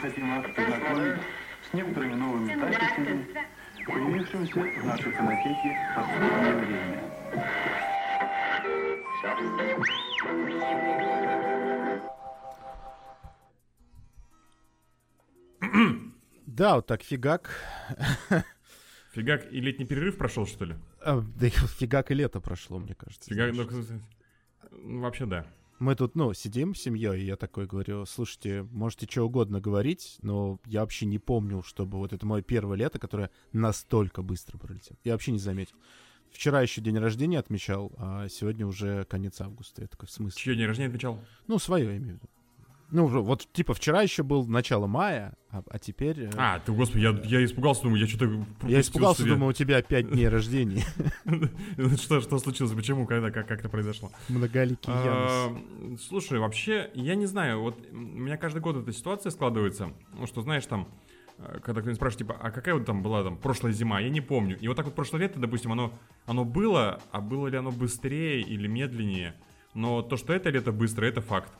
хотим вас познакомить с некоторыми новыми тактиками, появившимися в нашей фонотеке в последнее время. Да, вот так фигак. Фигак и летний перерыв прошел, что ли? А, Да фигак и лето прошло, мне кажется. Фигак, ну, ну, вообще да. Мы тут, ну, сидим с семьей, и я такой говорю, слушайте, можете что угодно говорить, но я вообще не помню, чтобы вот это мое первое лето, которое настолько быстро пролетело. Я вообще не заметил. Вчера еще день рождения отмечал, а сегодня уже конец августа. Я такой, в смысле? Чье день рождения отмечал? Ну, свое я имею в виду. Ну, вот, типа, вчера еще был начало мая, а, а теперь... э, А, ты, господи, я, я испугался, думаю, я что-то я испугался, думаю, у тебя опять дней рождения. что, что случилось, почему, когда, как, как это произошло? Многоликий Янус. А, Слушай, вообще, я не знаю, вот у меня каждый год эта ситуация складывается, ну, что, знаешь, там, э, когда кто-нибудь спрашивает, типа, а какая вот там была там прошлая зима, я не помню. И вот так вот прошлое лето, допустим, оно, оно было, а было ли оно быстрее или медленнее? Но то, что это лето быстро, это факт.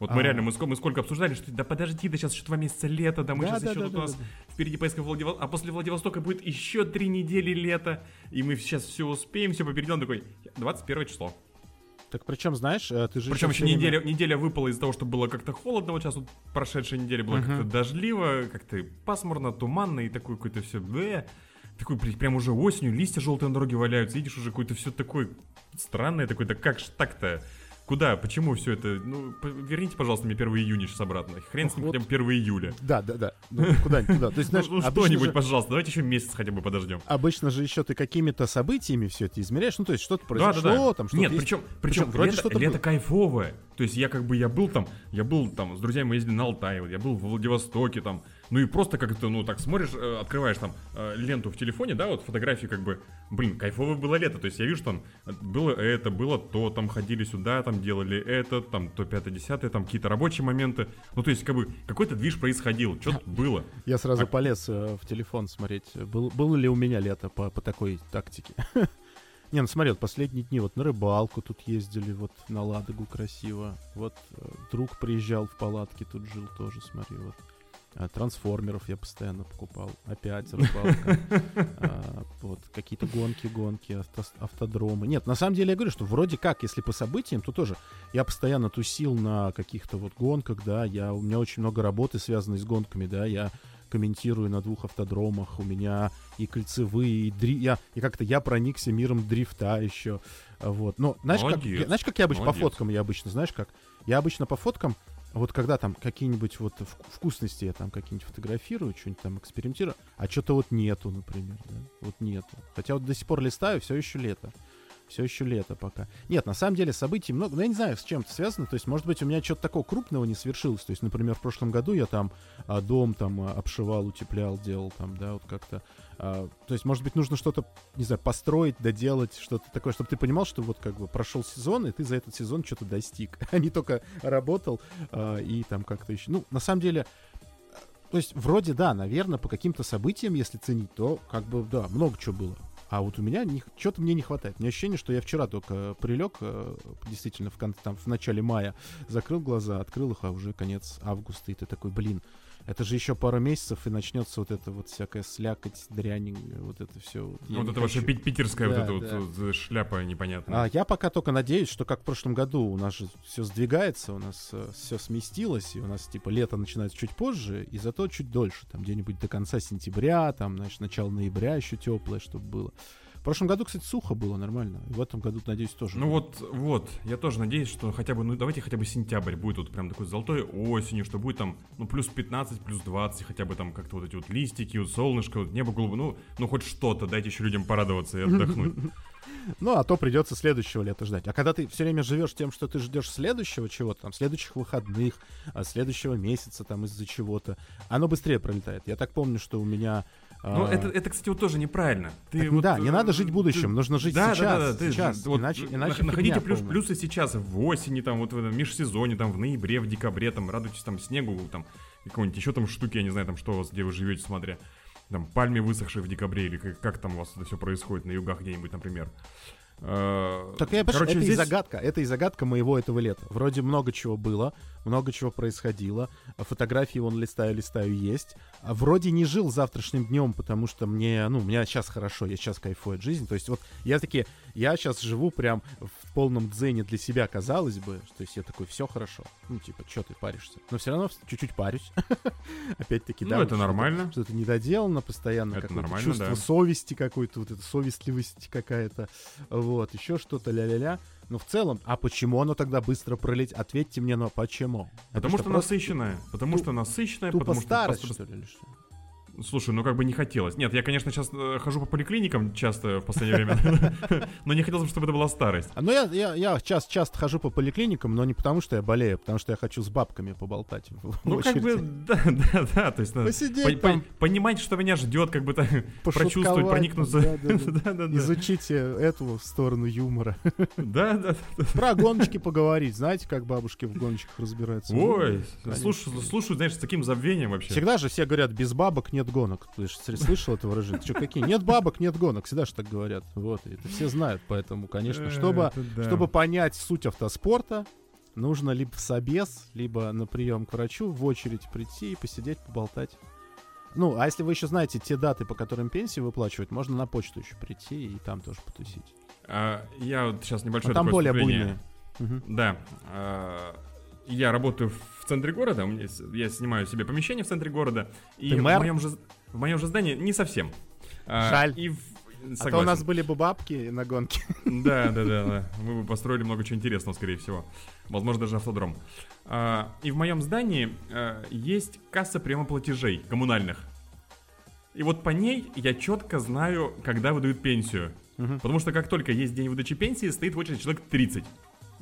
Вот мы А. реально, мы сколько, мы сколько обсуждали, что да подожди, да сейчас еще два месяца лета, да мы Да, сейчас да, еще да, тут да, у нас да, впереди поездка в Владивосток, а после Владивостока будет еще три недели лета, и мы сейчас все успеем, все попереди. Он такой, 21 число. Так причем, знаешь, э, ты же Причем еще время- неделя, неделя выпала из-за того, что было как-то холодно. Вот сейчас вот прошедшая неделя была как-то дождливо, как-то пасмурно, туманно и такое какое-то все. Такой при- прям уже осенью, листья желтые на дороге валяются, видишь, уже какое-то все такое странное, такое, да как ж так-то? Куда? Почему все это? Ну, верните, пожалуйста, мне 1 июня сейчас обратно. Хрен с ним Вот. хотя бы 1 июля. Да, да, да. Ну, куда-нибудь туда. То есть, знаешь, ну, ну, что-нибудь, же- пожалуйста, давайте еще месяц хотя бы подождем. Обычно же еще ты какими-то событиями все это измеряешь. Ну, то есть что-то Да, да, произошло, да. там что-то Нет, есть. причем, Причем причем, вроде лето, что-то лето кайфовое. То есть я как бы, я был там, я был там, с друзьями мы ездили на Алтай, вот я был в Владивостоке там, ну и просто как-то, ну так смотришь, э, открываешь там э, ленту в телефоне, да, вот фотографии как бы, блин, кайфовое было лето, то есть я вижу там, э, было это, было то, там ходили сюда, там делали это, там то пятое, десятое, там какие-то рабочие моменты, ну то есть как бы какой-то движ происходил, что-то было. Я сразу А- полез в телефон смотреть, был, было ли у меня лето по, по такой тактике. Не, ну смотри, вот последние дни вот на рыбалку тут ездили, вот на Ладогу красиво. Вот друг приезжал в палатке, тут жил тоже, смотри, вот. А, трансформеров я постоянно покупал. Опять рыбалка. А, Вот какие-то гонки, гонки, авто- автодромы. Нет, на самом деле я говорю, что вроде как, если по событиям, то тоже я постоянно тусил на каких-то вот гонках, да, я, у меня очень много работы, связанной с гонками, да, я комментирую на двух автодромах, у меня и кольцевые, и дри... я, и как-то я проникся миром дрифта еще, вот. Но знаешь, как, Молодец, знаешь, как я обычно молодец. по фоткам, я обычно, знаешь, как? Я обычно по фоткам, вот когда там какие-нибудь вот вк- вкусности я там какие-нибудь фотографирую, что-нибудь там экспериментирую, а что-то вот нету, например, да, вот нету. Хотя вот до сих пор листаю, все еще лето. Все еще лето пока. Нет, на самом деле событий много. Но я не знаю, с чем это связано. То есть, может быть, у меня что-то такого крупного не свершилось. То есть, например, в прошлом году я там а, дом там а, обшивал, утеплял, делал там, да, вот как-то. а, то есть, может быть, нужно что-то, не знаю, построить, доделать, что-то такое, чтобы ты понимал, что вот как бы прошел сезон, и ты за этот сезон что-то достиг, а не только работал а, и там как-то еще. Ну, на самом деле, то есть, вроде да, наверное, по каким-то событиям, если ценить, то как бы, да, много чего было. А вот у меня что-то мне не хватает. У меня ощущение, что я вчера только прилег, э, действительно, в, кон- там, в начале мая, закрыл глаза, открыл их, а уже конец августа, и ты такой, блин, это же еще пару месяцев, и начнется вот это вот всякая слякоть, дрянь, вот это все. вот это ваша пи- питерская Да, вот эта да. вот, вот шляпа непонятная. А я пока только надеюсь, что как в прошлом году у нас же все сдвигается, у нас все сместилось, и у нас типа лето начинается чуть позже, и зато чуть дольше, там где-нибудь до конца сентября, там, знаешь, начало ноября еще теплое, чтобы было. В прошлом году, кстати, сухо было нормально. И в этом году, надеюсь, тоже. Ну вот, вот, я тоже надеюсь, что хотя бы, ну давайте хотя бы сентябрь будет вот прям такой золотой осенью, что будет там, ну плюс 15, плюс 20, хотя бы там как-то вот эти вот листики, вот солнышко, вот небо голубое, ну, ну хоть что-то, дайте еще людям порадоваться и отдохнуть. Ну, а то придется следующего лета ждать. А когда ты все время живешь тем, что ты ждешь следующего чего-то, там, следующих выходных, а, следующего месяца, там, из-за чего-то, оно быстрее пролетает. Я так помню, что у меня... Ну, а, это, это, кстати, вот тоже неправильно. Ты Так, вот, да, не э, надо жить ты- будущим, нужно жить да, сейчас, Да, да, да, ты сейчас, ж- вот, иначе- иначе нах- Находите плюс, полная. плюсы сейчас, в осени, там, вот в этом межсезоне, там, в ноябре, в декабре, там, радуйтесь там снегу, там, какой-нибудь еще там штуки, я не знаю, там, что у вас, где вы живете, смотря. Там, пальме высохшие в декабре, или как, как там у вас это все происходит, на югах где-нибудь, например. Э, Так я, короче, это и здесь- загадка, это и загадка моего этого лета. Вроде много чего было, много чего происходило, а фотографии вон листаю, листаю есть. А вроде не жил завтрашним днем, потому что мне, ну, у меня сейчас хорошо, я сейчас кайфую от жизни. То есть вот я таки, я сейчас живу прям в полном дзене для себя, казалось бы. То есть я такой, все хорошо. Ну, типа, что ты паришься? Но все равно чуть-чуть парюсь. Опять-таки, Ну, да. это вот что-то- нормально. Что-то недоделано постоянно. Это нормально, чувство совести какой-то, вот эта совестливость какая-то. Вот, еще что-то ля-ля-ля. Но в целом, а почему оно тогда быстро пролетит? Ответьте мне, но почему? Это Потому что просто насыщенная. Потому что насыщенная, Тупо потому что... старость, просто- что ли, или что? Слушай, ну как бы не хотелось. Нет, я, конечно, сейчас э, хожу по поликлиникам часто в последнее время, но не хотелось, чтобы это была старость. А, ну, я, я, я час, часто хожу по поликлиникам, но не потому, что я болею, а потому что я хочу с бабками поболтать. Ну, как бы, да, да, да, то есть надо Посидеть по- там, по- понимать, что меня ждет, как бы так прочувствовать, проникнуться. да, да. Изучите эту сторону юмора. Да, да. Про гоночки поговорить. Знаете, как бабушки в гоночках разбираются? Ой, слушаю, слушаю, знаешь, с таким забвением вообще. Всегда же все говорят, без бабок нет гонок. Ты ж слышал это выражение? Что, какие? Нет бабок, нет гонок. Всегда же так говорят. Вот, и это все знают. Поэтому, конечно, чтобы, Это да. чтобы понять суть автоспорта, нужно либо в собес, либо на прием к врачу в очередь прийти и посидеть, поболтать. Ну, а если вы еще знаете те даты, по которым пенсии выплачивают, можно на почту еще прийти и там тоже потусить. А, Я вот сейчас небольшое Но там более буйные. Мгм. Да. а, Я работаю в центре города, у меня с- я снимаю себе помещение в центре города. И Ты в мэр? моем же, в моем же здании не совсем. А, Жаль. И в- А то у согласен. нас были бы бабки на гонке. Да, да, да, да. Мы бы построили много чего интересного, скорее всего. Возможно, даже автодром. А, И в моем здании а, есть касса приема платежей коммунальных. И вот по ней я четко знаю, когда выдают пенсию. Мгм. Потому что как только есть день выдачи пенсии, стоит в очереди человек 30.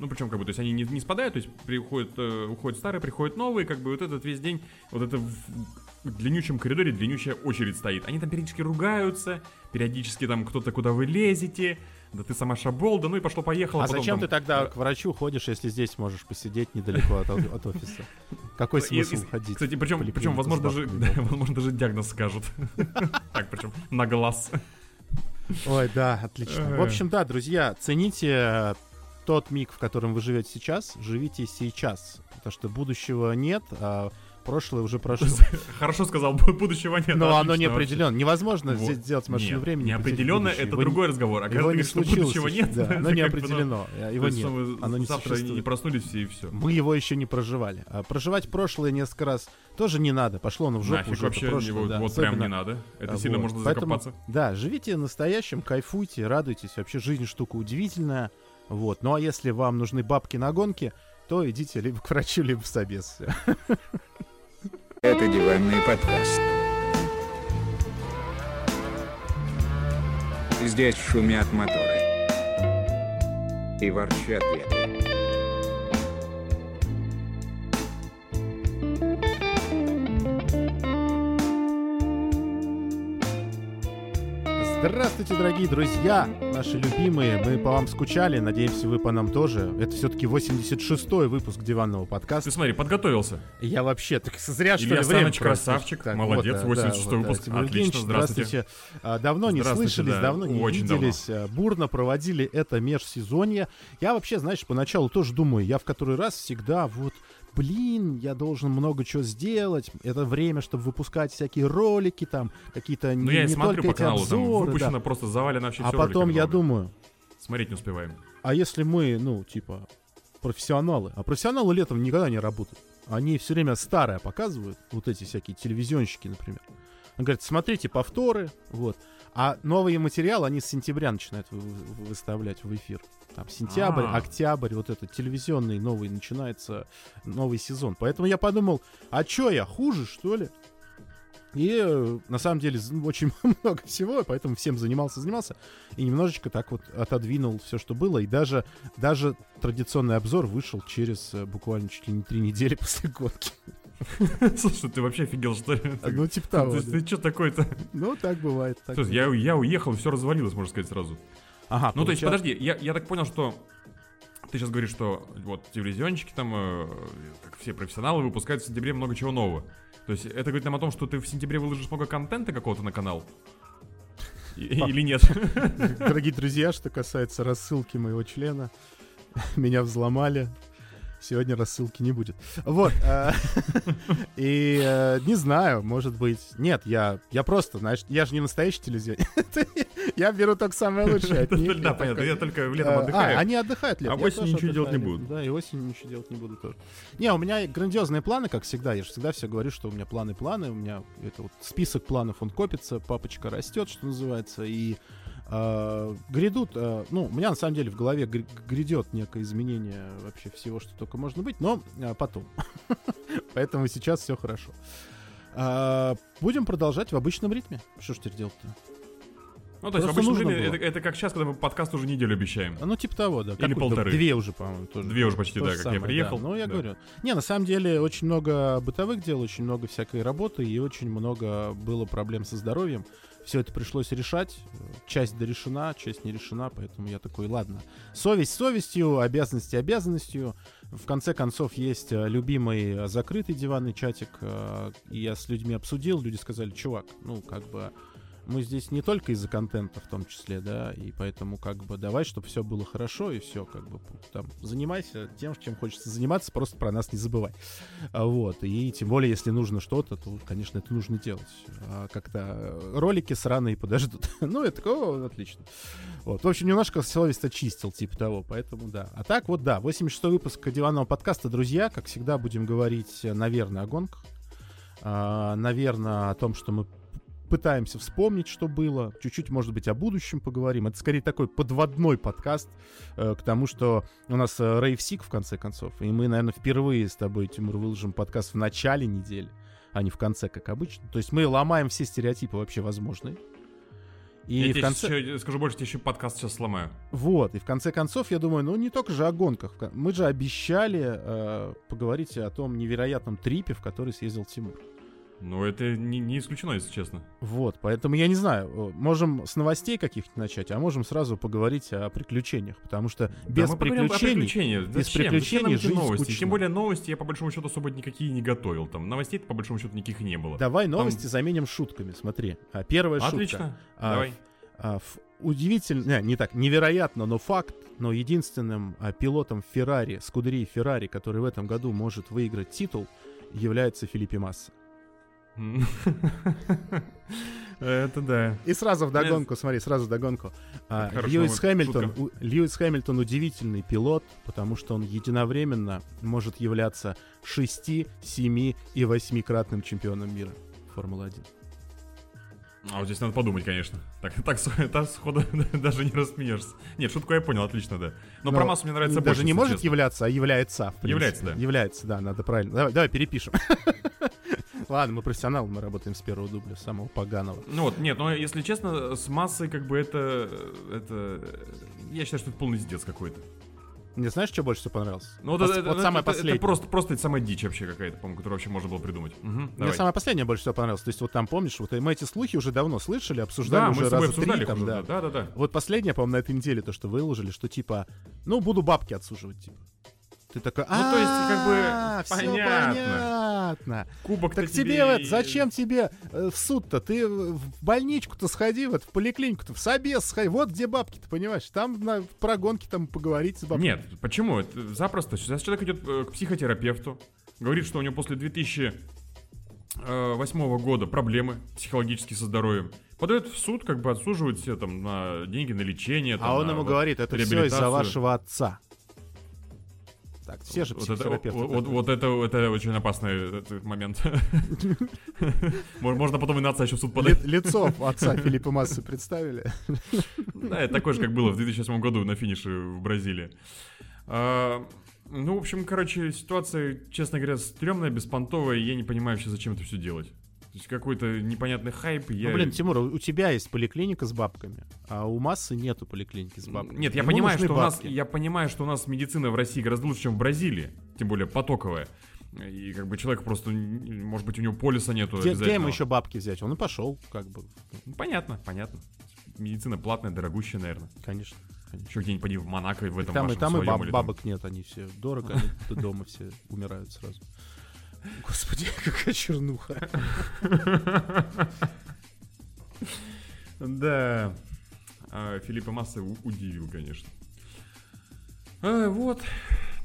Ну, причем, как бы, то есть они не, не спадают, то есть приходят, э, уходят старые, приходят новые, как бы вот этот весь день, вот это в длиннющем коридоре длиннющая очередь стоит. Они там периодически ругаются, периодически там кто-то, куда вы лезете, да ты сама шаболда, ну и пошло-поехало. А потом зачем там, ты тогда к врачу ходишь, если здесь можешь посидеть недалеко от, от офиса? Какой и- смысл ходить? Кстати, причем, причем возможно, даже, да, возможно, даже диагноз скажут. Так, причем на глаз. Ой, да, отлично. В общем, да, друзья, цените тот миг, в котором вы живете сейчас, живите сейчас. Потому что будущего нет, а прошлое уже прошло. Хорошо сказал, бу- будущего нет. Но оно не определенно. Невозможно Вот. сделать машину Нет, времени. Неопределенно это. Его другой разговор. А когда ты говоришь, что будущего нет, да, оно не определено. то Его нет. Оно не завтра не проснулись все и все. Мы его еще не проживали. А проживать прошлое несколько раз тоже не надо. Пошло оно в жопу Нафиг вообще, прошлое, вот, да, вот прям не надо. Это А, сильно можно закопаться. Да, живите настоящим, кайфуйте, радуйтесь. Вообще жизнь штука удивительная. Вот. Ну а если вам нужны бабки на гонки, то идите либо к врачу, либо в собес. Это диванный подкаст. Здесь шумят моторы. И ворчат ветры. Здравствуйте, дорогие друзья, наши любимые. Мы по вам скучали, надеемся, вы по нам тоже. Это все-таки 86-й выпуск диванного подкаста. Ты смотри, подготовился. Я вообще, так зря, что Илья ли, время красавчик, Так, молодец, вот, да, 86-й да, выпуск, Тимур отлично, Евгеньевич, здравствуйте. А, давно не Здравствуйте, слышались, да, давно не очень виделись, а, бурно проводили это межсезонье. Я вообще, знаешь, поначалу тоже думаю, я в который раз всегда вот блин, я должен много чего сделать. Это время, чтобы выпускать всякие ролики, там, какие-то Ну не, я не смотрю только по каналу, там обзоры, да. выпущено просто завалено вообще А все потом я думаю, Смотреть не успеваем. а если мы, ну, типа, профессионалы, а профессионалы летом никогда не работают. Они все время старое показывают, вот эти всякие телевизионщики, например. Он говорит, смотрите повторы, вот. А новые материалы они с сентября начинают вы- вы- выставлять в эфир. Там сентябрь, А. октябрь, вот этот телевизионный новый начинается новый сезон. Поэтому я подумал, а чё я, хуже, что ли? И э, на самом деле очень много всего, поэтому всем занимался, занимался. И немножечко так вот отодвинул все, что было. И даже, даже традиционный обзор вышел через э, буквально чуть ли не три недели после гонки. Слушай, ты вообще офигел, что ли? Ну, типа того. Ты, что такой-то? Ну, так бывает. Слушай, я, я уехал, все развалилось, можно сказать, сразу. Ага, Ну, то есть, получается- подожди, я, я так понял, что ты сейчас говоришь, что вот телевизионщики там, э, как все профессионалы, выпускают в сентябре много чего нового. То есть это говорит нам о том, что ты в сентябре выложишь много контента какого-то на канал? Или нет? Дорогие друзья, что касается рассылки моего члена, меня взломали. Сегодня рассылки не будет. Вот. э, И э, не знаю, может быть... Нет, я, я просто, знаешь, я же не настоящий телевизионер. Я беру только самое лучшее от них. Да, понятно, я только летом э, отдыхаю. А, они отдыхают летом. А осенью тоже ничего делать не отдыхаю буду. летом. Да, и осенью ничего делать не буду тоже. Не, у меня грандиозные планы, как всегда. Я же всегда все говорю, что у меня планы-планы. У меня это вот список планов, он копится, папочка растет, что называется. И э, грядут, э, ну, у меня на самом деле в голове гр- грядет некое изменение вообще всего, что только можно быть, но э, потом. Поэтому сейчас все хорошо. А, Будем продолжать в обычном ритме. Что ж теперь делать-то? Ну, то есть, в Просто обычном нужно время было. это, это как сейчас, когда мы подкаст уже неделю обещаем. Ну, типа того, да. Или полторы. Две уже, по-моему, тоже. Две уже почти, То да, же как самое, я приехал. да. Ну, я Да. говорю. Не, на самом деле, очень много бытовых дел, очень много всякой работы и очень много было проблем со здоровьем. Все это пришлось решать. Часть дорешена, часть не решена, поэтому я такой, ладно. Совесть совестью, обязанности обязанностью. В конце концов, есть э, любимый э, закрытый диванный чатик. э, И я с людьми обсудил, люди сказали, чувак, ну, как бы мы здесь не только из-за контента в том числе, да, и поэтому как бы давай, чтобы все было хорошо и все, как бы там занимайся тем, чем хочется заниматься, просто про нас не забывай. А, Вот, и тем более, если нужно что-то, то, конечно, это нужно делать. А как-то э, ролики сраные подождут. ну, такой, о, отлично. Вот, в общем, немножко совесть очистил, типа того, поэтому да. А так вот, да, 86 выпуск диванного подкаста, друзья, как всегда, будем говорить, э, наверное, о гонках. А, наверное, о том, что мы пытаемся вспомнить, что было. Чуть-чуть, может быть, о будущем поговорим. Это скорее такой подводной подкаст э, к тому, что у нас э, рейвсик, в конце концов. И мы, наверное, впервые с тобой, Тимур, выложим подкаст в начале недели, а не в конце, как обычно. То есть мы ломаем все стереотипы вообще возможные. И я в тебе конце... еще- скажу больше, тебе еще подкаст сейчас сломаю. Вот, и в конце концов, я думаю, ну не только же о гонках. Мы же обещали э, поговорить о том невероятном трипе, в который съездил Тимур. Ну, это не, не исключено, если честно. Вот, поэтому я не знаю, э, можем с новостей каких-то начать, а можем сразу поговорить о приключениях, потому что без да, приключений... без Зачем? приключений Зачем жизнь новости? скучна. Тем более новости я по большому счету особо никакие не готовил. Там новостей по большому счету никаких не было. Давай новости заменим шутками, смотри. А, первая шутка. Отлично. А, Давай. А, ф- удивительно, не, не так, невероятно, но факт, но единственным а, пилотом Феррари, скудерии Феррари, который в этом году может выиграть титул, является Филиппе Масса. Это да. И сразу в догонку, смотри, сразу в догонку. А, Льюис Хэмилтон, Льюис Хэмилтон удивительный пилот, потому что он единовременно может являться 6, 7 и 8-кратным чемпионом мира Формулы-1. А вот здесь надо подумать, конечно. Так, так, так сходу даже не рассмеешься. Нет, шутку я понял, отлично, да. Но, Но про массу мне нравится Даже больше, не если может честно. являться, а является. Является, да. Является, да, надо правильно. Давай, давай перепишем. Ладно, мы профессионалы, мы работаем с первого дубля, самого поганого. Ну вот, нет, но если честно, с массой как бы это... это я считаю, что это полный пиздец какой-то. Мне знаешь, что больше всего понравилось? Ну, вот, Пос- это, вот это- самое это- последнее. Это просто, просто это самая дичь вообще какая-то, по-моему, которую вообще можно было придумать. Мгм, Мне давай. самое последнее больше всего понравилось. То есть вот там, помнишь, вот мы эти слухи уже давно слышали, обсуждали Да, уже мы раза три, обсуждали их там, уже, да. да, да, да. Вот последнее, по-моему, на этой неделе то, что выложили, что типа, ну, буду бабки отсуживать, типа. Ты такой, Ну, то есть, как бы, «А, понятно. Понятно. Кубок Так тебе, вот, зачем тебе э, в суд-то? Ты в больничку-то сходи, вот, в поликлинику-то, в собес сходи. Вот где бабки-то, понимаешь? Там на, про гонки там поговорить с бабками. Нет, почему? Это запросто. Сейчас человек идет э, к психотерапевту, говорит, что у него после 2008 года проблемы психологические со здоровьем. Подает в суд, как бы отсуживает все там на деньги на лечение. там, А он на ему вот говорит, это все из-за вашего отца. Так, все же Вот это, психотерапевты. вот, вот- это, это очень опасный этот момент. Мож- Можно потом и на отца еще в суд подать. Ли- Лицо отца Филиппа Массы представили. Да, это такое же, как было в 2008 году на финише в Бразилии. А, Ну, в общем, короче, ситуация, честно говоря, стрёмная, беспонтовая, и я не понимаю вообще, зачем это все делать. Какой-то непонятный хайп, и я... Ну, блин, Тимур, у тебя есть поликлиника с бабками, а у массы нету поликлиники с бабками. Нет, я Ему понимаю, что у нас, бабки. я понимаю, что у нас медицина в России гораздо лучше, чем в Бразилии, тем более потоковая. И как бы человек просто, может быть, у него полиса нету Где, где ему еще бабки взять? Он и пошел, как бы. Ну, Понятно, понятно. Медицина платная, дорогущая, наверное. Конечно. конечно. Еще где-нибудь поди в Монако в этом там и там и баб- или там. бабок нет, они все дорого, они дома все умирают сразу. Господи, какая чернуха. Да. А, Филиппа Масса удивил, конечно. А, вот.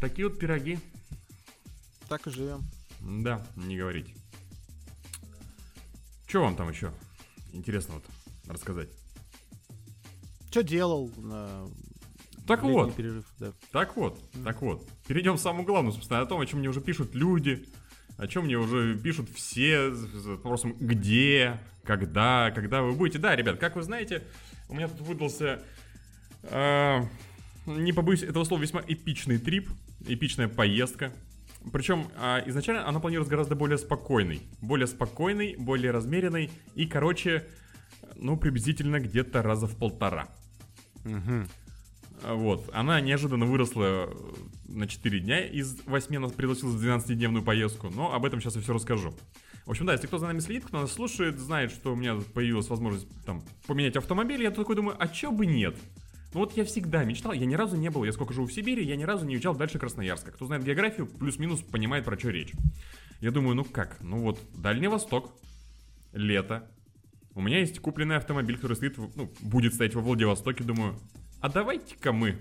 Такие вот пироги. Так и живем. Да, не говорить. Что вам там еще интересного рассказать? Что делал на Так вот, перерыв? Да. так вот, так вот. Перейдем к самому главному, собственно, о том, о чем мне уже пишут люди, о чем мне уже пишут все с вопросом где, когда, когда вы будете. Да, ребят, как вы знаете, у меня тут выдался, э, не побоюсь этого слова, весьма эпичный трип, эпичная поездка. Причем а, изначально она планировалась гораздо более спокойной. Более спокойной, более размеренной и, короче, ну, приблизительно где-то раза в полтора. Мгм. А, Вот. Она неожиданно выросла э, на 4 дня из 8, нас пригласил в 12-дневную поездку, но об этом сейчас я все расскажу. В общем, да, если кто за нами следит, кто нас слушает, знает, что у меня появилась возможность там поменять автомобиль, я такой думаю, а чё бы нет? Ну вот я всегда мечтал, я ни разу не был, я сколько живу в Сибири, я ни разу не уезжал дальше Красноярска. Кто знает географию, плюс-минус понимает, про что речь. Я думаю, ну как, ну вот, Дальний Восток, лето, у меня есть купленный автомобиль, который стоит, ну, будет стоять во Владивостоке, думаю, а давайте-ка мы,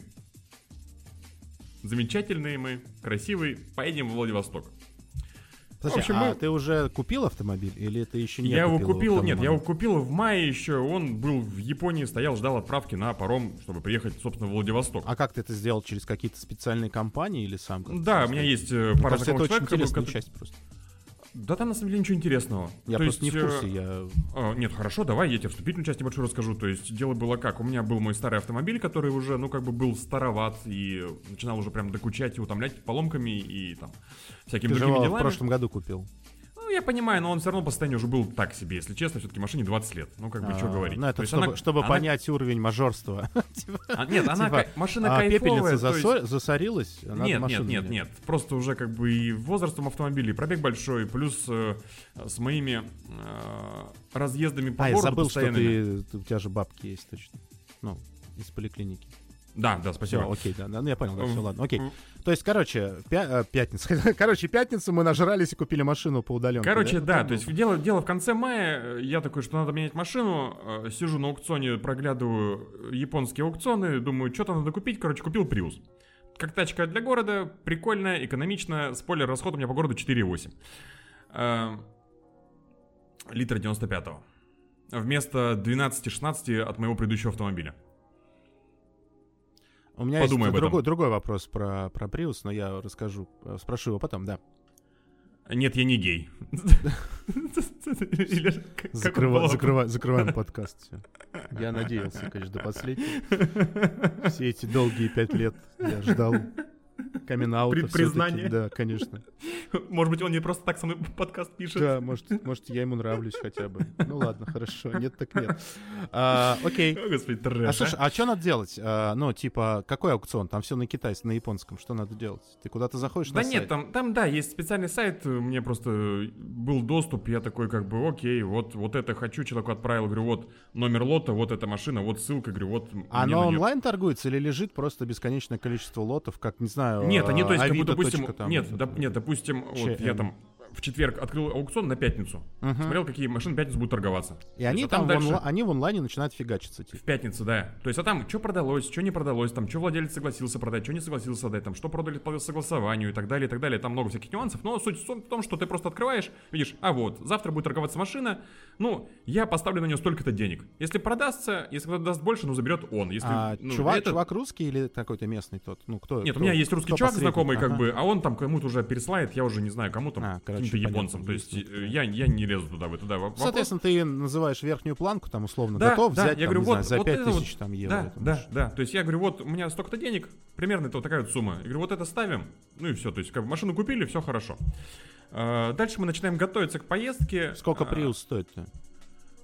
замечательные мы, красивые, поедем в Владивосток. Подожди, В общем, а мы- ты уже купил автомобиль или ты еще не я его купил? купил, к тому нет, я его купил в мае еще, он был в Японии, стоял, ждал отправки на паром, чтобы приехать, собственно, в Владивосток. А как ты это сделал? Через какие-то специальные компании или сам? Да, у меня есть э, Мне пара кажется, это очень человек, интересная которые- часть просто. Да там на самом деле ничего интересного. Я То просто не в есть, э, курсе, я... А, нет, хорошо, давай я тебе вступительную часть небольшую расскажу. То есть дело было как? У меня был мой старый автомобиль, который уже, ну, как бы был староват и начинал уже прям докучать и утомлять поломками и там всякими Ты другими его в делами. прошлом году купил. Ну, я понимаю, но он все равно по состоянию уже был так себе, если честно. Все-таки машине 20 лет. Ну, как бы, что А, говорить. Ну, это чтобы, она- чтобы она- понять уровень мажорства. А, нет, она Типа, машина А кайфовая. пепельница есть- засорилась? надо Нет, нет, нет, нет. Просто уже как бы и возрастом автомобиля, и пробег большой, плюс э, с моими э, разъездами по А, я городу забыл, что ты, ты- у тебя же бабки есть точно. Ну, из поликлиники. Да, да, спасибо. окей, да, да, ну я понял, да, все, М, ладно, окей. То есть, короче, пя- э, пятница. Короче, пятницу мы нажрались и купили машину по удаленке. Короче, да, Ну, то есть дело, дело в конце мая, э, я такой, что надо менять машину, э, сижу на аукционе, проглядываю японские аукционы, думаю, что-то надо купить, короче, купил Prius. Как тачка для города, прикольная, экономичная, спойлер, расход у меня по городу 4,8. Э, Литр 95-го. Вместо 12-16 от моего предыдущего автомобиля. У меня Подумай есть другой, другой вопрос про, про Prius, но я расскажу, э, спрошу его потом, да. Нет, я не гей. Закрываем подкаст. Я надеялся, конечно, до последнего. Все эти долгие пять лет я ждал камин При- признание. Да, конечно. Может быть, он не просто так со мной подкаст пишет. Да, может, может, я ему нравлюсь хотя бы. Ну ладно, хорошо, нет так нет. А, Окей. О, Господи, трэш, А а. слушай, а что надо делать? А, ну, типа, какой аукцион? Там все на китайском, на японском. Что надо делать? Ты куда-то заходишь Да на нет, сайт? там, там, да, есть специальный сайт, мне просто был доступ, я такой, как бы, окей, вот, вот это хочу, человеку отправил, говорю, вот номер лота, вот эта машина, вот ссылка, говорю, вот А Оно онлайн торгуется или лежит просто бесконечное количество лотов, как, не знаю, Нет, они, то есть, как бы, Авито допустим, там, нет, доп- нет, допустим, вот я там в четверг открыл аукцион на пятницу, Мгм. смотрел, какие машины в пятницу будут торговаться. И То они есть, а там, в дальше- онла- они в онлайне начинают фигачиться, типа. В пятницу, да. То есть, а там, что продалось, что не продалось, там, что владелец согласился продать, что не согласился продать, там, что продали по согласованию и так далее, и так далее. Там много всяких нюансов, но суть в том, что ты просто открываешь, видишь, а вот, завтра будет торговаться машина, ну, я поставлю на нее столько-то денег. Если продастся, если кто-то даст больше, ну, заберет он. Если, А ну, чувак, это- чувак русский или какой-то местный тот? Ну, кто? Нет, кто- у меня есть русский чувак знакомый, как Ага. бы, а он там кому-то уже пересылает, я уже не знаю, кому там, А, каким-то понятно, японцам. То есть, э, я, я не лезу туда, в это, да. Вопрос- Соответственно, ты называешь верхнюю планку, там, условно, Да, готов да, взять, я там, говорю, не знаю, вот- за вот 5 это вот- тысяч там евро. Да, эту да, да. То есть я говорю, вот у меня столько-то денег, примерно это вот такая вот сумма. Я говорю, вот это ставим, ну и все. То есть как бы машину купили, все хорошо. А, Дальше мы начинаем готовиться к поездке. Сколько А, Prius стоит-то?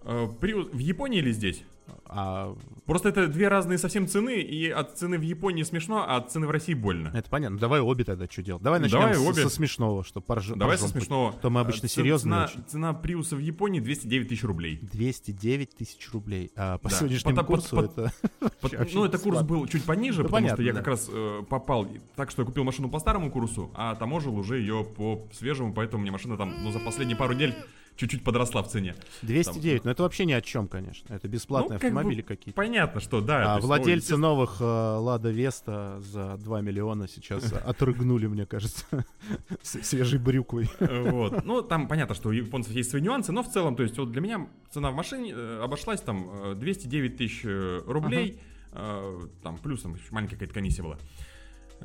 в Японии или здесь? А, Просто это две разные совсем цены, и от цены в Японии смешно, а от цены в России больно. это понятно. Давай обе тогда что делать? Давай начнем давай с- обе. со смешного, чтобы порж... Давай со поржем. смешного. То мы обычно А, серьезные Цена, очень. цена Приуса в Японии 209 тысяч рублей. 209 тысяч рублей. А по Да. сегодняшнему По- по- курсу по- это... Вообще ну, это курс был чуть пониже, Ну, потому понятно, что я да. как раз э, попал так, что я купил машину по старому курсу, а таможил уже ее по свежему, поэтому мне машина там, ну, за последние пару недель чуть-чуть подросла в цене. 209, но это вообще ни о чем, конечно. Это бесплатные Ну, как бы автомобили какие-то. Понятно, что да. А есть, ну, владельцы естественно, новых э, Лада Веста за 2 миллиона сейчас отрыгнули, мне кажется, свежей брюквой. э, Вот. Ну, там понятно, что у японцев есть свои нюансы, но в целом, то есть, вот для меня цена в машине э, обошлась там э, 209 тысяч э, рублей, э, там плюсом маленькая какая-то комиссия была.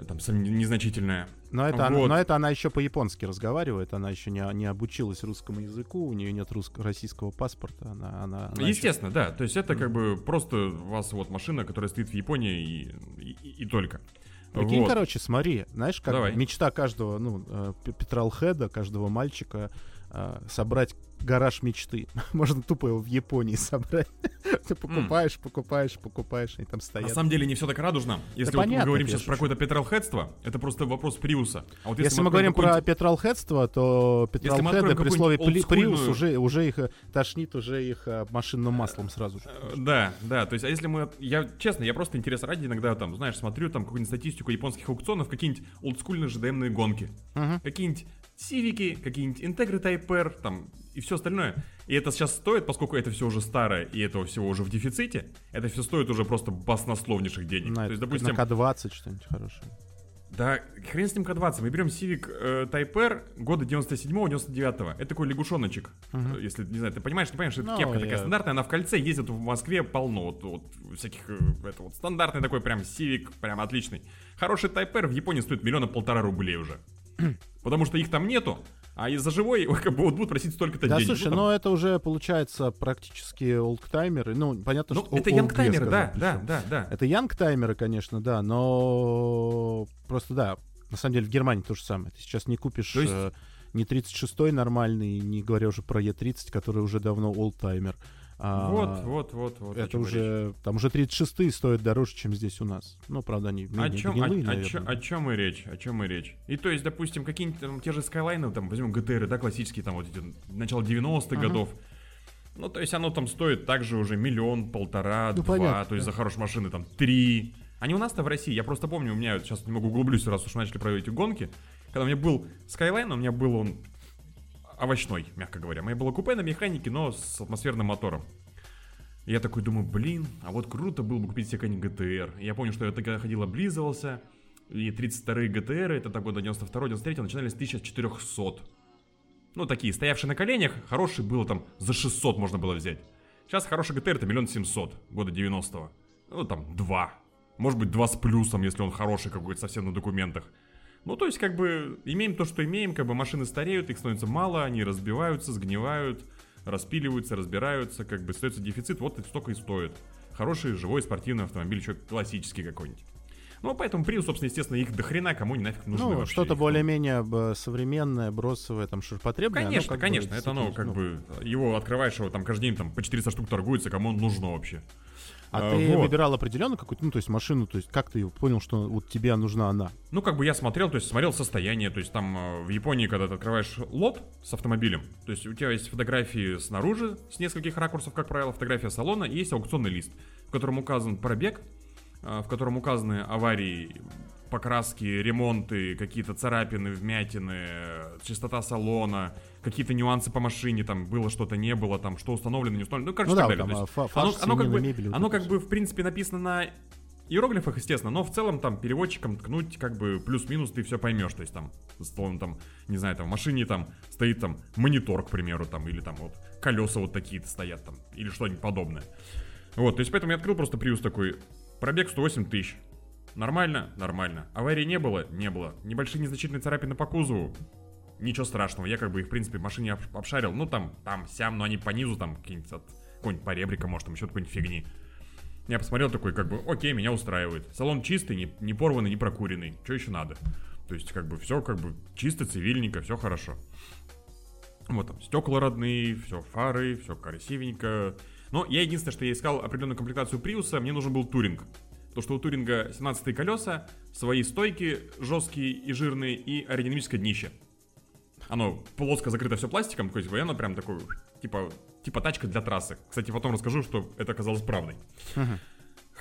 Э, Там незначительная. Но это, она, Вот. но это она еще по-японски разговаривает, она еще не, не обучилась русскому языку, у нее нет русско- российского паспорта. Она, она, она еще- Естественно, да. То есть это как бы просто у вас вот машина, которая стоит в Японии и, и- и только. Прикинь, Вот. короче, смотри, знаешь, как Давай. мечта каждого, ну, э, п- петролхеда, каждого мальчика э, собрать гараж мечты. Можно тупо его в Японии собрать. Ты покупаешь, покупаешь, покупаешь, они там На стоят. самом деле не все так радужно. Если вот понятно, мы говорим сейчас про какое-то петролхедство, это просто вопрос Приуса. А вот Если, мы откроем говорим про петролхедство, то Если мы петролхеды при слове олдскульную- уже, уже их э, тошнит, уже их э, машинным маслом сразу же. Э, Да, да, то есть, а если мы, я, честно, я просто интерес ради иногда там, знаешь, смотрю там какую-нибудь статистику японских аукционов, какие-нибудь олдскульные GDM-ные гонки, Мгм. какие-нибудь Сивики, какие-нибудь Integra Type R, там, и все остальное. И это сейчас стоит, поскольку это все уже старое, и этого всего уже в дефиците, это все стоит уже просто баснословнейших денег. На, то есть, допустим, на К-20 что-нибудь хорошее. да, хрен с ним К-20. Мы берем Civic э, Type R года 97-99. Это такой лягушоночек. Э, Если, не знаю, ты понимаешь, не понимаешь, это Ну, кепка я- такая стандартная, она в кольце ездит в Москве полно. Вот, вот всяких, э, это вот стандартный такой прям Civic, прям отличный. Хороший Type R в Японии стоит миллиона полтора рублей уже. Потому что их там нету, а из-за живой как бы вот будут просить столько-то Да, денег. слушай, Ну, там- но это уже получается практически олдтаймеры. Ну, понятно, ну, что... это янгтаймеры, да, да, да, да. Это янгтаймеры, конечно, да, но просто да, на самом деле в Германии то же самое. Ты сейчас не купишь То есть- э, ни 36-й нормальный, не говоря уже про Е30, который уже давно олдтаймер. А, Вот, вот, вот, вот. о Это чем речь. уже, там уже 36-е стоят дороже, чем здесь у нас. Ну, правда, они О менее чем, гнилые, о, о, чё- о чем и речь? О чем и речь? И то есть, допустим, какие-нибудь там те же Скайлайны, там, возьмем ГТР, да, классические, там, вот эти, начало 90-х Ага. годов. Ну, то есть оно там стоит также уже миллион, полтора, Ну, два, понятно, то есть да. за хорошие машины там три. Не у нас-то в России, я просто помню, у меня, сейчас немного углублюсь, раз уж начали про эти гонки, когда у меня был Skyline, у меня был он овощной, мягко говоря. Меня было купе на механике, но с атмосферным мотором. И я такой думаю, блин, а вот круто было бы купить себе какой-нибудь ГТР. И я помню, что я тогда ходил, облизывался. И 32-е ГТР, это так года 92-93, начинались с 1400. Ну, такие, стоявшие на коленях, хороший было там, за 600 можно было взять. Сейчас хороший ГТР это миллион семьсот, года 90-го. Ну, там, два. Может быть, два с плюсом, если он хороший какой-то совсем на документах. Ну, то есть, как бы, имеем то, что имеем, как бы машины стареют, их становится мало, они разбиваются, сгнивают, распиливаются, разбираются, как бы остается дефицит, вот это столько и стоит. Хороший, живой, спортивный автомобиль, еще классический какой-нибудь. Ну, поэтому Prius, собственно, естественно, их до хрена кому не нафиг нужны Ну, вообще. что-то более-менее б, современное, бросовое, там, ширпотребное. оно Конечно, бы конечно, это оно действительно, как ну, бы, его открываешь, его там каждый день там по 400 штук торгуется, кому он нужно вообще. А А, ты вот. выбирал определенно какую-то, ну, то есть машину, то есть как ты понял, что вот тебе нужна она? Ну, как бы я смотрел, то есть смотрел состояние, то есть там э, в Японии, когда ты открываешь лот с автомобилем, то есть у тебя есть фотографии снаружи с нескольких ракурсов, как правило, фотография салона, и есть аукционный лист, в котором указан пробег, э, в котором указаны аварии, покраски, ремонты, какие-то царапины, вмятины, чистота салона, какие-то нюансы по машине, там было что-то, не было, там что установлено, не установлено, ну, короче, Ну так да, далее. там, а, есть фа- оно, оно как бы, вот оно как бы, в принципе, написано на иероглифах, естественно, но в целом там переводчиком ткнуть как бы плюс-минус ты все поймешь, то есть там, словно там, не знаю, там в машине там стоит там монитор, к примеру, там, или там вот колеса вот такие-то стоят там, или что-нибудь подобное. Вот, то есть поэтому я открыл просто Prius такой, пробег 108 тысяч. Нормально? Нормально. Аварии не было? Не было. Небольшие незначительные царапины по кузову? Ничего страшного, я как бы их, в принципе, в машине обш- обшарил, ну там, там, сям, но они по низу, там, какие-нибудь от какой-нибудь поребрика, может, там еще какой-нибудь фигни. Я посмотрел такой, как бы, окей, меня устраивает. Салон чистый, не, не порванный, не прокуренный. Что еще надо? То есть, как бы, все как бы чисто, цивильненько, все хорошо. Вот там стекла родные, все фары, все красивенько. Но я единственное, что я искал определенную комплектацию Приуса, мне нужен был туринг. То, что у Туринга 17 колеса, свои стойки жесткие и жирные и аэродинамическое днище. Оно плоско закрыто все пластиком, то есть оно прям такой, типа, типа тачка для трассы. Кстати, потом расскажу, что это оказалось правдой.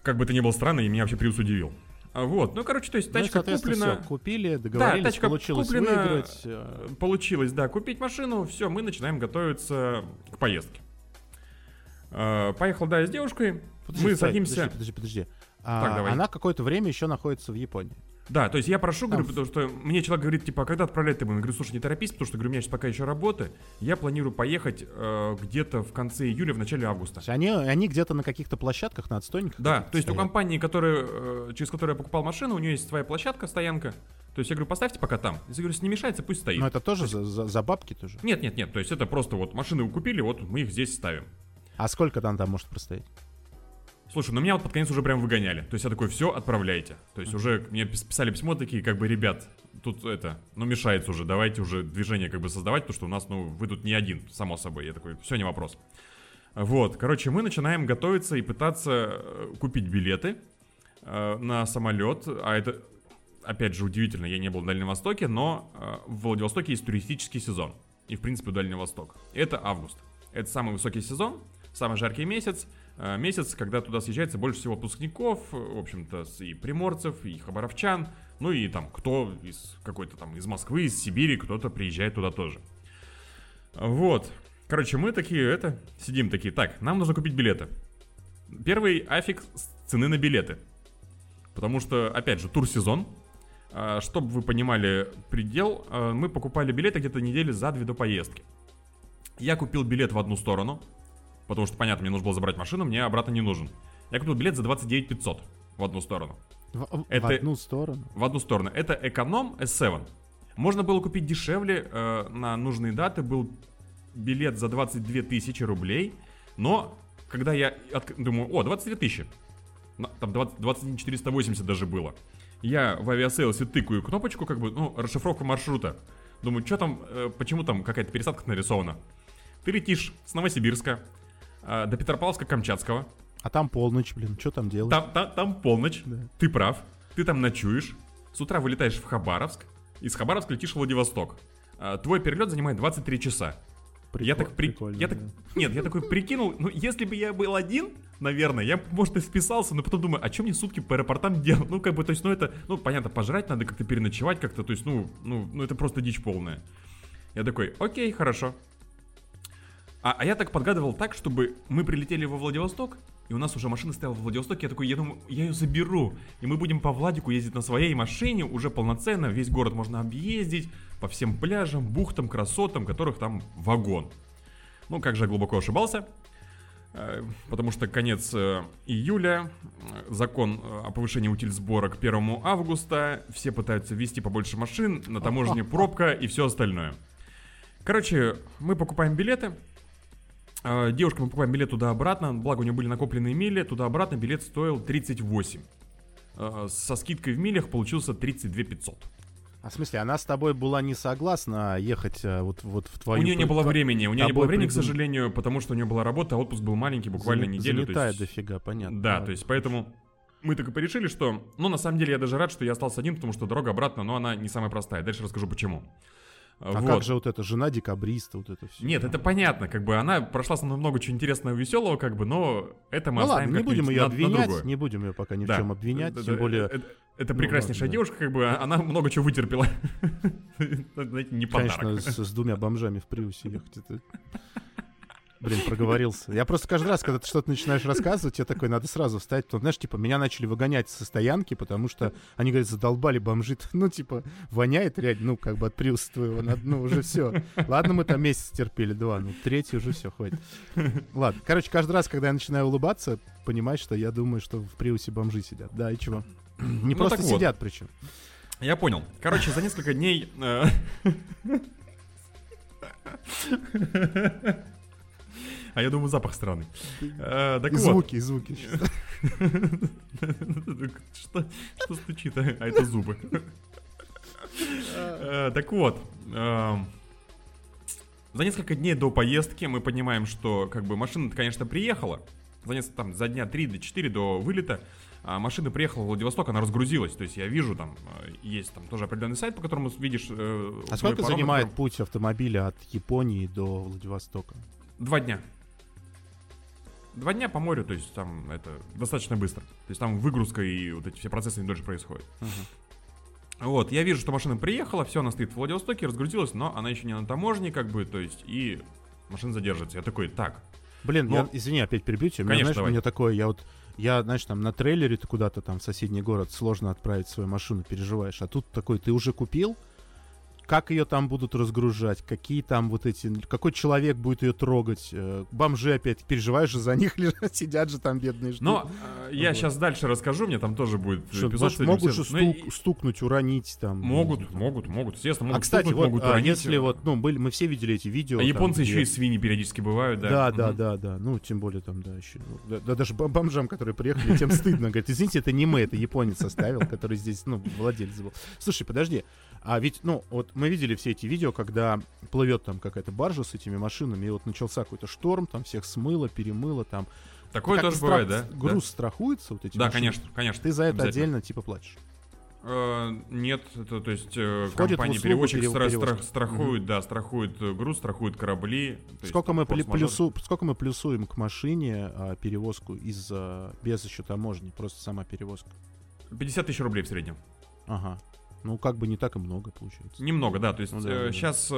Как бы это ни было странно, и меня вообще Приус удивил. А, Вот, ну, короче, то есть Ну тачка соответственно, куплена. всё, купили, договорились, тачка получилось куплена, выиграть. э, Получилось, да, купить машину, все, мы начинаем готовиться к поездке. Э, Поехал, да, с девушкой, подожди, мы стой, садимся... Подожди, подожди, подожди. А, Так, давай. Она какое-то время еще находится в Японии. Да, то есть я прошу, говорю, потому что мне человек говорит, типа, а когда отправлять ты будем? Я говорю, слушай, не торопись, потому что, говорю, у меня сейчас пока еще работа. Я планирую поехать э, где-то в конце июля, в начале августа. То есть они, они где-то на каких-то площадках, на отстойниках? Да, то есть у стоят? компании, которая, э, через которую я покупал машину, у нее есть своя площадка, стоянка. То есть я говорю, поставьте пока там. Если, говорю, если не мешается, пусть стоит. Но это тоже за, за- за бабки тоже. Нет, нет, нет, то есть это просто вот машины купили, вот мы их здесь ставим. А сколько там там может простоять? Слушай, ну меня вот под конец уже прям выгоняли. То есть я такой, все, отправляйте. То есть уже мне пис- писали письмо такие, как бы, ребят, тут это, ну мешается уже, давайте уже движение как бы создавать, потому что у нас, ну, вы тут не один, само собой. Я такой, все, не вопрос. Вот, короче, мы начинаем готовиться и пытаться э, купить билеты э, на самолет. А это, опять же, удивительно, я не был в Дальнем Востоке, но э, в Владивостоке есть туристический сезон. И, в принципе, Дальний Восток. Это август. Это самый высокий сезон, самый жаркий месяц. Э, Месяц, когда туда съезжается больше всего выпускников, э, в общем-то, и приморцев, и хабаровчан, ну и там кто из какой-то там из Москвы, из Сибири, кто-то приезжает туда тоже. Вот. Короче, мы такие, это, сидим такие, так, нам нужно купить билеты. Первый аффикс цены на билеты. Потому что, опять же, тур-сезон. А, Чтобы вы понимали предел, а, мы покупали билеты где-то недели за две до поездки. Я купил билет в одну сторону, потому что, понятно, мне нужно было забрать машину, мне обратно не нужен. Я купил билет за 29 500 в одну сторону. В, в Это- одну сторону. В одну сторону. Это эконом S7. Можно было купить дешевле, э, на нужные даты был билет за 22 тысячи рублей, но когда я отк- думаю, о, 22 тысячи, там 20, 21 480 даже было. Я в Aviasales е тыкаю кнопочку, как бы, ну, расшифровка маршрута. Думаю, что там, э, почему там какая-то пересадка нарисована. Ты летишь с Новосибирска до Петропавловска-Камчатского, А там полночь, блин, что там делать? там, там, там полночь, Да. ты прав, ты там ночуешь, с утра вылетаешь в Хабаровск, из Хабаровска летишь в Владивосток. А, Твой перелет занимает 23 часа. я Прикол- так при... я так... да. Нет, я такой прикинул, ну если бы я был один, наверное, я, бы, может, и вписался, но потом думаю, а что мне сутки по аэропортам делать? Ну, как бы, то есть, ну это, ну, понятно, пожрать надо, как-то переночевать как-то, то есть, ну, ну, ну это просто дичь полная. Я такой, окей, хорошо. А, а я так подгадывал так, чтобы мы прилетели во Владивосток, и у нас уже машина стояла в Владивостоке. Я такой, я думаю, я ее заберу. И мы будем по Владику ездить на своей машине уже полноценно. Весь город можно объездить по всем пляжам, бухтам, красотам, которых там вагон. Ну, как же я глубоко ошибался. Э, Потому что конец э, июля, закон э, о повышении утиль сбора к 1 августа, все пытаются ввести побольше машин, на таможне пробка и все остальное. Короче, мы покупаем билеты, Девушка, мы покупаем билет туда-обратно, благо у нее были накопленные мили, туда-обратно билет стоил 38. Э, Со скидкой в милях получился 32 500. А в смысле, она с тобой была не согласна ехать э, вот, вот в твою... у нее не было времени, у нее не было времени, к придум- сожалению, потому что у нее была работа, а отпуск был маленький, буквально Заме- неделю. то Заметает есть- дофига, понятно. Да, Ладно. то есть поэтому мы так и порешили, что... Ну, на самом деле, я даже рад, что я остался один, потому что дорога обратно, но она не самая простая. Дальше расскажу, почему. А как же вот эта жена декабриста, вот это все? Нет, это понятно, как бы она прошла со мной много чего интересного, веселого, как бы, но это мы Ну оставим ладно, не будем ее на- на обвинять, другое. не будем ее пока ни в Да. чем обвинять, Да, тем да, более... Это, это Ну, прекраснейшая ладно, да. девушка, как бы, она много чего вытерпела. Знаете, не Конечно, подарок. с, с двумя бомжами в Приусе ехать. Это... Блин, проговорился. Я просто каждый раз, когда ты что-то начинаешь рассказывать, я такой, надо сразу встать. Потом, знаешь, типа, меня начали выгонять со стоянки, потому что они, говорят, задолбали бомжи. Ну, типа, воняет реально, ну, как бы от Приуса твоего. Ну, уже все. Ладно, мы там месяц терпели, два. Ну, третий уже все, хватит. Ладно. Короче, каждый раз, когда я начинаю улыбаться, понимаешь, что я думаю, что в Приусе бомжи сидят. Да, и чего? Не Ну, просто так вот. сидят причем. Я понял. Короче, за несколько дней... э, А я думаю, запах странный. Э, Так И вот. звуки, и звуки. Что что стучит? А а это зубы. Э, Так вот. эм, За несколько дней до поездки мы понимаем, что как бы машина, конечно, приехала. За, несколько, там, за дня 3 до 4 до вылета а машина приехала в Владивосток, она разгрузилась. То есть я вижу, там э, есть там тоже определенный сайт, по которому видишь... э, А сколько парометр. занимает путь автомобиля от Японии до Владивостока? Два дня. Два дня по морю, то есть там это достаточно быстро. То есть там выгрузка и вот эти все процессы не дольше происходят. Вот, я вижу, что машина приехала, все, она стоит в Владивостоке, разгрузилась, но она еще не на таможне, как бы, то есть, и машина задержится. Я такой, так, Блин, Ну, я, извини, опять перебью тебя. У меня, конечно, знаешь, давай. у меня такое, я вот, я, знаешь, там на трейлере ты куда-то там в соседний город сложно отправить свою машину, переживаешь. А тут такой, ты уже купил? Как ее там будут разгружать? Какие там вот эти... Какой человек будет ее трогать? Э, Бомжи опять, переживаешь же за них, лежат, сидят же там бедные. ждут. Но э, я Вот. сейчас дальше расскажу, мне там тоже будет Что, эпизод. могут же. Ну, стук- стукнуть, уронить там. Могут, могут, могут, естественно, А, могут кстати, стукнуть, вот, могут а, уронить. если вот, ну, были, мы все видели эти видео. А там, японцы еще где- и свиньи периодически бывают, да. Да, да, Мгм. да, да. Ну, тем более там, да, еще. ну, да, да даже бом- бомжам, которые приехали, тем стыдно. Говорит, извините, это не мы, это японец оставил, который здесь, ну, владелец был. Слушай, подожди. А ведь, ну, вот мы видели все эти видео, когда плывет там какая-то баржа с этими машинами, и вот начался какой-то шторм, там всех смыло, перемыло, там. Такое Как тоже страх- бывает, да? Груз страхуется, вот эти Да, машины? конечно, конечно. Ты за это отдельно, типа, платишь. Э, Нет, это, то есть э, Входит компании перевозчик перев- стра- стра- страхует, да, страхует груз, страхует корабли. есть Сколько там мы, пли- плюсу, сколько мы плюсуем к машине а, перевозку из а, без еще таможни, просто сама перевозка? 50 тысяч рублей в среднем. Ага. Ну, как бы не так и много получается. Немного, да. То есть Ну да, да, да. сейчас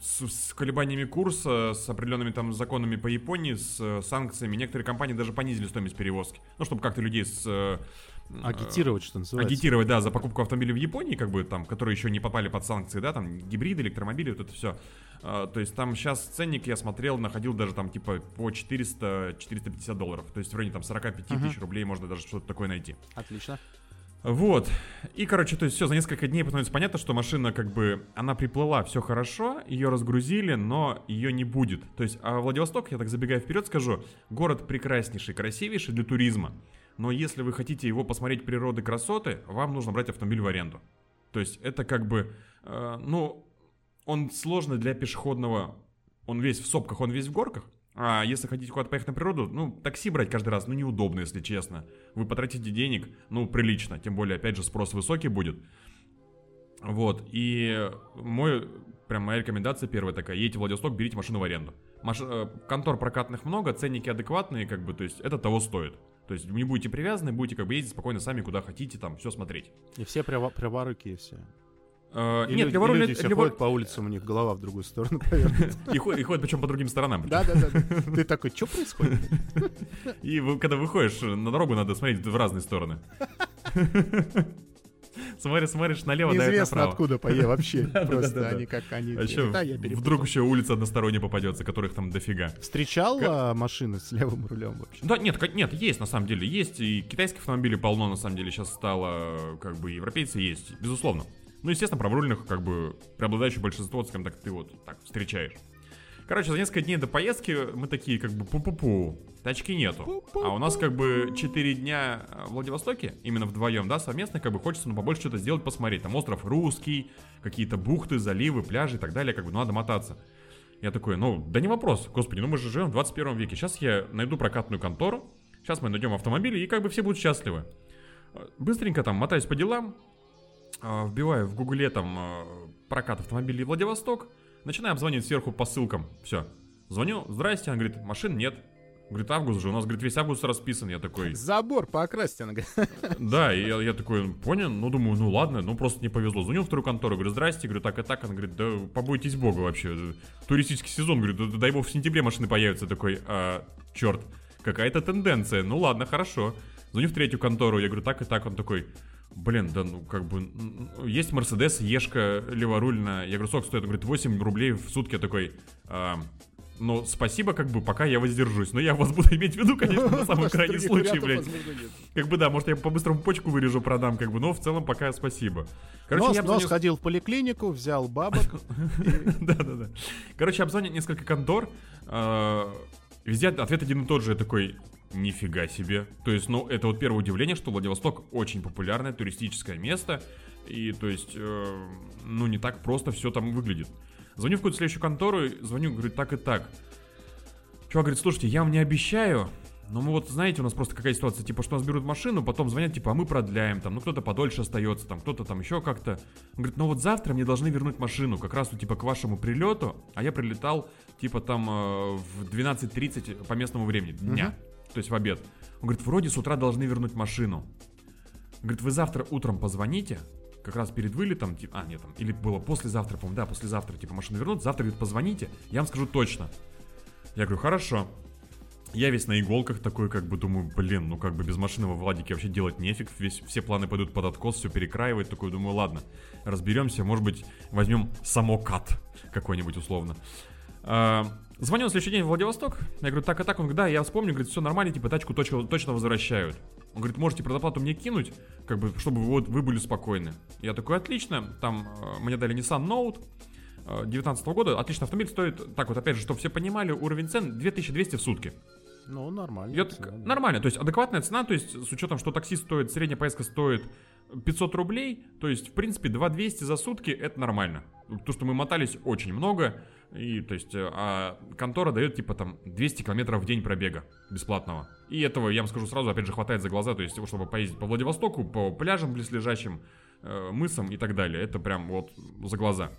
с, с колебаниями курса, с определенными там законами по Японии, с э, санкциями, некоторые компании даже понизили стоимость перевозки. Ну, чтобы как-то людей с... э, э, Агитировать, что называется. Агитировать, да, за покупку автомобилей в Японии, как бы там, которые еще не попали под санкции, да, там гибриды, электромобили, вот это все. то есть там сейчас ценник я смотрел, находил даже там типа по 400-450 долларов. То есть в районе там 45 тысяч рублей можно даже что-то такое найти. Отлично. Вот. И, короче, то есть все, за несколько дней становится понятно, что машина как бы, она приплыла, все хорошо, ее разгрузили, но ее не будет. То есть, а Владивосток, я так забегая вперед скажу, город прекраснейший, красивейший для туризма. Но если вы хотите его посмотреть природы, красоты, вам нужно брать автомобиль в аренду. То есть это как бы, э, ну, он сложный для пешеходного, он весь в сопках, он весь в горках. А если хотите куда-то поехать на природу, ну, такси брать каждый раз, ну, неудобно, если честно. Вы потратите денег, ну, прилично. Тем более, опять же, спрос высокий будет. Вот, и мой, прям моя рекомендация первая такая, едете в Владивосток, берите машину в аренду. Маш- э, контор прокатных много, ценники адекватные, как бы, то есть это того стоит. То есть не будете привязаны, будете как бы ездить спокойно сами, куда хотите, там, все смотреть. И все права- праворукие все. Э, И нет, люди, и люди все левор- ходят по улицам, у них голова в другую сторону и ходят, причем по другим сторонам. Да, да, да. Ты такой, что происходит? И когда выходишь на дорогу, надо смотреть в разные стороны. Смотришь, смотришь налево, дают Неизвестно откуда пое вообще. да, Просто да. они как они. А Да, вдруг еще улица односторонняя попадется, которых там дофига. Встречал а, машины с левым рулем вообще? Да, нет, нет, есть на самом деле, есть и китайских автомобилей полно на самом деле сейчас стало, как бы европейцы есть, безусловно. Ну, естественно, праворульных, как бы, преобладающее большинство, скажем так, ты вот так встречаешь. Короче, за несколько дней до поездки мы такие, как бы, пу-пу-пу, тачки нету. А у нас, как бы, 4 дня в Владивостоке, именно вдвоем, да, совместно, как бы, хочется, ну, побольше что-то сделать, посмотреть. Там остров Русский, какие-то бухты, заливы, пляжи и так далее, как бы, ну, надо мотаться. Я такой, ну, да не вопрос, господи, ну мы же живем в 21 веке. Сейчас я найду прокатную контору, сейчас мы найдем автомобили, и как бы все будут счастливы. Э, Быстренько там мотаюсь по делам, э, вбиваю в гугле там э, прокат автомобилей Владивосток, начинаю обзванивать сверху по ссылкам. Все. Звоню, здрасте, он говорит, машин нет. Говорит, август же, у нас, говорит, весь август расписан. Я такой, Забор покрасьте, она говорит. да, и я, я такой, «Ну, понял, ну думаю, ну ладно, ну просто не повезло. Звоню в вторую контору, говорю, здрасте, говорю, так и так. Он говорит, да побойтесь бога вообще, туристический сезон, говорю, да, дай бог в сентябре машины появятся. Я такой, а, черт, какая-то тенденция, ну ладно, хорошо. Звоню в третью контору, я говорю, так и так. Он такой, блин, да ну как бы, есть Мерседес, Ешка леворульная. Я говорю, сколько стоит? Он говорит, 8 рублей в сутки. Я такой, «А, ну, спасибо, как бы, пока я воздержусь. Но я вас буду иметь в виду, конечно, на самый Может, крайний случай, блядь. Как бы да, может я по-быстрому почку вырежу, продам, как бы, но в целом пока спасибо. Короче, я сходил в поликлинику, взял бабок. Да-да-да. Короче, обзвонил несколько контор. э, Везде ответ один и тот же. Я такой, нифига себе. То есть, ну, это вот первое удивление, что Владивосток очень популярное туристическое место. И, то есть, э, ну, не так просто все там выглядит. Звоню в какую-то следующую контору, звоню, говорю, так и так. Чувак говорит, слушайте, я вам не обещаю, Но мы вот, знаете, у нас просто какая ситуация, типа, что нас берут машину, потом звонят, типа, а мы продляем, там, ну кто-то подольше остается, там, кто-то там еще как-то. Он говорит, ну вот завтра мне должны вернуть машину, как раз, типа, к вашему прилету, а я прилетал, типа, там, э, в 12.30 по местному времени, дня, то есть в обед. Он говорит, вроде с утра должны вернуть машину. Говорит, вы завтра утром позвоните, как раз перед вылетом, а, нет, там, или было послезавтра, по-моему, да, послезавтра, типа, машину вернут, завтра, говорит, позвоните, я вам скажу точно. Я говорю, хорошо. Я весь на иголках такой, как бы думаю, блин, ну как бы без машины во Владике вообще делать нефиг, весь, все планы пойдут под откос, все перекраивает, такой думаю, ладно, разберемся, может быть, возьмем самокат какой-нибудь условно. А, звоню на следующий день в Владивосток, я говорю, так и так, он говорит, да, я вспомню, говорит, все нормально, типа тачку точно, точно возвращают. Он говорит, можете предоплату мне кинуть, как бы, чтобы вы, вы были спокойны. Я такой, отлично, там э, мне дали Nissan Note, 2019 года. Отличный автомобиль стоит, так вот, опять же, чтобы все понимали, уровень цен 2200 в сутки. Ну, нормально. Я цена, да. нормально, то есть адекватная цена, то есть с учетом, что такси стоит, средняя поездка стоит 500 рублей, то есть, в принципе, 2200 за сутки это нормально. То, что мы мотались очень много, и, то есть, э, а контора дает, типа, там, 200 километров в день пробега бесплатного. И этого, я вам скажу сразу, опять же, хватает за глаза, то есть, чтобы поездить по Владивостоку, по пляжам близлежащим, э, мысам и так далее. Это прям вот за глаза.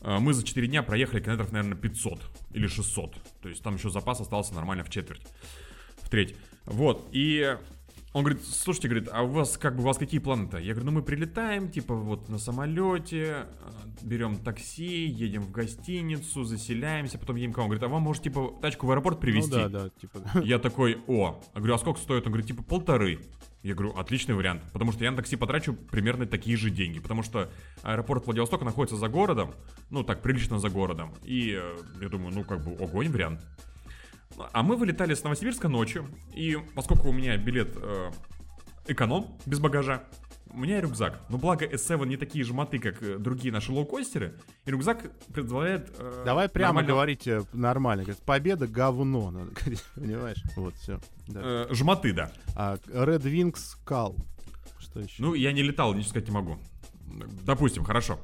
А, Мы за 4 дня проехали километров, наверное, 500 или 600. То есть там еще запас остался нормально в четверть, в треть. Вот, и он говорит, слушайте, говорит, а у вас как бы, у вас какие планы-то? Я говорю, ну мы прилетаем, типа вот на самолете, а, берем такси, едем в гостиницу, заселяемся, потом едем к вам. Он говорит, а вам может, типа, тачку в аэропорт привезти? Ну да, да, типа. Я такой, о. Я говорю, а сколько стоит? Он говорит, типа полторы. Я говорю, отличный вариант, потому что я на такси потрачу примерно такие же деньги, потому что аэропорт Владивостока находится за городом, ну так, прилично за городом, и э, я думаю, ну как бы огонь вариант. А мы вылетали с Новосибирска ночью, и поскольку у меня билет э, эконом, без багажа, у меня рюкзак. Но благо S7 не такие же моты, как э, другие наши лоукостеры, и рюкзак позволяет... э, Давай прямо нормально- говорить э, нормально. Победа говно, надо говорить, понимаешь? Вот, все. э, жмоты, да. А Red Wings Call. Что еще? Ну, я не летал, ничего сказать не могу. Допустим, хорошо.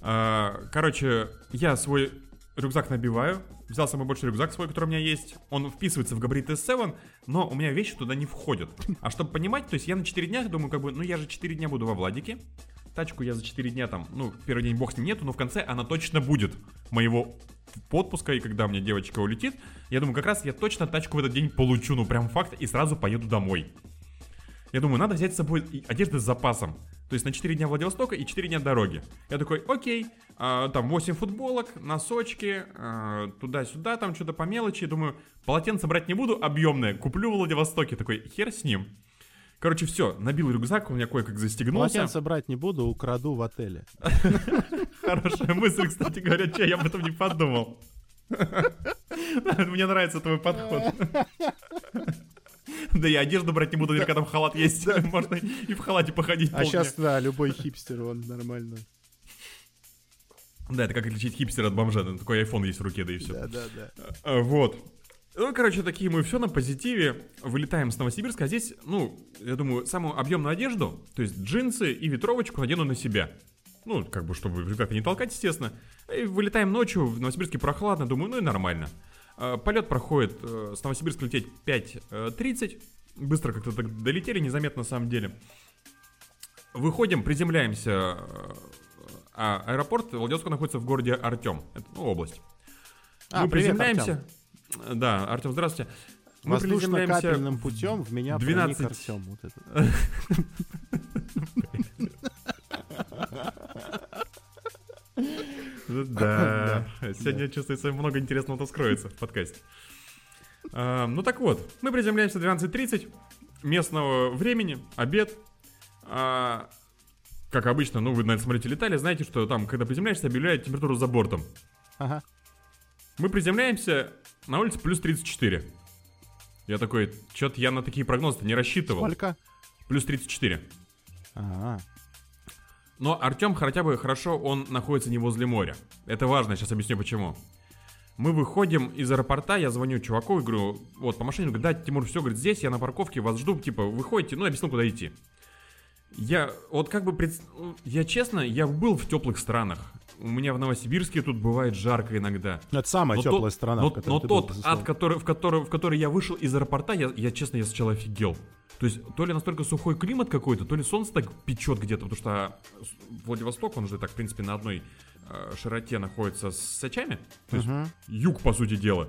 А, Короче, я свой рюкзак набиваю. Взял самый большой рюкзак свой, который у меня есть. Он вписывается в габарит S7, но у меня вещи туда не входят. А чтобы понимать, то есть я на 4 дня думаю, как бы, ну я же 4 дня буду во Владике. Тачку я за 4 дня там, ну, первый день бог с ним нету, но в конце она точно будет моего отпуска, и когда у меня девочка улетит, я думаю, как раз я точно тачку в этот день получу, ну прям факт, и сразу поеду домой. Я думаю, надо взять с собой и одежды с запасом. То есть на 4 дня Владивостока и 4 дня дороги. Я такой, окей, а, там 8 футболок, носочки, а, туда-сюда, там что-то по мелочи. Думаю, полотенце брать не буду, объемное, куплю в Владивостоке. Такой, хер с ним. Короче, все, набил рюкзак, у меня кое-как застегнулся. Полотенце брать не буду, украду в отеле. Хорошая мысль, кстати говоря, че, я об этом не подумал. Мне нравится твой подход. Да я одежду брать не буду, наверняка там халат есть. Можно и в халате походить А сейчас, да, любой хипстер, он нормально. Да, это как отличить хипстера от бомжа. Такой iPhone есть в руке, да и все. Да, да, да. А, Вот. Ну, короче, такие мы все на позитиве. Вылетаем с Новосибирска. А здесь, ну, я думаю, самую объемную одежду, то есть джинсы и ветровочку надену на себя. Ну, как бы, чтобы рюкзак не толкать, естественно. И вылетаем ночью, в Новосибирске прохладно, думаю, ну и нормально. А, Полет проходит э, с Новосибирска лететь 5.30. Быстро как-то так долетели, незаметно на самом деле. Выходим, приземляемся. э, А аэропорт Владивосток находится в городе Артем. Это ну, область. А, мы привет, приземляемся. Да, Артем, здравствуйте. Мы приземляемся Воздушно-капельным путем в меня 12. проник Артем. Вот это. Да, сегодня чувствуется много интересного то скроется в подкасте. А, Ну так вот, мы приземляемся в 12.30 местного времени, обед. А, Как обычно, ну вы на самолете летали, знаете, что там, когда приземляешься, объявляют температуру за бортом. Ага. Мы приземляемся, на улице плюс 34. Я такой, что-то я на такие прогнозы не рассчитывал. Сколько? Плюс 34. А, Но Артем хотя бы хорошо, он находится не возле моря. Это важно, сейчас объясню почему. Мы выходим из аэропорта, я звоню чуваку и говорю, вот по машине, говорю, да, Тимур, все, говорит, здесь, я на парковке, вас жду, типа, выходите, ну, я объяснил, куда идти. Я, вот как бы, пред- я честно, я был в теплых странах. у меня в Новосибирске тут бывает жарко иногда. Ну, Это самая Но теплая тот- страна, но, но был, тот безусловно. ад, который, в, который, в который я вышел из аэропорта, я, я честно, я сначала офигел. То есть, то ли настолько сухой климат какой-то, то ли солнце так печет где-то, потому что Владивосток, он же так, в принципе, на одной э, широте находится с Сочами. То есть, Мгм. юг, по сути дела.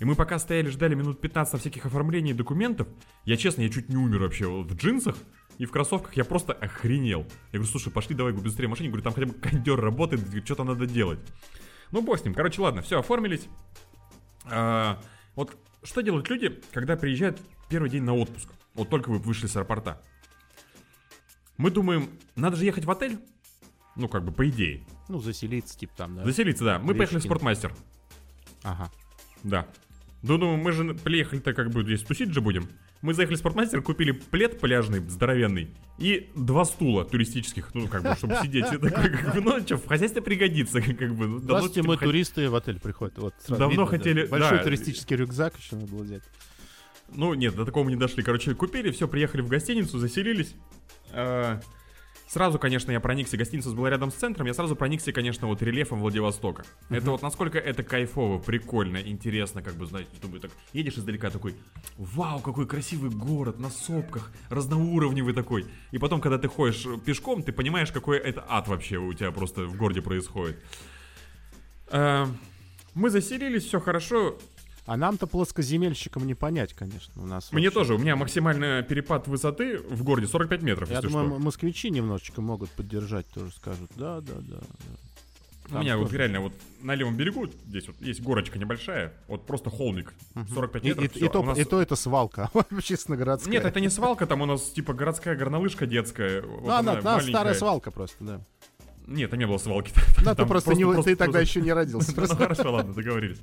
И мы пока стояли, ждали минут 15 на всяких оформлений документов, я честно, я чуть не умер вообще в джинсах и в кроссовках, я просто охренел. Я говорю, слушай, пошли давай быстрее в машине, говорю, там хотя бы кондер работает, что-то надо делать. Ну, бог с ним. Короче, ладно, все, оформились. А, вот что делают люди, когда приезжают первый день на отпуск? Вот только вы вышли с аэропорта. Мы думаем, надо же ехать в отель? Ну, как бы, по идее. Ну, заселиться, типа там, да. Заселиться, да. Мы Вещи поехали в спортмастер. Ага. Да. Ну, думаю, мы же приехали-то как бы здесь тусить же будем. Мы заехали в спортмастер, купили плед пляжный, здоровенный, и два стула туристических, ну, как бы, чтобы сидеть. И такой, как бы, ну, что, в хозяйстве пригодится, как бы. ну, давно, Здравствуйте, типа, мы туристы в отель приходят. Вот, Давно хотели- Большой туристический рюкзак еще надо было взять. Ну, нет, до такого мы не дошли. Короче, купили, все, приехали в гостиницу, заселились. Э, Сразу, конечно, я проникся, гостиница была рядом с центром, я сразу проникся, конечно, вот рельефом Владивостока. Это вот насколько это кайфово, прикольно, интересно, как бы, знаете, думаю, так едешь издалека такой, вау, какой красивый город, на сопках, разноуровневый такой. И потом, когда ты ходишь пешком, ты понимаешь, какой это ад вообще у тебя просто в городе происходит. Э, Мы заселились, все хорошо, А нам-то плоскоземельщикам не понять, конечно. У нас Мне вообще- тоже, у меня максимальный перепад высоты в городе 45 метров, Я думаю, что. москвичи немножечко могут поддержать, тоже скажут. Да, да, да. да. У там меня вот тоже. реально вот на левом берегу, здесь вот есть горочка небольшая, вот просто холмик, 45 И, метров, и- всё. и то, У нас- и то это свалка, общественно городская. Нет, это не свалка, там у нас типа городская горнолыжка детская. вот Ну, она, она старая свалка просто, да. Нет, там не было свалки. Ну, ты Там просто, не, ты тогда просто- еще не родился. Ну просто. хорошо, ладно, договорились.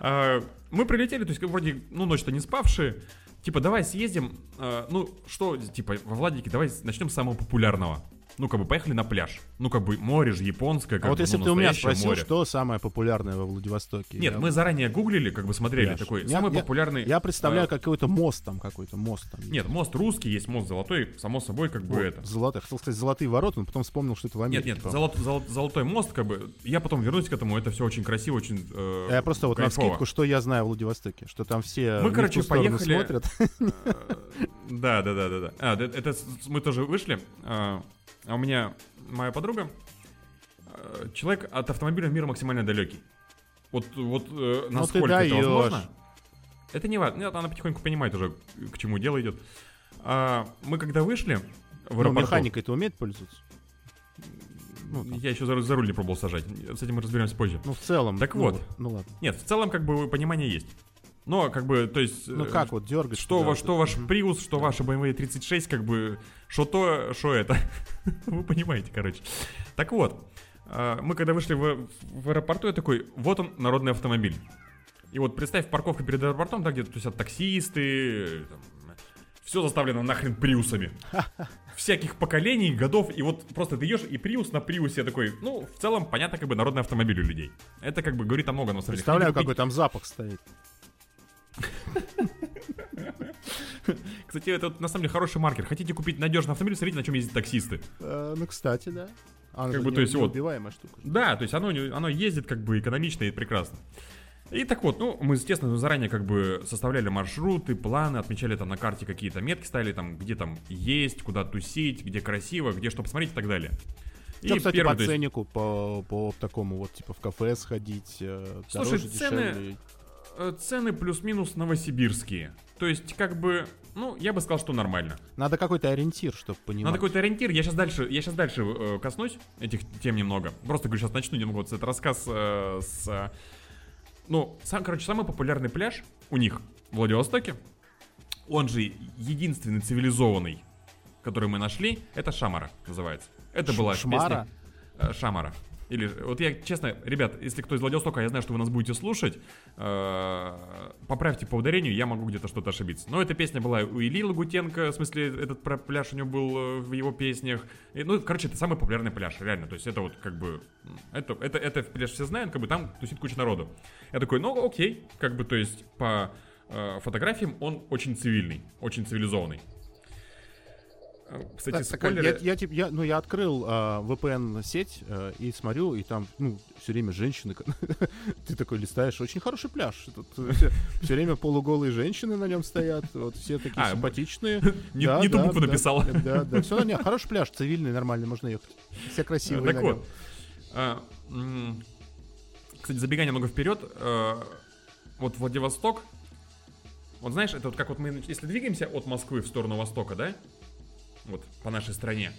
А, Мы прилетели, то есть вроде, ну, ночь-то не спавшие. Типа, давай съездим, а, ну, что, типа, во Владике, давай начнем с самого популярного. Ну, как бы, поехали на пляж. Ну, как бы, море же японское, как А вот бы, если ну, ты у меня спросил, море. что самое популярное во Владивостоке. Нет, я- мы заранее гуглили, как бы смотрели, Пляж. такой, Я- самый я- популярный... Я представляю а, какой-то мост там, какой-то мост там. Нет, мост русский, есть мост золотой, само собой, как бы Вот, это. Золотых. Хотел сказать золотые ворота, но потом вспомнил, что это в Нет, Америке. нет, по-моему. золот- золот- золотой мост, как бы. Я потом вернусь к этому, это все очень красиво, очень. э, Я просто вот на кайфово. скидку, что я знаю о Владивостоке, что там все Мы, короче, поехали- смотрят. Да, да, да, да, да. А, это мы тоже вышли. А у меня моя подруга, э, человек от автомобильного мира максимально далекий. Вот, вот э, Ну насколько это возможно. Это не важно. Нет, она потихоньку понимает уже, к чему дело идет. А, мы когда вышли в Ну, аэропорту, механикой-то умеет пользоваться? Ну, там. я еще за, за руль не пробовал сажать. С этим мы разберемся позже. Ну, в целом. Так ну, вот. Ну, ладно. Нет, в целом, как бы, понимание есть. Но, как бы, то есть... Ну, э, как вот дергать? Что, ваш, что ваш. Prius, что ваша BMW 36, как бы, что то, что это. Вы понимаете, короче. Так вот, а, мы когда вышли в, в аэропорту, я такой, вот он, народный автомобиль. И вот представь, парковка перед аэропортом, да, где-то, от таксисты, все заставлено нахрен приусами. Всяких поколений, годов, и вот просто ты идешь, и приус на приусе такой, ну, в целом, понятно, как бы народный автомобиль у людей. Это как бы говорит о многом на самом деле. Представляю, какой там запах стоит. Кстати, это на самом деле хороший маркер. Хотите купить надежный автомобиль, смотрите, на чем ездят таксисты. Э, Ну, кстати, да. Она Как бы, не- то есть, вот. штука. Да, то есть оно, оно ездит как бы экономично и прекрасно. И так вот, ну, мы, естественно, заранее как бы составляли маршруты, планы, отмечали там на карте какие-то метки, ставили там, где там есть, куда тусить, где красиво, где что посмотреть и так далее. Что, кстати, первый, по то есть, ценнику, по, по такому вот, типа, в кафе сходить, э, Слушай, дороже, цены- дешевле? Э, цены плюс-минус новосибирские. То есть, как бы, ну, я бы сказал, что нормально. Надо какой-то ориентир, чтобы понимать. Надо какой-то ориентир. Я сейчас дальше, я сейчас дальше э, коснусь этих тем немного. Просто говорю, сейчас начну немного вот этот рассказ э, с. э, ну, сам, короче, самый популярный пляж у них в Владивостоке. Он же единственный цивилизованный, который мы нашли. Это Шамара называется. Это Ш- была Шмара? песня. э, Шамара. Или, вот я, честно, ребят, если кто из Владивостока, я знаю, что вы нас будете слушать, э, поправьте по ударению, я могу где-то что-то ошибиться. Но эта песня была у Ильи Лагутенко, в смысле, этот про пляж у него был э, в его песнях. И, ну, короче, это самый популярный пляж, реально. То есть это вот как бы, это, это, это пляж все знают, как бы там тусит куча народу. Я такой, ну, окей, как бы, то есть по э, фотографиям он очень цивильный, очень цивилизованный. Э, кстати, Так, так, спойлеры... я, я, я, ну, я открыл а, VPN-сеть э, и смотрю, и там, ну, все время женщины. Ты такой листаешь, очень хороший пляж. Тут все, время полуголые женщины на нем стоят, вот все такие А, симпатичные. Не, Да, не ту да, букву да, написал. Да, да, все, нет, хороший пляж, цивильный, нормальный, можно ехать. Все красивые Так вот. а, Кстати, забегая немного вперед, э, вот Владивосток, вот знаешь, это вот как вот мы, если двигаемся от Москвы в сторону востока, да, вот по нашей стране,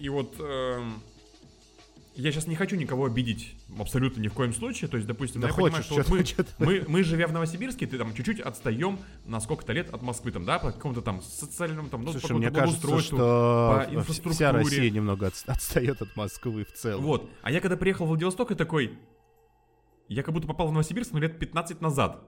и вот эм, я сейчас не хочу никого обидеть, абсолютно ни в коем случае, то есть, допустим, Да я понимаю, хочешь, что вот мы, чё-то. мы, мы, живя в Новосибирске, ты там чуть-чуть отстаем на сколько-то лет от Москвы, там, да, по какому-то там социальному, там, ну, Слушай, по мне кажется, что по инфраструктуре. вся Россия немного отс- отстает от Москвы в целом. Вот. А я когда приехал в Владивосток, я такой... Я как будто попал в Новосибирск, но лет 15 назад.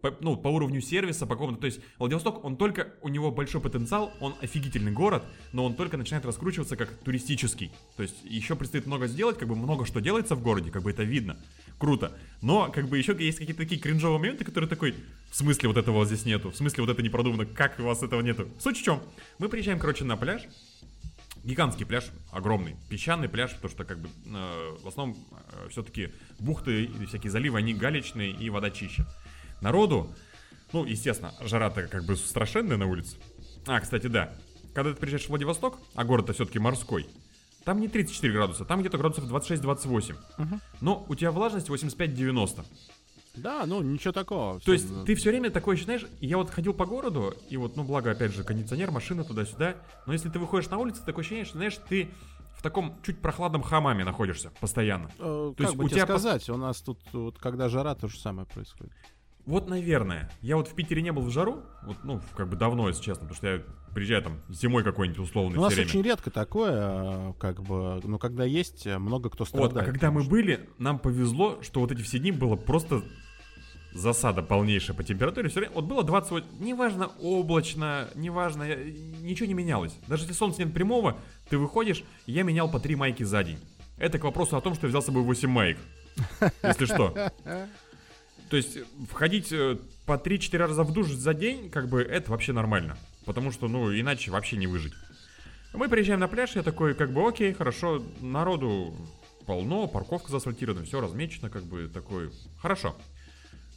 По, ну, по уровню сервиса, по какому-то... То есть Владивосток, он только... У него большой потенциал, он офигительный город, но он только начинает раскручиваться как туристический. То есть еще предстоит много сделать, как бы много что делается в городе, как бы это видно. Круто. Но как бы еще есть какие-то такие кринжовые моменты, которые такой... В смысле вот этого здесь нету? В смысле вот это не продумано? Как у вас этого нету? Суть в чем? Мы приезжаем, короче, на пляж, Гигантский пляж, огромный, песчаный пляж, потому что как бы э, в основном все-таки бухты и всякие заливы, они галечные и вода чище. Народу, ну, естественно, жара-то как бы страшенная на улице. А, кстати, да, когда ты приезжаешь в Владивосток, а город-то все-таки морской, там не 34 градуса, там где-то градусов 26-28. Но у тебя влажность 85-90. Да, ну ничего такого. То всё, есть ты все время такой, знаешь, я вот ходил по городу, и вот, ну, благо, опять же, кондиционер, машина туда-сюда, но если ты выходишь на улицу, такое ощущение, что, знаешь, ты в таком чуть прохладном хамаме находишься постоянно. э, то как есть бы у тебе тебя сказать, у нас тут, вот, когда жара, то же самое происходит. Вот, наверное. Я вот в Питере не был в жару, вот, ну, как бы давно, если честно, потому что я приезжаю там зимой какой-нибудь условный У нас время. очень редко такое, а, как бы, но когда есть, много кто Вот, страдает. а когда мы что- были, нам повезло, что вот эти все дни было просто засада полнейшая по температуре. Все время, вот было 28, неважно облачно, неважно, я- ничего не менялось. Даже если солнца нет прямого, ты выходишь, я менял по 3 майки за день. Это к вопросу о том, что я взял с собой 8 маек. Если что. То есть входить э, по 3-4 раза в душ за день, как бы это вообще нормально. Потому что, ну, иначе вообще не выжить. Мы приезжаем на пляж, я такой, как бы, окей, хорошо, народу полно, парковка заасфальтирована, все размечено, как бы, такой, хорошо.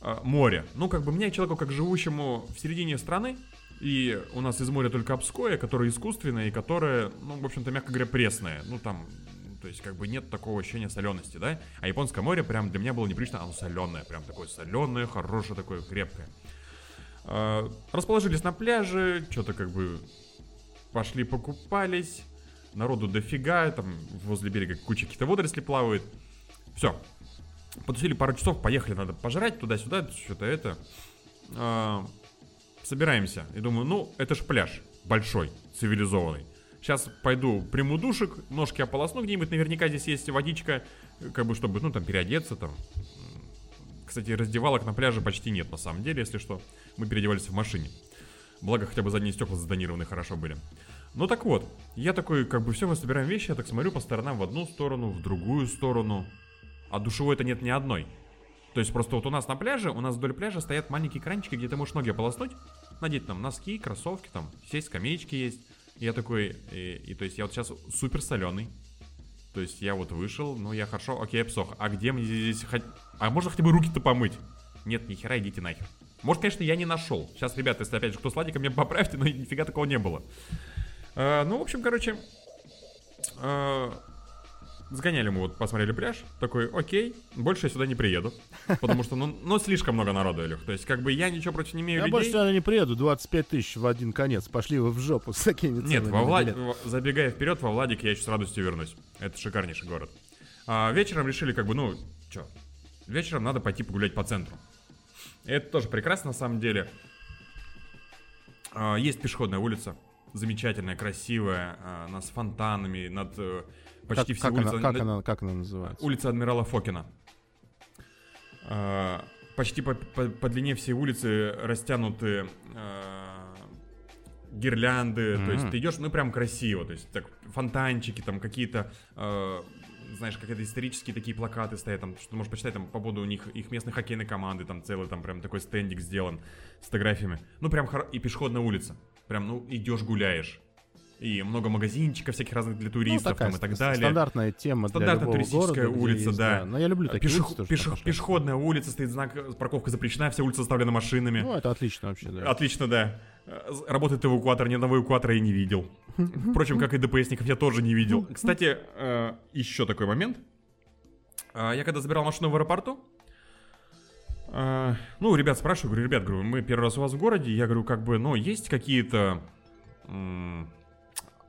А, море. Ну, как бы, мне, человеку, как живущему в середине страны, и у нас из моря только Обское, которое искусственное и которое, ну, в общем-то, мягко говоря, пресное. Ну, там, то есть, как бы нет такого ощущения солености, да? А японское море прям для меня было непривычно, оно соленое, прям такое соленое, хорошее такое, крепкое. А, Расположились на пляже, что-то как бы пошли покупались, народу дофига, там возле берега куча каких-то водорослей плавает. Все. Потусили пару часов, поехали, надо пожрать туда-сюда, что-то это. А, собираемся. И думаю, ну, это ж пляж большой, цивилизованный. Сейчас пойду приму душик, ножки ополосну где-нибудь, наверняка здесь есть водичка, как бы, чтобы, ну, там, переодеться, там. Кстати, раздевалок на пляже почти нет, на самом деле, если что. Мы переодевались в машине. Благо, хотя бы задние стекла задонированы хорошо были. Ну так вот, я такой, как бы все, мы собираем вещи, я так смотрю по сторонам в одну сторону, в другую сторону. А душевой-то нет ни одной. То есть просто вот у нас на пляже, у нас вдоль пляжа стоят маленькие кранчики, где ты можешь ноги ополоснуть, надеть там носки, кроссовки, там, сесть, скамеечки есть. Я такой, и, и то есть я вот сейчас супер соленый. То есть я вот вышел, ну я хорошо, окей, я обсох. А где мне здесь хоть... А можно хотя бы руки-то помыть? Нет, ни хера, идите нахер. Может, конечно, я не нашел. Сейчас, ребята, если опять же кто сладенько, меня поправьте, но нифига такого не было. А, ну, в общем, короче, а, сгоняли мы вот, посмотрели пляж. Такой, окей, больше я сюда не приеду. Потому что, ну, ну слишком много народу, Илюх. То есть, как бы я ничего против не имею Я людей. больше сюда не приеду, 25 тысяч в один конец. Пошли вы в жопу с такими Нет, ценами во на Влад... во- забегая вперед, во Владик я еще с радостью вернусь. Это шикарнейший город. А, вечером решили, как бы, ну, что, вечером надо пойти погулять по центру. Это тоже прекрасно, на самом деле. А, есть пешеходная улица, замечательная, красивая, а, она с фонтанами, над э, почти Как, все как улицы. она, как, она, как она называется? Улица Адмирала Фокина. А, Почти по, по- по длине всей улицы растянуты а, гирлянды. То есть ты идешь, ну прям красиво. То есть так фонтанчики, там какие-то, а, знаешь, какие-то исторические такие плакаты стоят, там, что ты можешь почитать там по поводу у них, их местной хоккейной команды, там целый там прям такой стендик сделан с фотографиями. Ну прям хоро- и пешеходная улица. Прям, ну идешь гуляешь. И много магазинчиков всяких разных для Ну, туристов такая там, и так далее. Стандартная тема Стандартная для туристическая города, улица, есть, да. Но я люблю такие Пешех- улицы тоже, пешех- Пешеходная улица, стоит знак, парковка запрещена, вся улица заставлена машинами. Ну, это отлично вообще, да. Отлично, да. Э, Работает эвакуатор, ни одного эвакуатора я не видел. Впрочем, как и ДПСников я тоже не видел. Кстати, э, еще такой момент. Э, Я когда забирал машину в аэропорту, ну, ребят спрашиваю, говорю, ребят, говорю, мы первый раз у вас в городе, я говорю, как бы, ну, есть какие-то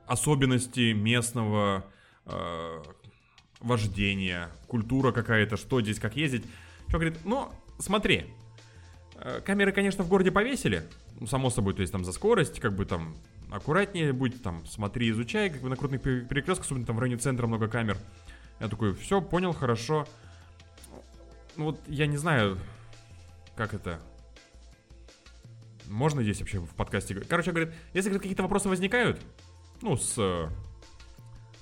особенности местного э, вождения, культура какая-то, что здесь, как ездить. Что говорит, ну, смотри, Э, Камеры, конечно, в городе повесили. Ну, само собой, то есть там за скорость, как бы там аккуратнее будь, там смотри, изучай, как бы на пере- перекрестках, особенно там в районе центра много камер. Я такой, все, понял, хорошо. Ну вот я не знаю, как это. Можно здесь вообще в подкасте? Короче, говорит, если говорит, какие-то вопросы возникают, ну, с,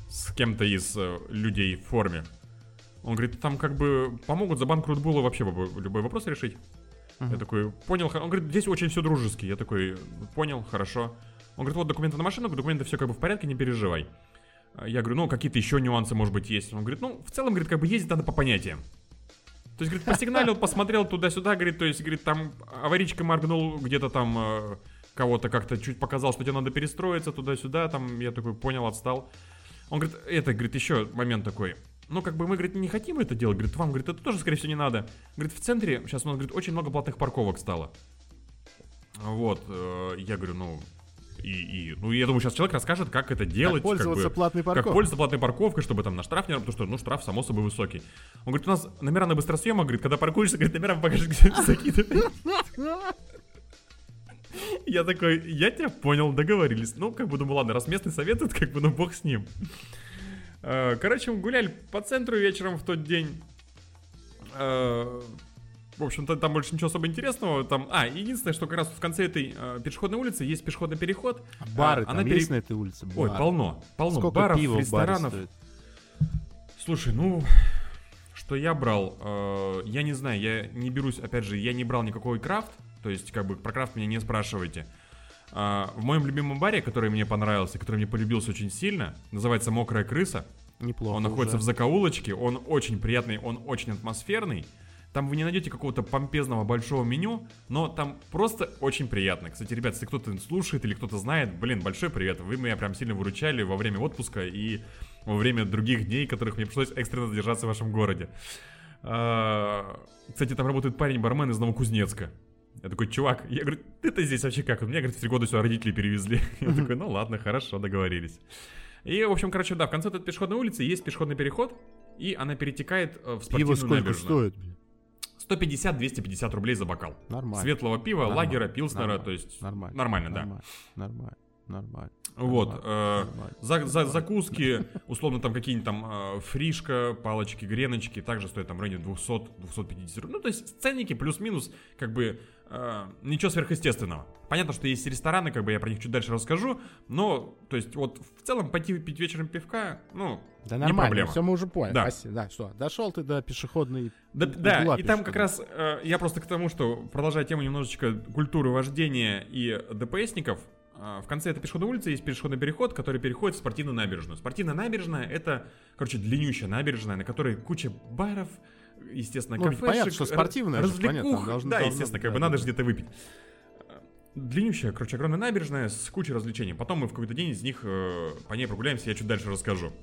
с кем-то из э, людей в форме, он говорит, там как бы помогут за банк Рудбула вообще любой, вопрос решить. Я такой, понял, хо-». он говорит, здесь очень все дружески. Я такой, понял, хорошо. Он говорит, вот документы на машину, документы все как бы в порядке, не переживай. Я говорю, ну, какие-то еще нюансы, может быть, есть. Он говорит, ну, в целом, говорит, как бы ездить надо по понятиям. То есть, говорит, посигналил, посмотрел туда-сюда, говорит, то есть, говорит, там аварийка моргнул, где-то там э, кого-то как-то чуть показал, что тебе надо перестроиться туда-сюда, там, я такой, понял, отстал. Он говорит, это, говорит, еще момент такой. Ну, как бы мы, говорит, не хотим это делать. Говорит, вам, говорит, это тоже, скорее всего, не надо. Говорит, в центре сейчас у нас, говорит, очень много платных парковок стало. Вот, э, я говорю, ну, и, и, ну, я думаю, сейчас человек расскажет, как это делать. Как пользоваться бы, платной Как парковкой. пользоваться платной парковкой, чтобы там на штраф не... Потому что, ну, штраф, само собой, высокий. Он говорит, у нас номера на быстросъемах, говорит, когда паркуешься, говорит, номера покажешь, где закидывать. Я такой, я тебя понял, договорились. Ну, как бы думаю, ладно, раз местный советует, как бы, ну, бог с ним. Э, Короче, мы гуляли по центру вечером в тот день. Э, В общем-то, там больше ничего особо интересного. Там, а, единственное, что как раз в конце этой э, пешеходной улицы есть пешеходный переход. Бары А, там она пере- есть на этой улице? Ой, Бары. полно, полно Сколько баров, пива ресторанов. Слушай, ну, что я брал, э, я не знаю, я не берусь, опять же, я не брал никакой крафт, то есть, как бы, про крафт меня не спрашивайте. А, в моем любимом баре, который мне понравился, который мне полюбился очень сильно, называется «Мокрая крыса», Неплохо он находится в уже. закоулочке, он очень приятный, он очень атмосферный. Там вы не найдете какого-то помпезного большого меню, но там просто очень приятно. Кстати, ребят, если кто-то слушает или кто-то знает, блин, большой привет. Вы меня прям сильно выручали во время отпуска и во время других дней, которых мне пришлось экстренно задержаться в вашем городе. А, Кстати, там работает парень-бармен из Новокузнецка. Я такой, чувак, я говорю, ты-то здесь вообще как? У меня, говорит, в три года сюда родители перевезли. Я такой, ну ладно, хорошо, договорились. И, в общем, короче, да, в конце этой пешеходной улицы есть пешеходный переход, и она перетекает э, в Пиво спортивную сколько набережную. стоит? блин? 150-250 рублей за бокал. Нормально. Светлого пива, Нормально. лагера, пилснера, Нормально. то есть Нормально. нормально, да. Нормально. Нормально. Нормально. Вот. Нормально. э, Нормально. за- за- закуски, условно, там какие-нибудь там э, фришка, палочки, греночки, также стоят там в районе 200-250 рублей. Ну, то есть ценники плюс-минус, как бы, э, ничего сверхъестественного. Понятно, что есть рестораны, как бы я про них чуть дальше расскажу, но, то есть, вот в целом пойти пить вечером пивка, ну, Да не нормально, проблема. все мы уже поняли. Да. Спасибо. Да, что, дошел ты до пешеходной... Да, да, и там как раз э, я просто к тому, что продолжая тему немножечко культуры вождения и ДПСников, э, в конце этой пешеходной улицы есть пешеходный переход, который переходит в спортивную набережную. Спортивная набережная это, короче, длиннющая набережная, на которой куча баров, естественно, Ну, кафешек, понятно, что р- спортивная же, понятно, развлекух. должно- да, должно- естественно, как да, бы да, надо да. же где-то выпить. Длиннющая, короче, огромная набережная с кучей развлечений. Потом мы в какой-то день из них э, по ней прогуляемся, я чуть дальше расскажу.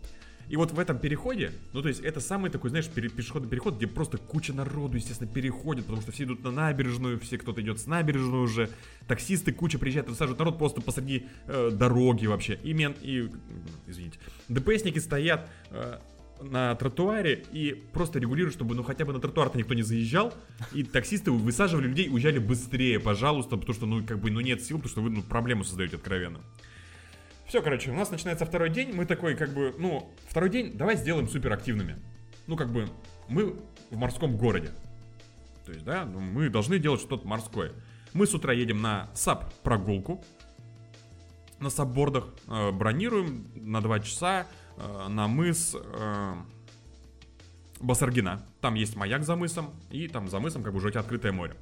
И вот в этом переходе, ну то есть это самый такой, знаешь, пере- пешеходный переход, где просто куча народу, естественно, переходит, потому что все идут на набережную, все кто-то идет с набережной уже, таксисты, куча приезжают, высаживают народ просто посреди э, дороги вообще. И мен, и, извините, ДПСники стоят э, на тротуаре и просто регулируют, чтобы ну хотя бы на тротуар-то никто не заезжал, и таксисты высаживали людей, уезжали быстрее, пожалуйста, потому что ну как бы ну нет сил, потому что вы ну проблему создаете откровенно. Все, короче, у нас начинается второй день. Мы такой, как бы, ну, второй день, давай сделаем супер активными. Ну, как бы, мы в морском городе. То есть, да, ну, мы должны делать что-то морское. Мы с утра едем на САП прогулку. На сапбордах э, бронируем на 2 часа э, на мыс э, Басаргина. Там есть маяк за мысом, и там за мысом как бы уже открытое море.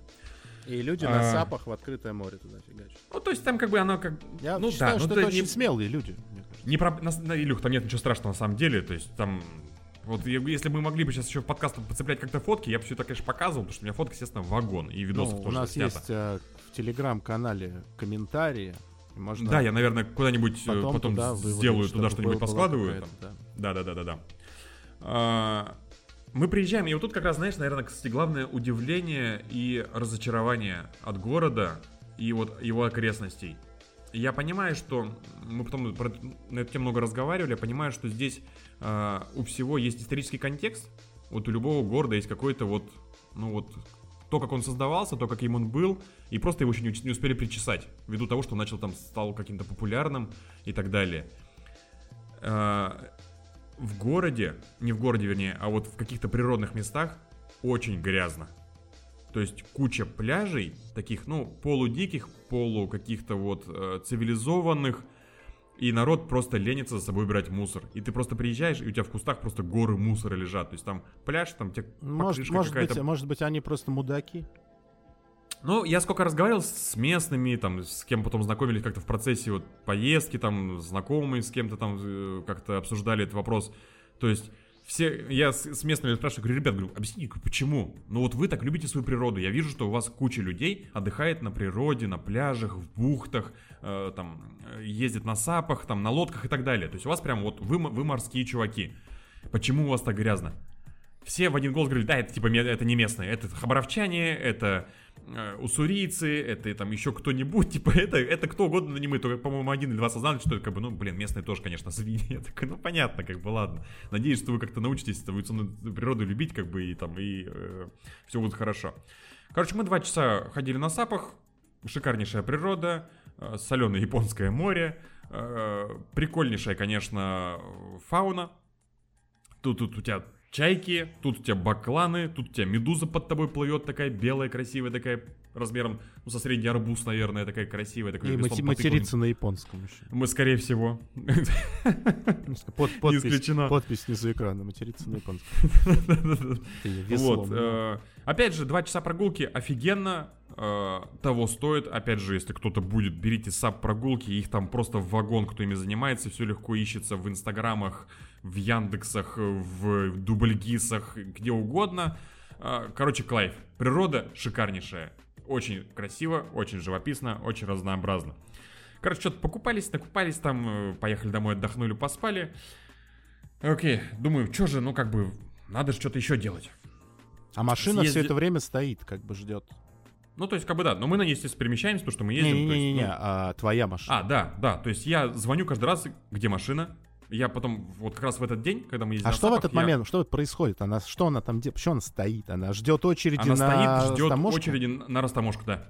И люди А. на сапах в открытое море туда фигачат. Ну, то есть там как бы оно как... Я ну, считаю, да, что ну, это очень не- смелые люди. Не про... на- на- Илюх, там нет ничего страшного на самом деле, то есть там... Вот если мы могли бы сейчас еще в подкастом подцеплять как-то фотки, я бы все это, конечно, показывал, потому что у меня фотка, естественно, вагон, и видосов Ну, у тоже нас снято. есть э, в телеграм-канале комментарии. Можно Да, я, наверное, куда-нибудь э, потом, потом, туда сделаю туда чтобы что-нибудь поскладываю. какая-то, там. да. Да, да, да, да, да. А, Мы приезжаем, и вот тут как раз, знаешь, наверное, кстати, главное удивление и разочарование от города и вот его окрестностей. Я понимаю, что мы потом про- на эту тему много разговаривали, я понимаю, что здесь а, у всего есть исторический контекст, вот у любого города есть какой-то вот, ну вот, то, как он создавался, то, каким он был, и просто его еще не, не успели причесать, ввиду того, что он начал там, стал каким-то популярным и так далее. А, в городе, не в городе, вернее, а вот в каких-то природных местах очень грязно. То есть куча пляжей, таких, ну, полудиких, полу каких-то вот э, цивилизованных, и народ просто ленится за собой убирать мусор. И ты просто приезжаешь, и у тебя в кустах просто горы мусора лежат. То есть там пляж, там тебе Может, может, какая-то. быть, может быть, они просто мудаки. Ну, я сколько разговаривал с местными, там, с кем потом знакомились как-то в процессе вот поездки, там, знакомые с кем-то там э, как-то обсуждали этот вопрос. То есть, все, я с, с местными спрашиваю, говорю, ребят, говорю, объясните, почему? Ну вот вы так любите свою природу, я вижу, что у вас куча людей отдыхает на природе, на пляжах, в бухтах, э, там, э, ездит на сапах, там, на лодках и так далее. То есть у вас прям вот, вы, вы морские чуваки. Почему у вас так грязно? Все в один голос говорили, да, это типа это не местные, это хабаровчане, это уссурийцы, это там еще кто-нибудь, типа это, это кто угодно, но не мы, только, по-моему, один или два сознали, что это как бы, ну, блин, местные тоже, конечно, свиньи. Я такой, ну, понятно, как бы, ладно. Надеюсь, что вы как-то научитесь эволюционную природу любить, как бы, и там, и все будет хорошо. Короче, мы два часа ходили на сапах, шикарнейшая природа, соленое японское море, э, прикольнейшая, конечно, фауна, Тут, тут у тебя чайки, тут у тебя бакланы, тут у тебя медуза под тобой плывет, такая белая, красивая, такая размером, ну, со средний арбуз, наверное, такая красивая. Такой И мати- материться на японском еще. Мы, скорее всего. Под, подпись, исключено. подпись снизу экрана. Материться на японском. Вот. э, Опять же, два часа прогулки офигенно. э, Того стоит. Опять же, если кто-то будет, берите сап прогулки. Их там просто в вагон, кто ими занимается. Все легко ищется в инстаграмах, в Яндексах, в Дубльгисах, где угодно. Э, Короче, кайф. Природа шикарнейшая. Очень красиво, очень живописно, очень разнообразно. Короче, что-то покупались, накупались там, э, поехали домой, отдохнули, поспали. Окей, думаю, что же, ну как бы, надо же что-то еще делать. А машина все съезди- это время стоит, как бы ждет. Ну, то есть, как бы да, но мы на ней, естественно, перемещаемся, потому что мы ездим. Не-не-не, ну, а твоя машина. А, да, да, то есть я звоню каждый раз, где машина. Я потом, вот как раз в этот день, когда мы ездим А что в Сапах, этот я- момент, что вот происходит? Она, что она там делает? Почему она стоит? Она ждет очереди Она на стоит, ждет растаможку? очереди на на растаможку, да.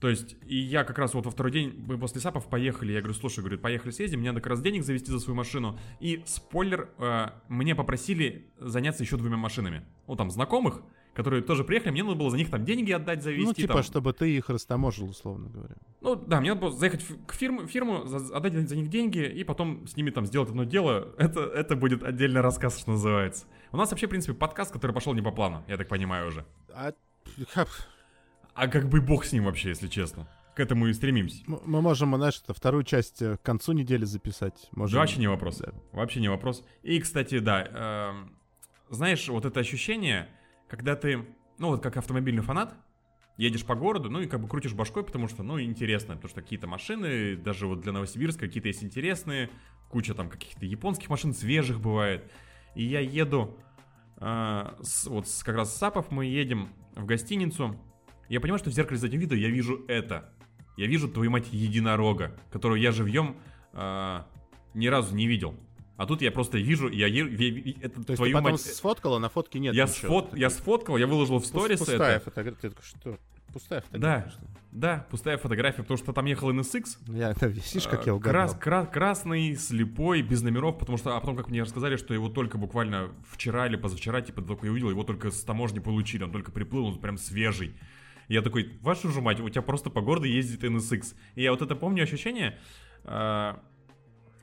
То есть, и я как раз вот во второй день, мы после САПов поехали, я говорю, слушай, говорю, поехали съездим, мне надо как раз денег завести за свою машину. И, спойлер, э, мне попросили заняться еще двумя машинами. Ну, там, знакомых, которые тоже приехали, мне надо было за них там деньги отдать, завести. Ну, типа, там. чтобы ты их растаможил, условно говоря. Ну да, мне надо было заехать к фирму, фирму отдать за них деньги и потом с ними там сделать одно дело. Это, это будет отдельный рассказ, что называется. У нас вообще, в принципе, подкаст, который пошел не по плану, я так понимаю уже. А, А как бы бог с ним вообще, если честно. К этому и стремимся. мы можем, знаешь, это, вторую часть э, к концу недели записать. Можем... Да, вообще не вопрос. Да. Вообще не вопрос. И, кстати, да, эм, знаешь, вот это ощущение, когда ты, ну вот как автомобильный фанат, едешь по городу, ну и как бы крутишь башкой, потому что, ну, интересно, потому что какие-то машины, даже вот для Новосибирска какие-то есть интересные, куча там каких-то японских машин, свежих бывает. И я еду, э, с- вот с- как раз с САПов мы едем в гостиницу, я понимаю, что в зеркале заднего вида я вижу это. Я вижу, твою мать, единорога, которого я живьем э, ни разу не видел. А тут я просто вижу, я ве- это То твою ты потом мать. сфоткала, на фотке нет я, ничего. сфот, я сфоткал, я выложил в сторис Пустая это. фотография. Что? Пустая Да, фотография. ли? да, пустая фотография, потому что там ехал NSX. Я, да, видишь, как я э, угадал. крас- кра- красный, слепой, без номеров, потому что, а потом, как мне рассказали, что его только буквально вчера или позавчера, типа, только я увидел, его только с таможни получили, он только приплыл, он прям свежий. Я такой, вашу же мать, у тебя просто по городу ездит NSX. И я вот это помню ощущение, э,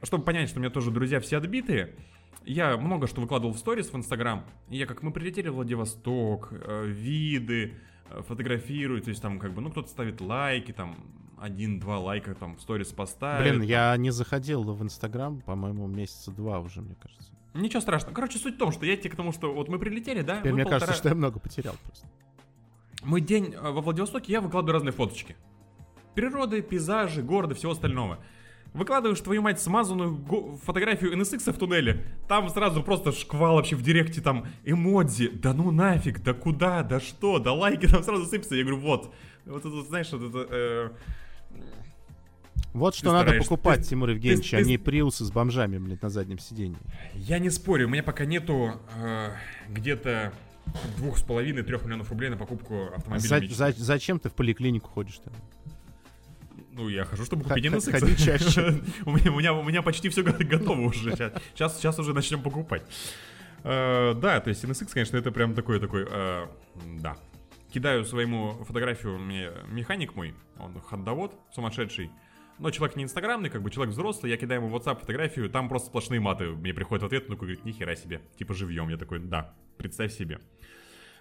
чтобы понять, что у меня тоже друзья все отбитые, я много что выкладывал в сторис в Инстаграм. Я как мы прилетели в Владивосток, э, виды, э, фотографируют, то есть там как бы, ну, кто-то ставит лайки, там, один-два лайка там в сторис поставит. Блин, я не заходил в Инстаграм, по-моему, месяца два уже, мне кажется. Ничего страшного. Короче, суть в том, что я тебе к тому, что вот мы прилетели, да? Теперь мы мне полтора- кажется, что я много потерял просто. Мой день э, во Владивостоке, я выкладываю разные фоточки. Природы, пейзажи, города, всего остального. Выкладываешь, твою мать, смазанную фотографию NSX в туннеле. Там сразу просто шквал вообще в директе, там эмодзи. Да ну нафиг, да куда, да что, да лайки там сразу сыпятся. Я говорю, вот. Вот это, знаешь, вот это... э, Вот что надо покупать, ты- Тимур Евгеньевич, ты- а ты- не приусы с бомжами, блядь, на заднем сиденье. Я не спорю, у меня пока нету э, где-то двух с половиной трех миллионов рублей на покупку А автомобиля. за- за- зачем ты в поликлинику ходишь тогда? Ну, я хожу, чтобы купить х- ходи чаще. у, меня, у, меня, у меня почти все готово уже. Сейчас, сейчас уже начнем покупать. Э, да, то есть NSX, конечно, это прям такой, такой, э, да. Кидаю своему фотографию мне механик мой, он ходовод сумасшедший. Но человек не инстаграмный, как бы человек взрослый, я кидаю ему в WhatsApp фотографию, там просто сплошные маты. Мне приходит ответ, такой говорит, нихера себе, типа живьем. Я такой, да, представь себе.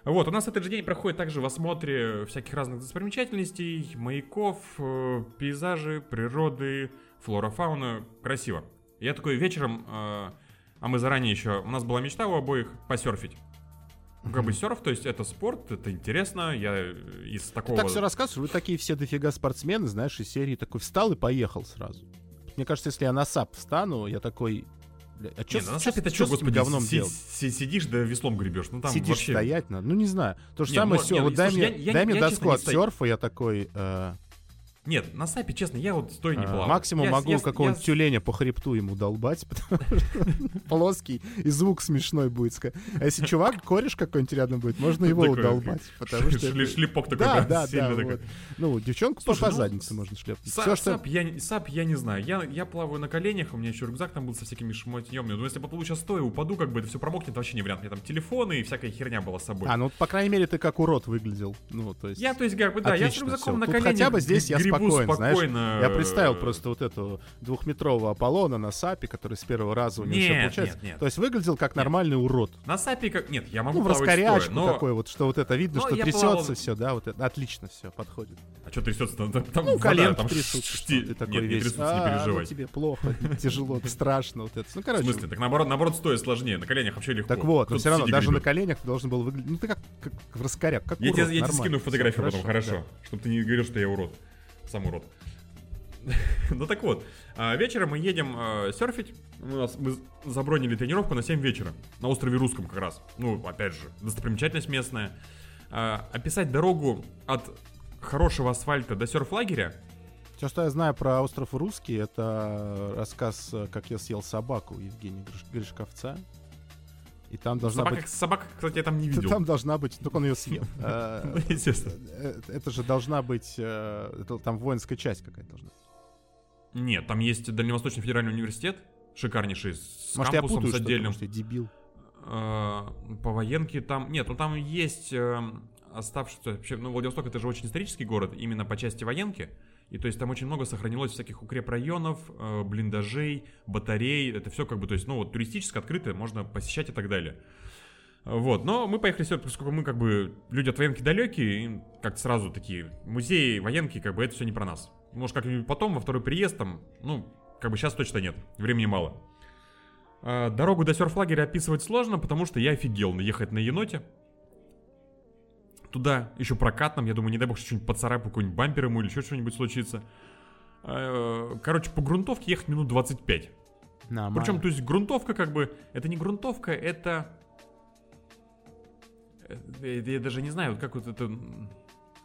Вот, у нас этот же день проходит также в осмотре всяких разных достопримечательностей, маяков, э, пейзажи, природы, флора, фауна. Красиво. Я такой вечером, э, а мы заранее еще, у нас была мечта у обоих посерфить. Ну, как бы серф, то есть это спорт, это интересно, я э, из Ты такого... так все рассказываешь, вы такие все дофига спортсмены, знаешь, из серии такой встал и поехал сразу. Мне кажется, если я на САП встану, я такой... бля, А чё, Не, ну на чё что, господи, говном си- делать? си- сидишь да веслом гребешь, ну там Сидишь, вообще... стоять надо. Ну, не знаю. То же Не, самое, ну, все, вот дай мне, я- я- дай мне я, доску от серфа, я такой... э, Нет, на сапе, честно, я вот стою не э, плаваю. максимум Я- могу я- какого-нибудь я- тюленя по хребту ему долбать, потому что плоский, и звук смешной будет. А если чувак, кореш какой-нибудь рядом будет, можно его удолбать. Потому что... Шлепок такой, Да, да, да. Ну, девчонку по ну, заднице можно шлепнуть. Сап, я, не- знаю. Я, плаваю на коленях, у меня еще рюкзак там был со всякими шмотьем. Но если поплыву сейчас стоя, упаду, как бы это все промокнет, вообще не вариант. У меня там телефоны и всякая херня была с собой. А, ну, по крайней мере, ты как урод выглядел. Ну, то есть... Я, то есть, как бы, да, я с рюкзаком на коленях хотя бы здесь я спокоен, знаешь. спокойно. Я представил просто вот эту двухметрового Аполлона на САПе, который с первого раза у него все Нет, получается. нет, нет. То есть выглядел как нормальный урод. На сапе как... Нет, я могу Ну, в раскорячку но... такой вот, что вот это видно, Но что трясется плавал- все, да, вот это отлично все подходит. А что трясется? Там, там Ну, коленки там трясутся, шти- ты такой Нет, не весь. трясутся, не «А, ну переживай. тебе плохо, тяжело, страшно вот это. Ну, В короче. смысле? Так наоборот, наоборот, стоя сложнее. На коленях вообще легко. Так вот, но все равно, даже на коленях ты должен был выглядеть. Ну, ты как, как в раскоряк, как Я тебе, скину фотографию потом, хорошо. Чтобы ты не говорил, что я урод. Сам урод. ну так вот, а, вечером мы едем а, серфить. У нас, мы забронили тренировку на 7 вечера. На острове Русском как раз. Ну, опять же, достопримечательность местная. А, описать дорогу от хорошего асфальта до серф-лагеря Все, что я знаю про остров Русский, это рассказ, э, как я съел собаку Евгения Гриш- Гришковца. И там должна Собака, быть... собака, кстати, я там не видел. Там должна быть... Только он ее съел. Э, Ну, естественно. э, Это же должна быть... э, Там воинская часть какая-то должна быть. Нет, там есть Дальневосточный федеральный университет, шикарнейший, с Может, я кампусом, путаю с отдельным. может, я дебил. По военке там... Нет, ну там есть э, оставшийся... Вообще, ну, Владивосток это же очень исторический город, именно по части военки. И то есть там очень много сохранилось всяких укрепрайонов, э, блиндажей, батарей. Это все как бы, то есть, ну вот туристически открытое, можно посещать и так далее. Вот, но мы поехали сюда, поскольку мы как бы люди от военки далекие, и как-то сразу такие музеи, военки, как бы это все не про нас. Может, как-нибудь потом, во второй приезд там, ну, как бы сейчас точно нет, времени мало. А, Дорогу до серф-лагеря описывать сложно, потому что я офигел ехать на еноте. Туда еще прокатном, я думаю, не дай бог, что что-нибудь поцарапаю, какой-нибудь бампер ему или еще что-нибудь случится. А, Короче, по грунтовке ехать минут 25. Нормально. Причем, то есть грунтовка как бы, это не грунтовка, это... э, Я, даже не знаю, вот как вот это...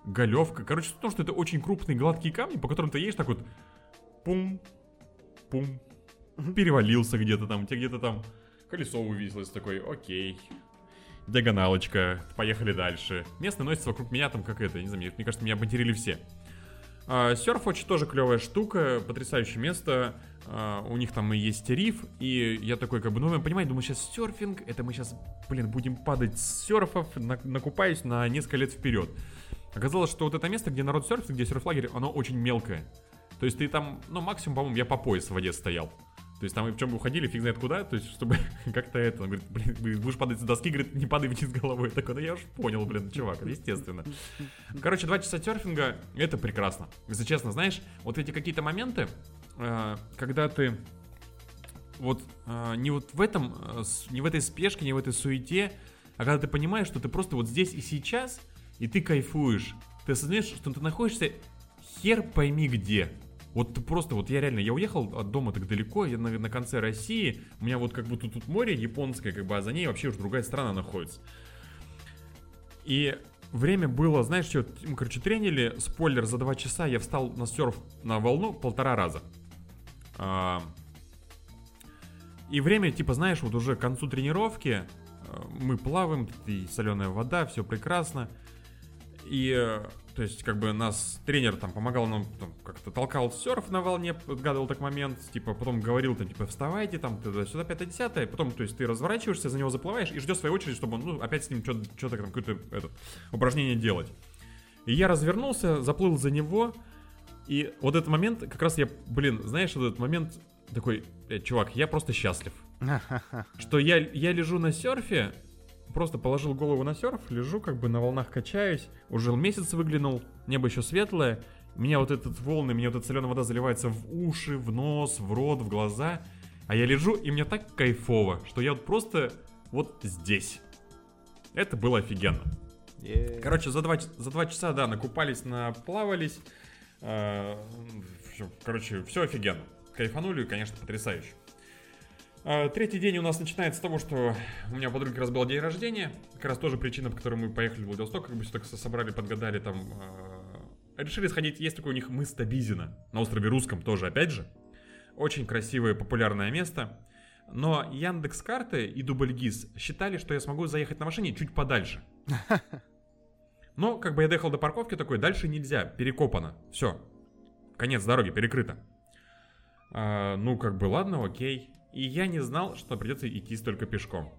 Галевка. Короче, том, что это очень крупные гладкие камни, по которым ты едешь так вот... Пум, пум, перевалился где-то там, тебе где-то там колесо увислось, такой, окей. Диагоналочка, поехали дальше. Местные носятся вокруг меня там как это, не знаю, мне кажется, меня обматерили все. А, Серф очень тоже клевая штука, потрясающее место. А, у них там и есть риф, и я такой, как бы, ну, я понимаю, думаю, сейчас серфинг, это мы сейчас, блин, будем падать с серфов, на- накупаюсь на несколько лет вперед. Оказалось, что вот это место, где народ серфит, где серф-лагерь, оно очень мелкое. То есть ты там, ну, максимум, по-моему, я по пояс в воде стоял. То есть там и причем уходили фиг знает куда, то есть чтобы как-то это, он говорит, блин, будешь падать с доски, говорит, не падай вниз головой. Я такой, ну я уж понял, блин, чувак, естественно. Короче, два часа серфинга, это прекрасно. Если честно, знаешь, вот эти какие-то моменты, э, когда ты вот э, не вот в этом, э, не в этой спешке, не в этой суете, а когда ты понимаешь, что ты просто вот здесь и сейчас, и ты кайфуешь. Ты осознаешь, что ты находишься хер пойми где. Вот просто, вот я реально, я уехал от дома так далеко, я на, на конце России, у меня вот как будто тут море японское, как бы, а за ней вообще уже другая страна находится. И время было, знаешь, что, мы, короче, тренили, спойлер, за два часа я встал на серф на волну полтора раза. А, и время, типа, знаешь, вот уже к концу тренировки э, мы плаваем, и соленая вода, все прекрасно. И, э, то есть, как бы нас тренер там помогал нам, там, как-то толкал серф на волне, подгадывал так момент, типа, потом говорил, там, типа, вставайте, там, туда-сюда, пятое, десятое, потом, то есть, ты разворачиваешься, за него заплываешь и ждешь своей очереди, чтобы он, ну, опять с ним что-то, что-то там, какое-то, это, упражнение делать. И я развернулся, заплыл за него, и вот этот момент, как раз я, блин, знаешь, вот этот момент такой, «Блядь, чувак, я просто счастлив. Что я, я лежу на серфе, просто положил голову на серф, лежу, как бы на волнах качаюсь, уже месяц выглянул, небо еще светлое, меня вот этот волны, меня вот эта соленая вода заливается в уши, в нос, в рот, в глаза, а я лежу, и мне так кайфово, что я вот просто вот здесь. Это было офигенно. Короче, за два, за два часа, да, накупались, наплавались. Всё, короче, все офигенно. Кайфанули, конечно, потрясающе. Э, Третий день у нас начинается с того, что у меня подруги раз был день рождения. Как раз тоже причина, по которой мы поехали в Владивосток, как бы все так со- собрали, подгадали там. э, Решили сходить, есть такой у них мыс Табизина, на острове Русском тоже, опять же. Очень красивое, популярное место. Но Яндекс карты и Дубльгиз считали, что я смогу заехать на машине чуть подальше. Но, как бы я доехал до парковки такой, дальше нельзя, перекопано. Все. Конец дороги, перекрыто. А, ну, как бы, ладно, окей. И я не знал, что придется идти столько пешком.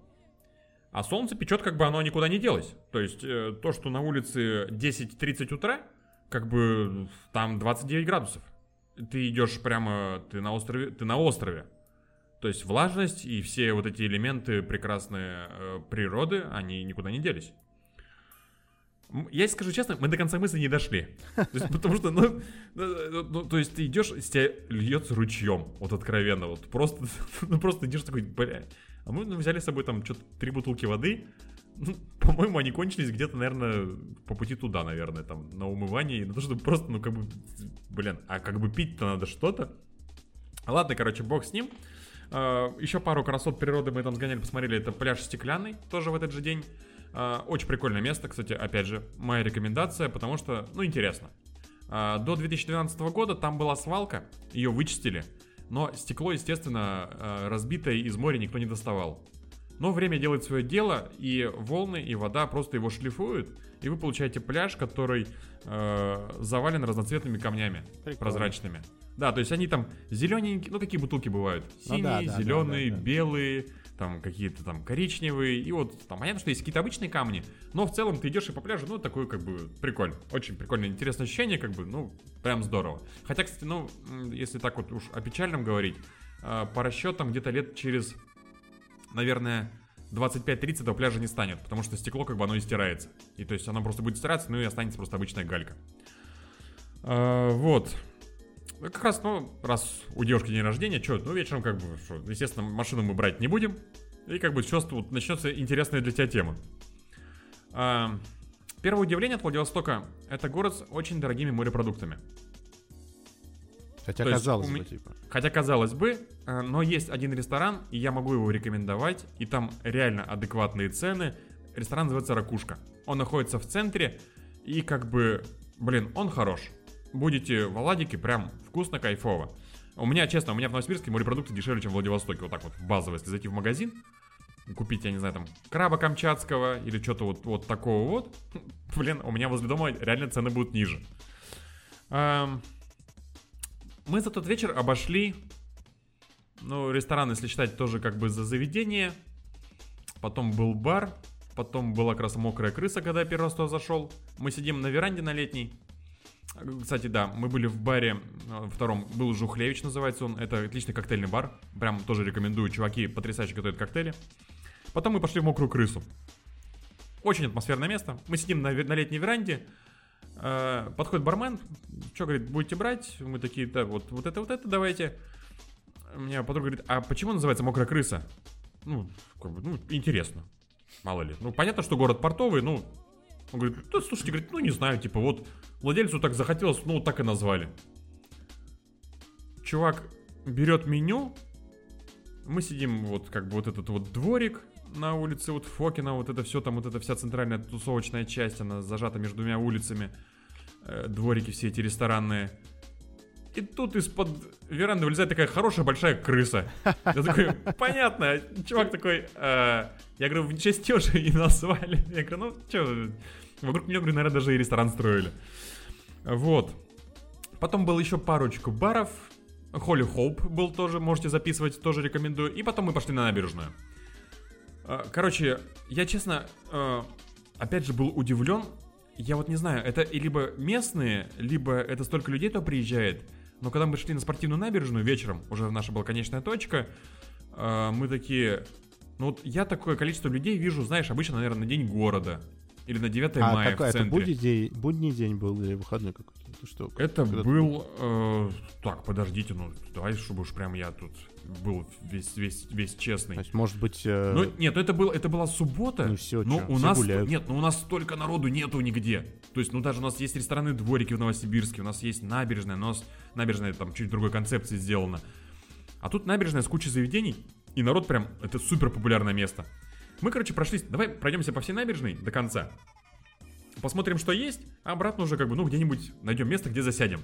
А солнце печет, как бы оно никуда не делось. То есть, э, то, что на улице 10-30 утра, как бы там 29 градусов. Ты идешь прямо, ты на острове, ты на острове. То есть влажность и все вот эти элементы прекрасной э, природы, они никуда не делись. Я скажу честно, мы до конца мысли не дошли. То есть, потому что, ну, ну, ну, то есть ты идешь, с тебя льется ручьем, вот откровенно, вот просто, ну просто идешь такой, бля. А мы ну, взяли с собой там что-то три бутылки воды. Ну, по-моему, они кончились где-то, наверное, по пути туда, наверное, там, на умывание, на то, чтобы просто, ну, как бы, блин, а как бы пить-то надо что-то. Ладно, короче, бог с ним. А, Еще пару красот природы мы там сгоняли, посмотрели. Это пляж Стеклянный, тоже в этот же день. А, Очень прикольное место, кстати, опять же, моя рекомендация, потому что, ну, интересно. А, До 2012 года там была свалка, ее вычистили, но стекло, естественно, а, разбитое из моря никто не доставал. Но время делает свое дело, и волны, и вода просто его шлифуют, и вы получаете пляж, который э, завален разноцветными камнями Прикольно. прозрачными. Да, то есть они там зелененькие, ну какие бутылки бывают? Ну Синие, да, да, да, зеленые, да, да. белые, там какие-то там коричневые, и вот там понятно, что есть какие-то обычные камни, но в целом ты идешь и по пляжу, ну такое как бы прикольно, очень прикольное, интересное ощущение, как бы, ну прям здорово. Хотя, кстати, ну если так вот уж о печальном говорить, э, по расчетам где-то лет через, наверное, 25-30 этого пляжа не станет, потому что стекло как бы оно и стирается. И то есть оно просто будет стираться, ну и останется просто обычная галька. А, вот. Ну, Как раз, ну, раз у девушки день рождения, что, ну, вечером, как бы, что, естественно, машину мы брать не будем. И, как бы, сейчас вот начнется интересная для тебя тема. А, первое удивление от Владивостока – это город с очень дорогими морепродуктами. Хотя То есть казалось у бы, типа. Хотя, казалось бы, э, но есть один ресторан, и я могу его рекомендовать, и там реально адекватные цены. Ресторан называется «Ракушка». Он находится в центре, и как бы, блин, он хорош. Будете в Аладике, прям вкусно, кайфово. У меня, честно, у меня в Новосибирске морепродукты дешевле, чем в Владивостоке. Вот так вот, базово, если зайти в магазин, купить, я не знаю, там, краба камчатского или что-то вот, вот такого вот, блин, у меня возле дома реально цены будут ниже. Ам, мы за тот вечер обошли, ну, ресторан, если считать, тоже как бы за заведение. Потом был бар, потом была как раз мокрая крыса, когда я первый раз туда зашел. Мы сидим на веранде на летней. Кстати, да, мы были в баре э, втором, был Жухлевич называется он, это отличный коктейльный бар, прям тоже рекомендую, чуваки потрясающе готовят коктейли. Потом мы пошли в Мокрую Крысу. Очень атмосферное место, мы сидим на, на летней веранде, подходит бармен, что, говорит, будете брать? Мы такие, да, вот, вот это, вот это давайте. Мне подруга говорит, а почему называется Мокрая Крыса? Ну, как бы, ну, интересно. Мало ли. Ну, понятно, что город портовый, ну... Он говорит, да, слушайте, говорит, ну, не знаю, типа, вот владельцу так захотелось, ну, так и назвали. Чувак берет меню, мы сидим, вот, как бы, вот этот вот дворик на улице вот Фокина, вот это все там, вот эта вся центральная тусовочная часть, она зажата между двумя улицами, э, дворики все эти ресторанные. И тут из-под веранды вылезает такая хорошая большая крыса. Я такой, понятно. Чувак такой, «Э, я говорю, в честь чего же и назвали? Я говорю, ну, что, вокруг меня, говорю, наверное, даже и ресторан строили. Вот. Потом было еще парочку баров. Холли Хоуп был тоже, можете записывать, тоже рекомендую. И потом мы пошли на набережную. Э, Короче, я честно, э, опять же, был удивлен. Я вот не знаю, это либо местные, либо это столько людей, кто приезжает. Но когда мы шли на спортивную набережную вечером, уже наша была конечная точка, э, мы такие... Ну вот я такое количество людей вижу, знаешь, обычно, наверное, на день города. Или на 9 А мая какой в это центре. будний день, будний день был или выходной какой-то? Это что? Это был... э, так, подождите, ну давай, чтобы уж прям я тут был весь, весь, весь честный. То есть, может быть, э, Ну, нет, это, был, это была суббота. Ну всё, но чё, у все нас гуляют. нет, ну у нас столько народу нету нигде. То есть, ну даже у нас есть рестораны дворики в Новосибирске, у нас есть набережная, но у нас набережная там чуть другой концепции сделана. А тут набережная с кучей заведений, и народ прям, это супер популярное место. Мы, короче, прошлись, давай пройдемся по всей набережной до конца. Посмотрим, что есть, а обратно уже как бы, ну, где-нибудь найдем место, где засядем.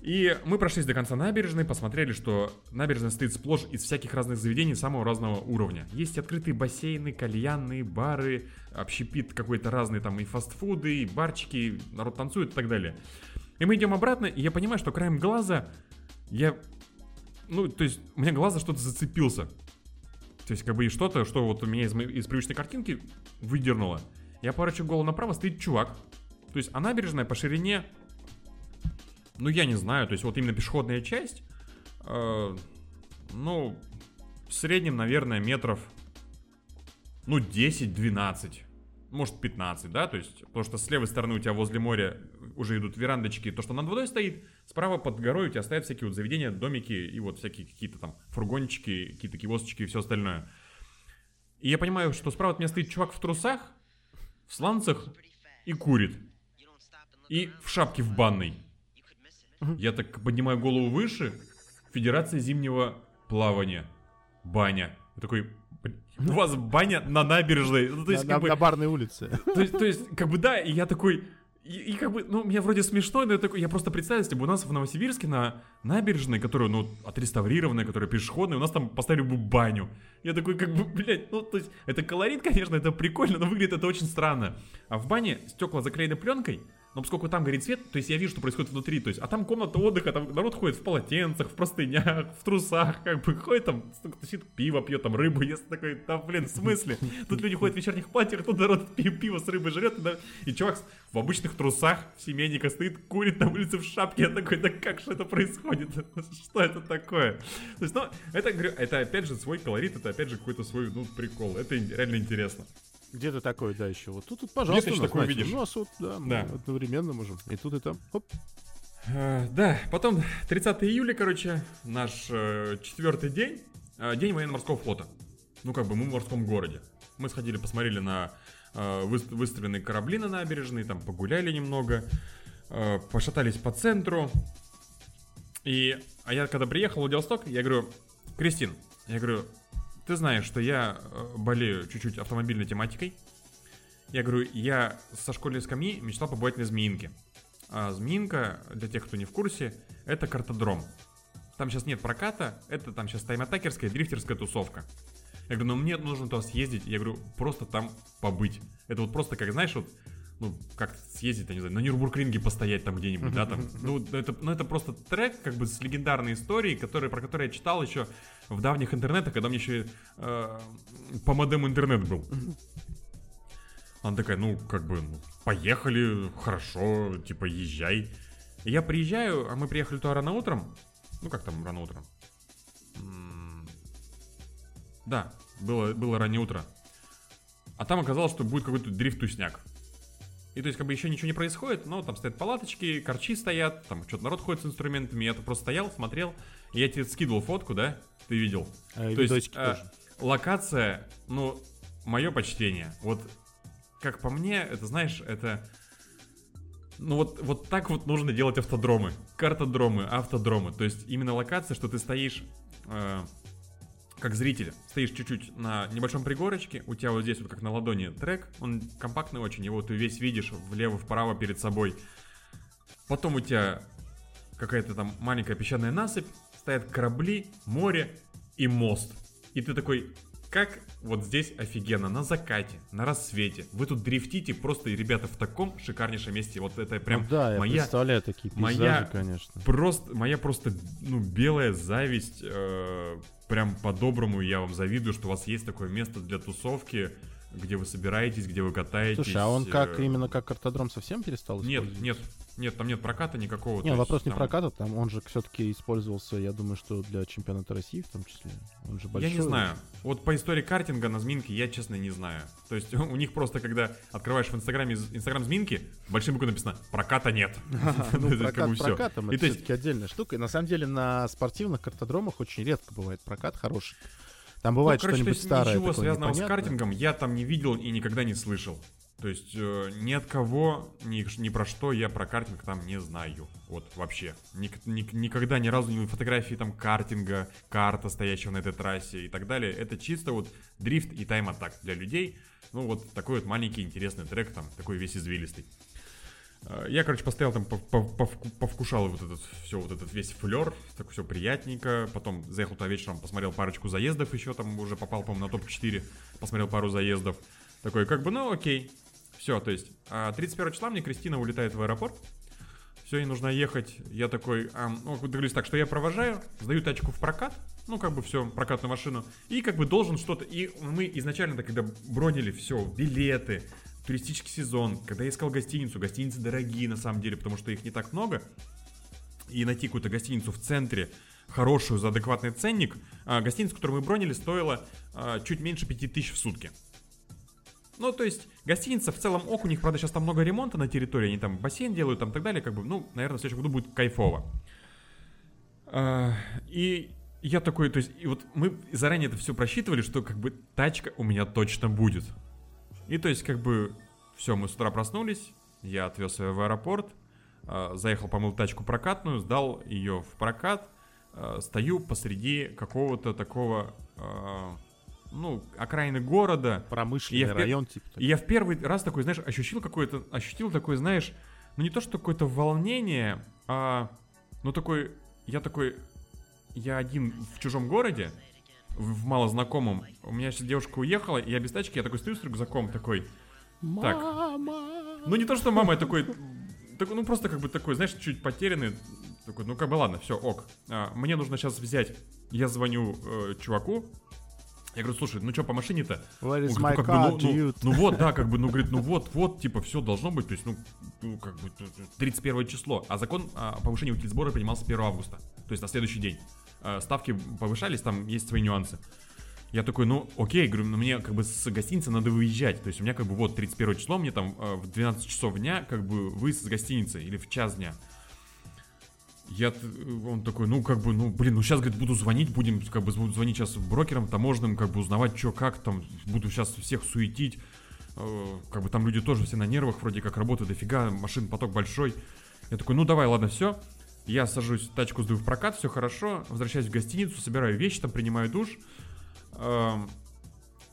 И мы прошлись до конца набережной, посмотрели, что набережная стоит сплошь из всяких разных заведений самого разного уровня. Есть открытые бассейны, кальянные, бары, общепит какой-то разный там и фастфуды, и барчики, народ танцует и так далее. И мы идем обратно, и я понимаю, что краем глаза я... Ну, то есть у меня глаз за что-то зацепился. То есть как бы и что-то, что вот у меня из, из привычной картинки выдернуло. Я поворачиваю голову направо, стоит чувак. То есть, а набережная по ширине ну, я не знаю, то есть вот именно пешеходная часть, э, ну, в среднем, наверное, метров, ну, 10-12, может, 15, да, то есть, потому что с левой стороны у тебя возле моря уже идут верандочки, то, что над водой стоит, справа под горой у тебя стоят всякие вот заведения, домики и вот всякие какие-то там фургончики, какие-то киосочки и все остальное. И я понимаю, что справа от меня стоит чувак в трусах, в сланцах и курит. И в шапке в банной. Я так поднимаю голову выше. Федерация зимнего плавания. Баня. Я такой, «Блин, у вас баня на набережной. Ну, то на, есть, на- как бы, на барной улице. то есть, то есть, как бы, да, и я такой... И, и как бы, ну, мне вроде смешно, но я такой, я просто представил, если бы у нас в Новосибирске на набережной, которая, ну, отреставрированная, которая пешеходная, у нас там поставили бы баню. Я такой, как бы, блядь, ну, то есть, это колорит, конечно, это прикольно, но выглядит это очень странно. А в бане стекла заклеены пленкой, но поскольку там горит свет, то есть я вижу, что происходит внутри, то есть, а там комната отдыха, там народ ходит в полотенцах, в простынях, в трусах, как бы, ходит там, сидит, пиво пьет, там, рыбу ест, такой, да, блин, в смысле? Тут люди ходят в вечерних платьях, тут народ пи- пиво с рыбой жрет, и, да, и чувак в обычных трусах, семейника стоит, курит на улице в шапке, я такой, да как же это происходит? Что это такое? То есть, ну, это, это опять же свой колорит, это опять же какой-то свой, ну, прикол, это реально интересно. Где ты такой, да, еще? Вот тут, тут пожалуйста, ты у нас, такое видишь? У нас вот, да, мы Да. одновременно можем. И тут, и там. Оп. Э, Да, потом 30 июля, короче, наш э, четвертый день, э, день военно-морского флота. Ну, как бы мы в морском городе. Мы сходили, посмотрели на э, выс- выставленные корабли на набережной, там погуляли немного, э, пошатались по центру. И, а я когда приехал в Владивосток, я говорю, Кристин, я говорю, ты знаешь, что я э, болею чуть-чуть автомобильной тематикой. Я говорю, я со школьной скамьи мечтал побывать на Змеинке. А Змеинка, для тех, кто не в курсе, это картодром. Там сейчас нет проката, это там сейчас тайм-атакерская, дрифтерская тусовка. Я говорю, ну мне нужно туда съездить, я говорю, просто там побыть. Это вот просто как, знаешь, вот, ну, как съездить, я не знаю, на Нюрбургринге постоять там где-нибудь, да, там. Ну, это, ну, это просто трек, как бы, с легендарной историей, который, про который я читал еще в давних интернетах, когда мне еще э, по модему интернет был. Она такая, ну, как бы, ну, поехали, хорошо, типа, езжай. Я приезжаю, а мы приехали туда рано утром. Ну, как там рано утром? Да, было, было раннее утро. А там оказалось, что будет какой-то дрифт-тусняк. И то есть, как бы еще ничего не происходит, но там стоят палаточки, корчи стоят, там что-то народ ходит с инструментами. Я тут просто стоял, смотрел, я тебе скидывал фотку, да? Ты видел? А, То есть, э, локация, ну, мое почтение. Вот, как по мне, это, знаешь, это... Ну вот, вот так вот нужно делать автодромы. Картодромы, автодромы. То есть именно локация, что ты стоишь э, как зритель. Стоишь чуть-чуть на небольшом пригорочке, у тебя вот здесь вот как на ладони трек, он компактный очень, его ты весь видишь влево-вправо перед собой. Потом у тебя какая-то там маленькая песчаная насыпь, стоят корабли, море и мост. И ты такой, как вот здесь офигенно, на закате, на рассвете. Вы тут дрифтите просто, ребята, в таком шикарнейшем месте. Вот это прям Ну да, я моя, представляю такие пейзажи, моя конечно. просто, моя просто, ну, белая зависть. э, прям по-доброму я вам завидую, что у вас есть такое место для тусовки, где вы собираетесь, где вы катаетесь. Слушай, а он как э, именно как картодром совсем перестал Нет, нет, нет, там нет проката никакого. Не, то вопрос есть не там- проката, там он же все-таки использовался, я думаю, что для чемпионата России в том числе. Он же большой. Я не знаю. Вот по истории картинга на Зминке я, честно, не знаю. То есть у них просто, когда открываешь в Инстаграме Инстаграм Зминки, большим буквой написано «Проката нет». Ну, прокатом, это все-таки отдельная штука. И на самом деле на спортивных картодромах очень редко бывает прокат хороший. Там бывает ну, короче, то что-нибудь старое ничего такое связанного с непонятное. картингом я там не видел и никогда не слышал. То есть э, ни от кого, ни, ни про что я про картинг там не знаю. Вот вообще. Ник- ник- никогда ни разу не фотографии там картинга, карта, стоящего на этой трассе и так далее. Это чисто вот дрифт и тайм-атак для людей. Ну вот такой вот маленький интересный трек там, такой весь извилистый. Э, Я, короче, постоял там, пов- пов- повку- повкушал вот этот, все, вот этот весь флер, так все приятненько. Потом заехал туда вечером, посмотрел парочку заездов еще, там уже попал, по-моему, на топ-4, посмотрел пару заездов. Такой, как бы, ну окей. Все, то есть, а 31 числа мне Кристина улетает в аэропорт. Все, ей нужно ехать. Я такой, а, ну, договорились так, что я провожаю, сдаю тачку в прокат, ну, как бы все, прокатную машину, и как бы должен что-то, и мы изначально, когда бронили все, билеты, туристический сезон, когда я искал гостиницу, гостиницы дорогие на самом деле, потому что их не так много, и найти какую-то гостиницу в центре, хорошую за адекватный ценник, а, гостиница, которую мы бронили, стоила а, чуть меньше 5000 в сутки. Ну, то есть, гостиница в целом ок, у них, правда, сейчас там много ремонта на территории, они там бассейн делают, там и так далее, как бы, ну, наверное, в следующем году будет кайфово. А, и я такой, то есть, и вот мы заранее это все просчитывали, что как бы тачка у меня точно будет. И то есть, как бы, все, мы с утра проснулись, я отвез ее в аэропорт, а, заехал, помыл тачку прокатную, сдал ее в прокат, а, стою посреди какого-то такого, ну, окраины города, Промышленный Я в пер- район, типа. и я в первый раз такой, знаешь, ощутил какое-то, ощутил такое, знаешь, ну не то, что какое-то волнение, а, ну такой, я такой, я один в чужом городе, в, в малознакомом, у меня сейчас девушка уехала, и я без тачки, я такой стою с рюкзаком, такой, так, ну не то, что мама, я такой, такой, ну просто как бы такой, знаешь, чуть потерянный, такой, ну как бы ладно, все, ок, А, мне нужно сейчас взять, я звоню э, чуваку, я говорю, слушай, ну что по машине-то? Where is my говорит, ну, car, ну, ну, ну вот, да, как бы, ну, говорит, ну вот, вот, типа, все должно быть, то есть, ну, ну, как бы, 31 число. А закон о повышении утилизбора принимался 1 августа, то есть на следующий день. Э, Ставки повышались, там есть свои нюансы. Я такой, ну, окей, говорю, ну, мне как бы с гостиницы надо выезжать. То есть у меня как бы вот 31 число, мне там э, в 12 часов дня как бы выезд с гостиницы или в час дня. Я, т- он такой, ну, как бы, ну, блин, ну, сейчас, говорит, буду звонить, будем, как бы, буду звонить сейчас брокерам таможенным, как бы, узнавать, что, как там, буду сейчас всех суетить, Э, как бы, там люди тоже все на нервах, вроде как работают дофига, машин поток большой. Я такой, ну, давай, ладно, все. Я сажусь, тачку сдаю в прокат, все хорошо, возвращаюсь в гостиницу, собираю вещи, там, принимаю душ, Эм,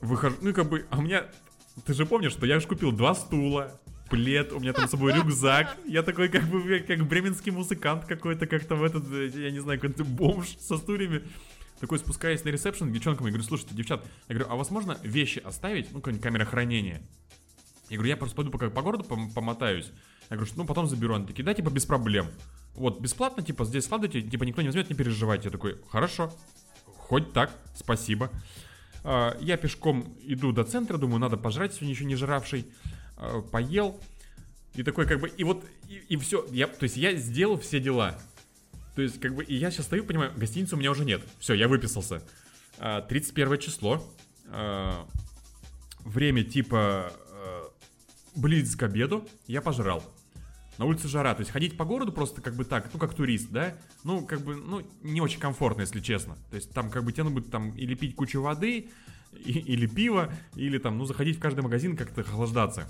выхожу, ну, как бы, а у меня, ты же помнишь, что я же купил два стула, плед, у меня там с собой рюкзак. Я такой, как бы, как бременский музыкант какой-то, как-то в этот, я не знаю, какой-то бомж со стульями. Такой спускаясь на ресепшн к девчонкам, я говорю, слушайте, девчат, я говорю, а возможно вещи оставить, ну, какая-нибудь камера хранения? Я говорю, я просто пойду пока по городу пом- помотаюсь. Я говорю, ну, потом заберу. Они такие, да, типа, без проблем. Вот, бесплатно, типа, здесь складывайте, типа, никто не возьмет, не переживайте. Я такой, хорошо, хоть так, спасибо. А, Я пешком иду до центра, думаю, надо пожрать сегодня еще не жравший. Э, поел, и такой как бы, и вот, и, и все, я, то есть я сделал все дела. То есть как бы, и я сейчас стою, понимаю, гостиницы у меня уже нет. Все, я выписался. А, 31 число. А, время типа э, близ к обеду. Я пожрал. На улице жара, то есть ходить по городу просто как бы так, ну как турист, да, ну как бы, ну не очень комфортно, если честно. То есть там как бы тебе надо будет там или пить кучу воды, и- или пиво, или там, ну заходить в каждый магазин как-то охлаждаться.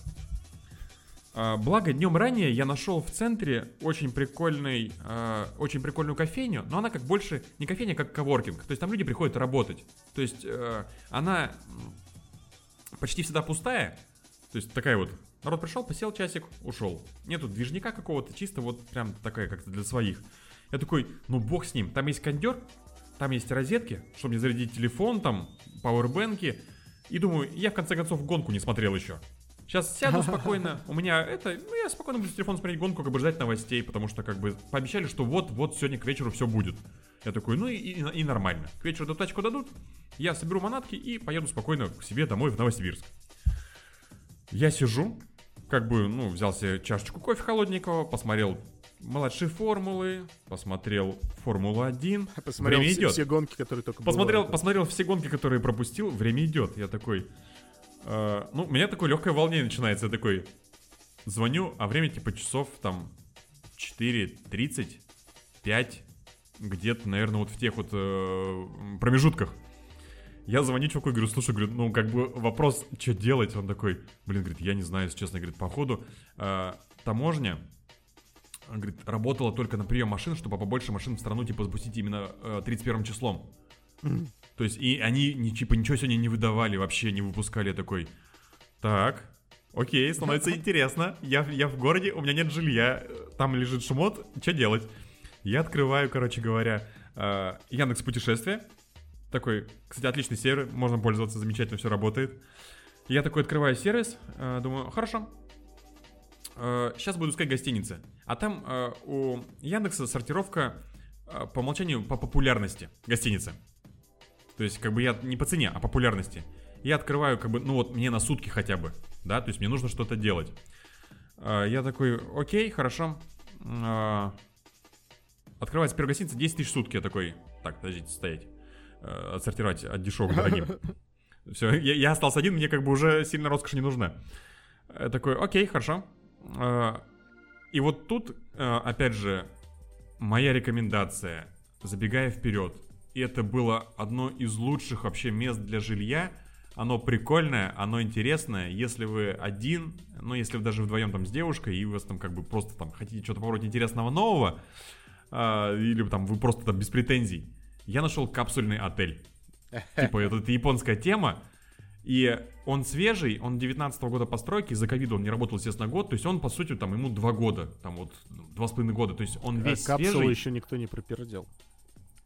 А, Благо, днем ранее я нашел в центре очень прикольный, а, очень прикольную кофейню, но она как больше не кофейня, а как коворкинг. То есть там люди приходят работать. То есть э, она почти всегда пустая. То есть такая вот. Народ пришел, посел часик, ушел. Нету движника какого-то, чисто вот прям такая как-то для своих. Я такой, ну бог с ним. Там есть кондер, там есть розетки, чтобы не зарядить телефон, там пауэрбэнки. И думаю, я в конце концов гонку не смотрел еще. Сейчас сяду спокойно, у меня это, ну я спокойно буду с телефона смотреть гонку, как бы ждать новостей, потому что как бы пообещали, что вот-вот сегодня к вечеру все будет. Я такой, ну и, и, и нормально. К вечеру эту тачку дадут, я соберу манатки и поеду спокойно к себе домой в Новосибирск. Я сижу, как бы, ну, взял себе чашечку кофе холодненького, посмотрел младшие формулы, посмотрел Формулу-1. Посмотрел Время все, идет. все гонки, которые только Посмотрел, бывают. посмотрел все гонки, которые пропустил, время идет. Я такой, э, ну, у меня такое легкое волнение начинается. Я такой, звоню, а время типа часов там 4.30, 5, где-то, наверное, вот в тех вот э, промежутках. Я звоню чуваку и говорю, слушай, говорю, ну, как бы вопрос, что делать? Он такой, блин, говорит, я не знаю, если честно, говорит, походу э, таможня, говорит, работала только на прием машин, чтобы побольше машин в страну, типа, запустить именно э, 31 числом. То есть, и они, ни, типа, ничего сегодня не выдавали, вообще не выпускали. Я такой, так, окей, становится интересно. Я, я в городе, у меня нет жилья, э, там лежит шмот, что делать? Я открываю, короче говоря, э, Яндекс Путешествия. Такой, кстати, отличный сервис, можно пользоваться, замечательно все работает. Я такой открываю сервис, э, думаю, хорошо, сейчас буду искать гостиницы. А там э, у Яндекса сортировка э, по умолчанию по популярности гостиницы. То есть, как бы я не по цене, а по популярности. Я открываю, как бы, ну вот мне на сутки хотя бы, да, то есть мне нужно что-то делать. Э, я такой, окей, хорошо. Э, Открывается первая гостиница 10 тысяч сутки. Я такой, так, подождите, стоять. Э, Отсортировать от дешевых к дорогим. Все, я, я остался один, мне как бы уже сильно роскошь не нужна. Я такой, окей, хорошо. Э, И вот тут, э, опять же, моя рекомендация, забегая вперед. И это было одно из лучших вообще мест для жилья. Оно прикольное, оно интересное. Если вы один, ну, если вы даже вдвоем там с девушкой, и вы там как бы просто там хотите что-то попробовать интересного нового, а, или там вы просто там без претензий. Я нашел капсульный отель. Типа, это, это японская тема. И он свежий, он 19 года постройки, из-за ковида он не работал, естественно, год. То есть он, по сути, там ему два года, там вот два с половиной года. То есть он весь Капсулу свежий. еще никто не пропердел.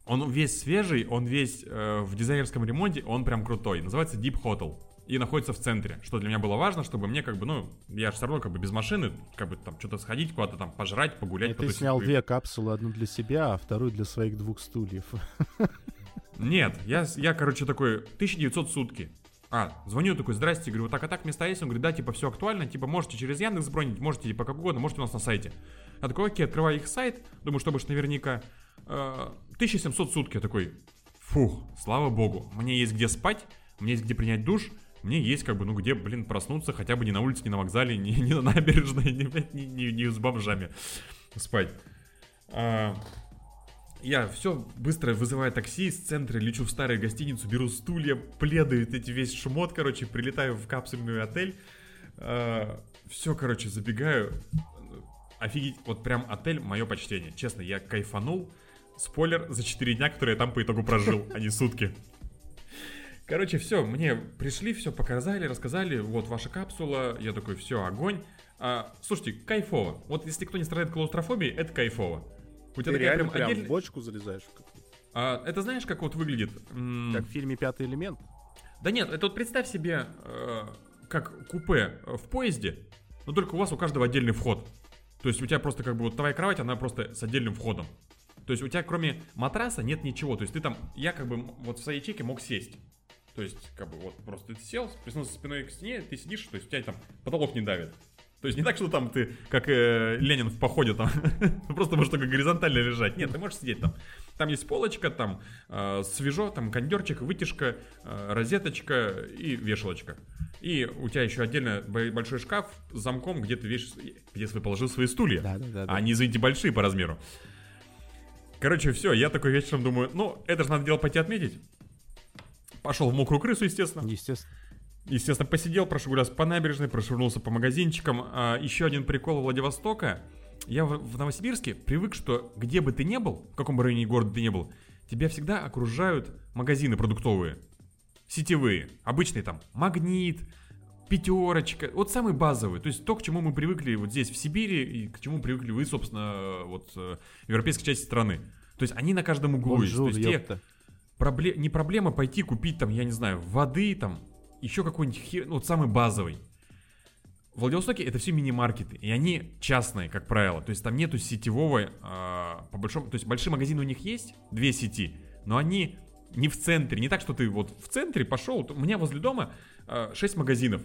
Он весь свежий, он весь э, в дизайнерском ремонте, он прям крутой. Называется Deep Hotel. И находится в центре, что для меня было важно, чтобы мне как бы, ну, я же все равно как бы без машины, как бы там что-то сходить, куда-то там пожрать, погулять. И ты снял и- две капсулы, одну для себя, а вторую для своих двух стульев. Нет, я, я, короче, такой, 1900 в сутки. А, звоню такой, здрасте, говорю, вот так, а так места есть? Он говорит, да, типа, все актуально, типа, можете через Яндекс бронить, можете, типа, как угодно, можете у нас на сайте. Я такой, окей, открываю их сайт, думаю, чтобы уж наверняка. Э, 1700 в сутки, я такой, фух, слава богу, мне есть где спать, мне есть где принять душ, мне есть, как бы, ну, где, блин, проснуться, хотя бы не на улице, не на вокзале, не, на набережной, не, не, не- не с бомжами спать. А, я все быстро вызываю такси из центра, лечу в старую гостиницу, беру стулья, пледы, эти весь шмот, короче, прилетаю в капсульный отель. все, короче, забегаю. Офигеть, вот прям отель, мое почтение. Честно, я кайфанул. Спойлер, за 4 дня, которые я там по итогу прожил, а не сутки. Короче, все, мне пришли, все показали, рассказали, вот ваша капсула, я такой, все, огонь. А, слушайте, кайфово. Вот если кто не страдает клаустрофобией, это кайфово. У тебя Ты реально прям прям в отдельная- бочку залезаешь? а, это знаешь, как вот выглядит? Как в фильме «Пятый элемент». Да нет, это вот представь себе, э, как купе э, в поезде, но только у вас у каждого отдельный вход. То есть у тебя просто как бы вот твоя кровать, она просто с отдельным входом. То есть у тебя кроме матраса нет ничего. То есть ты там, я как бы вот в своей ячейке мог сесть. То есть, как бы, вот, просто ты сел, приснулся спиной к стене, ты сидишь, то есть, у тебя там потолок не давит. То есть не так, что там ты, как э, Ленин в походе, там просто можешь только горизонтально лежать. Нет, ты можешь сидеть там. Там есть полочка, там э, свежо, там кондерчик, вытяжка, э, розеточка и вешалочка. И у тебя еще отдельно бо- большой шкаф с замком, где ты вешаешь, где ты положил свои стулья. Да, да, да, да. А они, извините, большие по размеру. Короче, все, я такой вечером думаю, ну, это же надо дело пойти отметить. Пошел в мокрую крысу, естественно. Естественно. Естественно, посидел, прошагулялся по набережной, прошвырнулся по магазинчикам. А, еще один прикол Владивостока. Я в, в Новосибирске привык, что где бы ты ни был, в каком бы районе города ты ни был, тебя всегда окружают магазины продуктовые. Сетевые. Обычные там магнит, пятерочка. Вот самые базовые. То есть то, к чему мы привыкли вот здесь, в Сибири, и к чему привыкли вы, собственно, вот э, в европейской части страны. То есть они на каждом углу есть. То Бонжур, есть те- пробле- не проблема пойти купить там, я не знаю, воды там, еще какой-нибудь хер, ну, вот самый базовый. В Владивостоке это все мини-маркеты, и они частные, как правило. То есть там нету сетевого, а, по большому, то есть большие магазины у них есть, две сети, но они не в центре, не так, что ты вот в центре пошел, у меня возле дома 6 магазинов.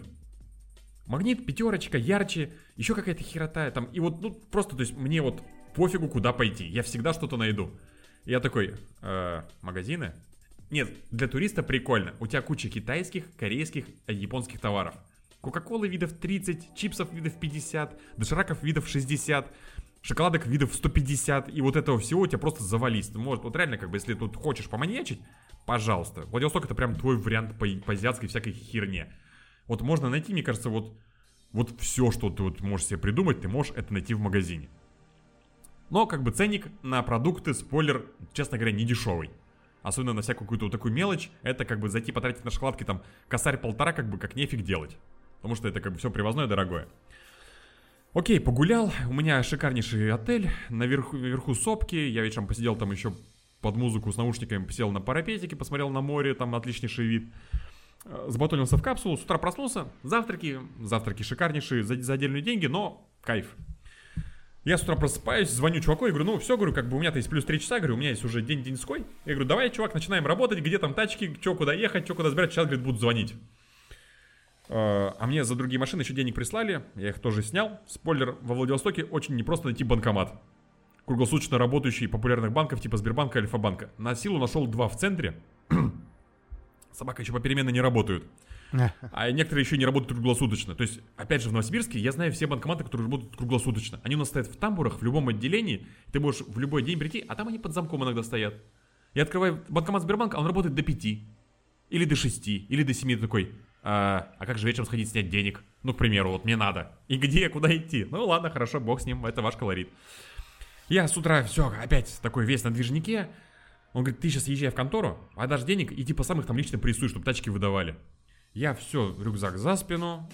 Магнит, пятерочка, ярче, еще какая-то херота там. И вот, ну, просто, то есть мне вот пофигу, куда пойти. Я всегда что-то найду. Я такой, «Э, магазины? Нет, для туриста прикольно. У тебя куча китайских, корейских, э, японских товаров. Кока-колы видов 30, чипсов видов 50, дошираков видов 60, шоколадок видов 150, и вот этого всего у тебя просто завались. Ты можешь, вот реально, как бы, если тут хочешь поманьячить, пожалуйста. Владивосток это прям твой вариант по, по азиатской всякой херне. Вот можно найти, мне кажется, вот, вот все, что ты вот можешь себе придумать, ты можешь это найти в магазине. Но как бы ценник на продукты, спойлер, честно говоря, не дешевый. Особенно на всякую какую-то вот такую мелочь, это как бы зайти потратить на шоколадки там косарь полтора, как бы как нефиг делать. Потому что это как бы все привозное дорогое. Окей, погулял, у меня шикарнейший отель, наверху, наверху сопки, я вечером посидел там еще под музыку с наушниками, посел на парапетике, посмотрел на море, там отличнейший вид. Э, Забатонился в капсулу, с утра проснулся, завтраки, завтраки шикарнейшие, за, за отдельные деньги, но кайф. Я с утра просыпаюсь, звоню чуваку и говорю, ну все, говорю, как бы у меня-то есть плюс 3 часа, говорю, у меня есть уже день деньской. Я говорю, давай, чувак, начинаем работать, где там тачки, что куда ехать, что куда забирать, сейчас, говорит, будут звонить. Э, А мне за другие машины еще денег прислали, я их тоже снял. Спойлер, во Владивостоке очень непросто найти банкомат. Круглосуточно работающий популярных банков типа Сбербанка, Альфа-банка. На силу нашел два в центре. Собака еще попеременно не работают. А некоторые еще не работают круглосуточно. То есть, опять же, в Новосибирске я знаю все банкоматы, которые работают круглосуточно. Они у нас стоят в тамбурах, в любом отделении. Ты можешь в любой день прийти, а там они под замком иногда стоят. Я открываю банкомат Сбербанка, он работает до 5. Или до 6, или до 7. Ты такой, а, а как же вечером сходить снять денег? Ну, к примеру, вот мне надо. И где, куда идти? Ну ладно, хорошо, бог с ним, это ваш колорит. Я с утра все, опять такой весь на движнике. Он говорит, ты сейчас езжай в контору, а дашь денег и типа сам их там лично прессуй, чтобы тачки выдавали. Я все, рюкзак за спину,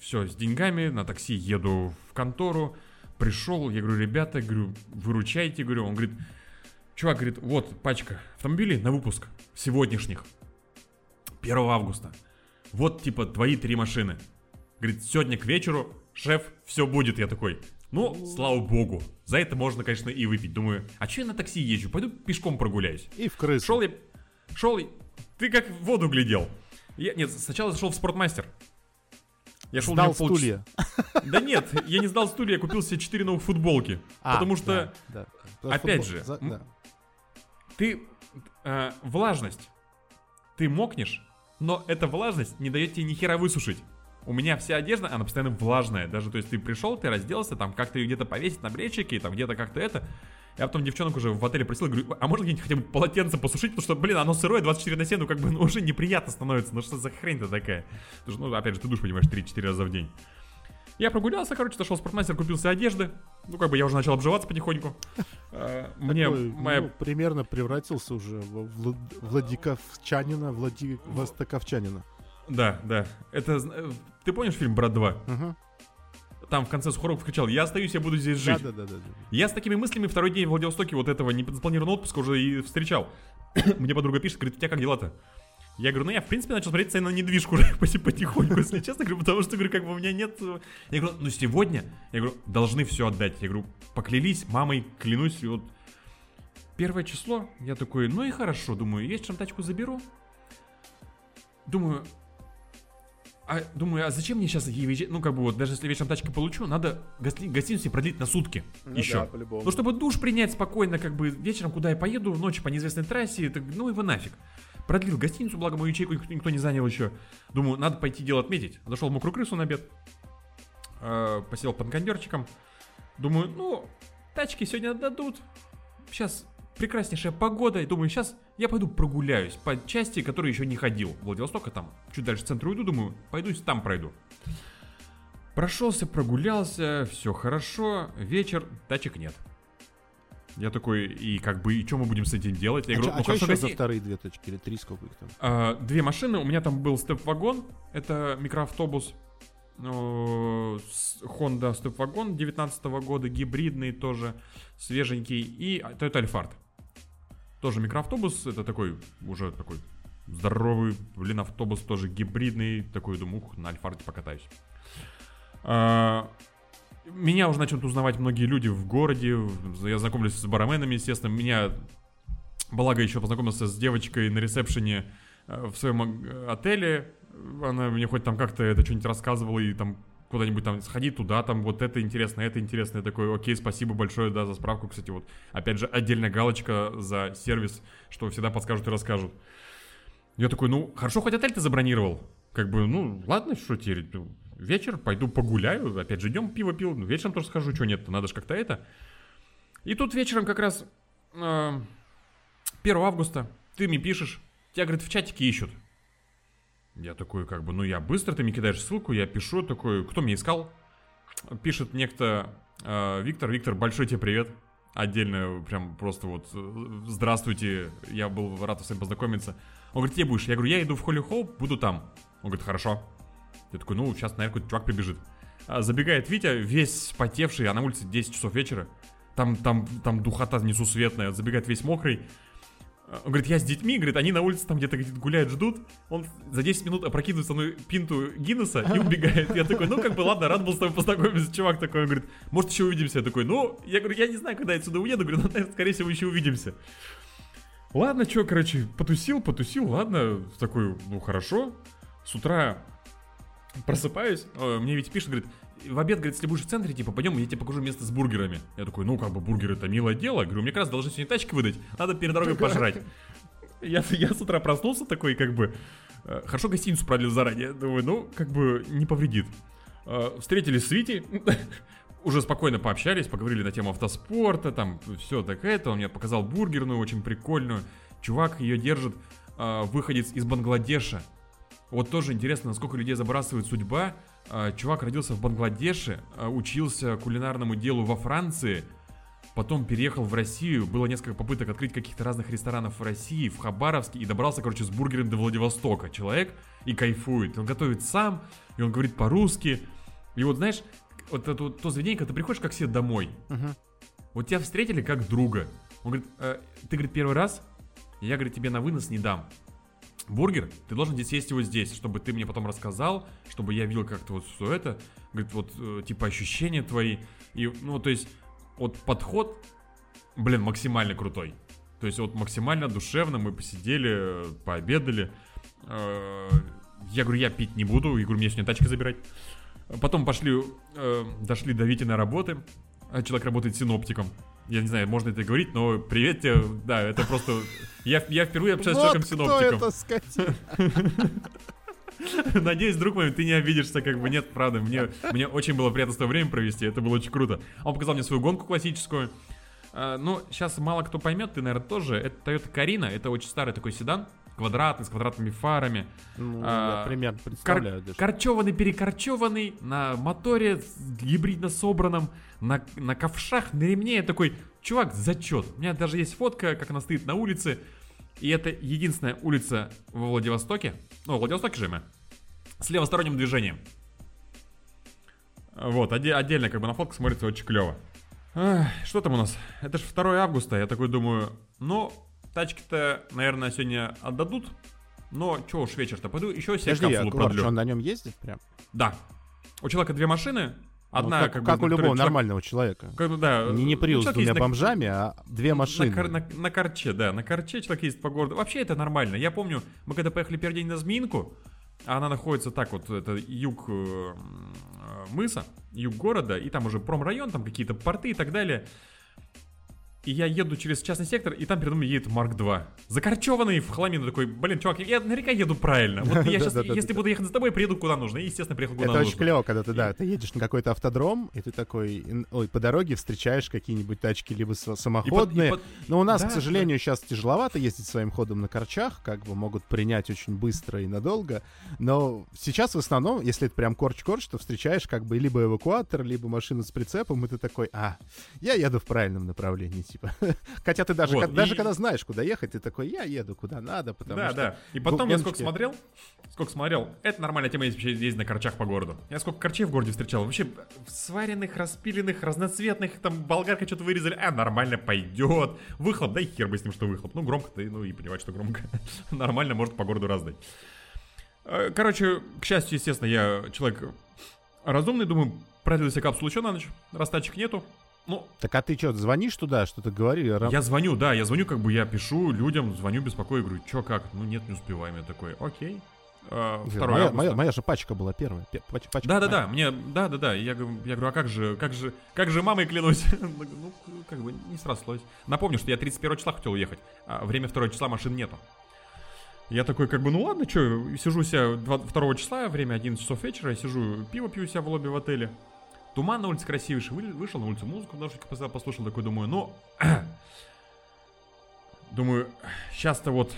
все с деньгами, на такси еду в контору. Пришел, я говорю, ребята, говорю, выручайте, говорю. Он говорит, чувак, говорит, вот пачка автомобилей на выпуск сегодняшних. 1 августа. Вот типа твои три машины. Говорит, сегодня к вечеру, шеф, все будет. Я такой, ну, слава богу. За это можно, конечно, и выпить. Думаю, а что я на такси езжу? Пойду пешком прогуляюсь. И в крысу. Шел я... Шел... Ты как в воду глядел. Я, нет, сначала зашел в спортмастер. Я шел Сдал полч- стулья. Да нет, я не сдал стулья, я купил себе 4 новых футболки. А, потому что да, да. опять Футбол- же, за- да. ты... э, влажность. Ты мокнешь, но эта влажность не дает тебе ни хера высушить. У меня вся одежда, она постоянно влажная. Даже, то есть, ты пришел, ты разделся, там как-то ее где-то повесить на плечики, там где-то как-то это. Я потом девчонок уже в отеле просил, говорю, а можно где-нибудь хотя бы полотенце посушить, потому что, блин, оно сырое, 24 на 7, ну как бы ну, уже неприятно становится. Ну что за хрень-то такая? Потому что, ну, опять же, ты душ, понимаешь, 3-4 раза в день. Я прогулялся, короче, зашел в спортмастер, купил себе одежды. Ну, как бы я уже начал обживаться потихоньку. Э, Мне Такой, моя ну, примерно превратился уже в Влад- Владиковчанина, Владивостоковчанина. Да, да. Это... э, Ты помнишь фильм «Брат 2»? Мгм. Там в конце Сухоров кричал «Я остаюсь, я буду здесь жить». Да, да, да, да. Я с такими мыслями второй день в Владивостоке вот этого незапланированного отпуска уже и встречал. Мне подруга пишет, говорит, у тебя как дела-то? Я говорю, ну я в принципе начал смотреть цены на недвижку потихоньку, если честно, говорю, потому что, говорю, как бы у меня нет... э, Я говорю, ну сегодня, я говорю, должны все отдать. Я говорю, поклялись, мамой, клянусь, и вот первое число, я такой, ну и хорошо, думаю, есть чем тачку заберу. думаю, а, думаю, а зачем мне сейчас ей выезжать? Ну, как бы вот, даже если вечером тачку получу, надо гости- гостиницу продлить на сутки еще. да, по-любому. Ну, чтобы душ принять спокойно, как бы вечером, куда я поеду, ночью по неизвестной трассе, так, ну его нафиг. Продлил гостиницу, благо мою ячейку никто, никто не занял еще. Думаю, надо пойти дело отметить. Зашел в мокрую крысу на обед. Э, посидел под кондерчиком. Думаю, ну, тачки сегодня отдадут. Сейчас прекраснейшая погода. И думаю, сейчас я пойду прогуляюсь по части, которой еще не ходил. Владивостока там. Чуть дальше в центр уйду, думаю, пойду там пройду. Прошелся, прогулялся, все хорошо. Вечер, тачек нет. Я такой, и как бы, и что мы будем с этим делать? Я А говорю, чё- ну а что еще за гостей- вторые две точки? Или три, сколько их там? а, две машины. У меня там был степ-вагон. Это микроавтобус. э, Honda степ-вагон 19 года. Гибридный тоже. Свеженький. И Toyota Alphard. Тоже микроавтобус. Это такой уже такой здоровый, блин, автобус тоже гибридный. Такой, думаю, ух, на Альфарде покатаюсь. А, меня уже начнут узнавать многие люди в городе. Я знакомлюсь с барменами, естественно. Меня Благо еще познакомился с девочкой на ресепшене э, в своем э, отеле. Она мне хоть там как-то это что-нибудь рассказывала и там куда-нибудь там сходи туда, там вот это интересно, это интересно. Я такой, окей, спасибо большое, да, за справку. Кстати, вот опять же отдельная галочка за сервис, что всегда подскажут и расскажут. Я такой, ну, хорошо, хоть отель ты забронировал. Как бы, ну, ладно, что теперь, ну, вечер, пойду погуляю, опять же, идем пиво пил, ну, вечером тоже схожу, что нет, надо же как-то это. И тут вечером как раз э, 1 августа ты мне пишешь, тебя, говорит, в чатике ищут. Я такой, как бы, ну я быстро, ты мне кидаешь ссылку, я пишу, такой, кто меня искал? Пишет некто э, Виктор, Виктор, большой тебе привет. Отдельно, прям просто вот, э, здравствуйте, я был рад с вами познакомиться. Он говорит, где будешь? Я говорю, я иду в Холли Хоуп, буду там. Он говорит, хорошо. Я такой, ну, сейчас, наверное, какой-то чувак прибежит. А, забегает Витя, весь потевший, а на улице 10 часов вечера. Там, там, там духота несусветная, забегает весь мокрый. Он говорит, я с детьми, говорит, они на улице там где-то гуляют, ждут. Он за 10 минут опрокидывает со мной пинту Гиннесса и убегает. Я такой, ну как бы ладно, рад был с тобой познакомиться. Чувак такой, он говорит, может еще увидимся. Я такой, ну, я говорю, я не знаю, когда я отсюда уеду. Говорю, ну, скорее всего, еще увидимся. Ладно, что, короче, потусил, потусил, ладно. Такой, ну хорошо. С утра просыпаюсь, э, мне ведь пишет, говорит, в обед, говорит, если будешь в центре, типа, пойдем, я тебе покажу место с бургерами. Я такой, ну, как бы, бургеры это милое дело. Говорю, мне как раз должны сегодня тачки выдать, надо перед дорогой пожрать. Я, я с утра проснулся такой, как бы, э, хорошо гостиницу продлил заранее. Думаю, ну, как бы, не повредит. Э, Встретились с Витей, уже спокойно пообщались, поговорили на тему автоспорта, там, все так это. Он мне показал бургерную, очень прикольную. Чувак ее держит, э, выходец из Бангладеша. Вот тоже интересно, насколько людей забрасывает судьба. А, Чувак родился в Бангладеше, а, учился кулинарному делу во Франции, потом переехал в Россию, было несколько попыток открыть каких-то разных ресторанов в России, в Хабаровске, и добрался, короче, с бургером до Владивостока. Человек и кайфует. Он готовит сам, и он говорит по-русски. И вот знаешь, вот это вот то заведение, когда ты приходишь как себе домой. Вот тебя встретили как друга. Он говорит, «Э, ты, говорит, первый раз? Я, говорит, тебе на вынос не дам бургер, ты должен здесь есть его здесь, чтобы ты мне потом рассказал, чтобы я видел как-то вот все это, говорит, вот э, типа ощущения твои, и, ну, то есть, вот подход, блин, максимально крутой. То есть, вот максимально душевно мы посидели, э, пообедали. Э, Я говорю, я пить не буду, я говорю, мне сегодня тачка забирать. Потом пошли, дошли до Витиной работы. Человек работает синоптиком. Я не знаю, можно это говорить, но привет тебе, да, это просто... Я, я впервые общаюсь с Вот человеком кто синоптиком. это, скотина? Надеюсь, друг мой, ты не обидишься, как бы нет, правда. Мне, мне очень было приятно с тобой время провести, это было очень круто. Он показал мне свою гонку классическую. А, ну, сейчас мало кто поймет, ты, наверное, тоже. Это Toyota Carina, это очень старый такой седан, квадратный, с квадратными фарами. Ну, А, я примерно Кор- представляю даже. корчеванный, перекорчеванный, на моторе гибридно собранном, на, на ковшах, на ремне. Я такой, чувак, зачет. У меня даже есть фотка, как она стоит на улице. И это единственная улица во Владивостоке. Ну, в Владивостоке же мы. С левосторонним движением. Вот, оде- отдельно как бы на фотках смотрится очень клево. Ах, Что там у нас? Это же 2 августа. Я такой думаю, ну, тачки-то, наверное, сегодня отдадут. Но чё уж вечер-то, пойду еще себе Подожди, а капсулу Егор, продлю. что, он на нем ездит прям? Да. У человека две машины. Одна, Ну, как, как, бы, как у на которой любого человек- нормального человека. как, ну, да, Не, не ну, приус с человек двумя ездит на- бомжами, а две На, машины. кар- на- на корче, да, на корче человек ездит по городу. Вообще это нормально. Я помню, мы когда поехали первый день на Змеинку, а она находится так вот, это юг э, э, мыса, юг города, и там уже промрайон, там какие-то порты и так далее. И я еду через частный сектор, и там передо мной едет Марк 2. Закорчеванный в хламину такой, блин, чувак, я наверняка еду правильно. Вот я сейчас, если буду ехать за тобой, приеду куда нужно. И, естественно, приехал куда Это очень нужно. клево, когда ты, да, ты едешь на какой-то автодром, и ты такой, ой, по дороге встречаешь какие-нибудь тачки либо самоходные. Но у нас, к сожалению, сейчас тяжеловато ездить своим ходом на корчах, как бы могут принять очень быстро и надолго. Но сейчас в основном, если это прям корч-корч, то встречаешь как бы либо эвакуатор, либо машину с прицепом, и ты такой, а, я еду в правильном направлении, типа. Хотя ты даже, Вот, даже и- когда знаешь, куда ехать, ты такой, я еду куда надо, потому да, что... да. И потом я сколько смотрел, сколько смотрел, это нормальная тема, если ездить на корчах по городу. Я сколько корчей в городе встречал, вообще сваренных, распиленных, разноцветных, там болгарка что-то вырезали, а, нормально пойдет. Выхлоп, да и хер бы с ним, что выхлоп. Ну, громко ты, ну и понимать, что громко. Нормально может по городу раздать. Э, Короче, к счастью, естественно, я человек разумный, думаю, продлил себе капсулу еще на ночь, раз тачек нету. Ну, Так а ты что, звонишь туда, что-то говори? Ра- я звоню, да, я звоню, как бы я пишу людям, звоню, беспокою, говорю, чё, как? Ну нет, не успеваем. Я такой, окей. А, 2 моя, моя- моя же пачка была первая. пе- пач- пачка- Да, да, да, мне, да, да, да. Я, говорю- я говорю, а как же, как же, как же мамой клянусь? ну, как бы не срослось. Напомню, что я 31 числа хотел уехать, а время 2 числа машин нету. Я такой, как бы, ну ладно, что, сижу себя 2 числа, время 11 часов вечера, я сижу, пиво пью себя в лобби в отеле. Туман на улице красивейший, Вы- вышел на улицу, музыку послушал, послушал, такой, думаю, ну, думаю, сейчас-то вот,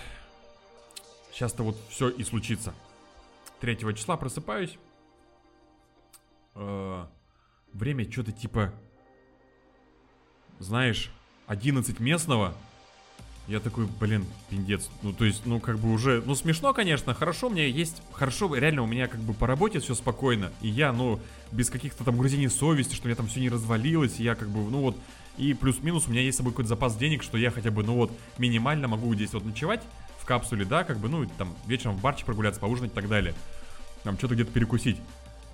сейчас-то вот все и случится. 3 числа просыпаюсь, э, время что-то типа, знаешь, 11 местного. Я такой, блин, пиндец. Ну, то есть, ну, как бы уже, ну, смешно, конечно, хорошо, меня есть, хорошо, реально, у меня как бы по работе все спокойно, и я, ну, без каких-то там грузений совести, что у меня там все не развалилось, и я как бы, ну, вот, и плюс-минус у меня есть с собой какой-то запас денег, что я хотя бы, ну, вот, минимально могу здесь вот ночевать в капсуле, да, как бы, ну, там, вечером в барче прогуляться, поужинать и так далее, там, что-то где-то перекусить.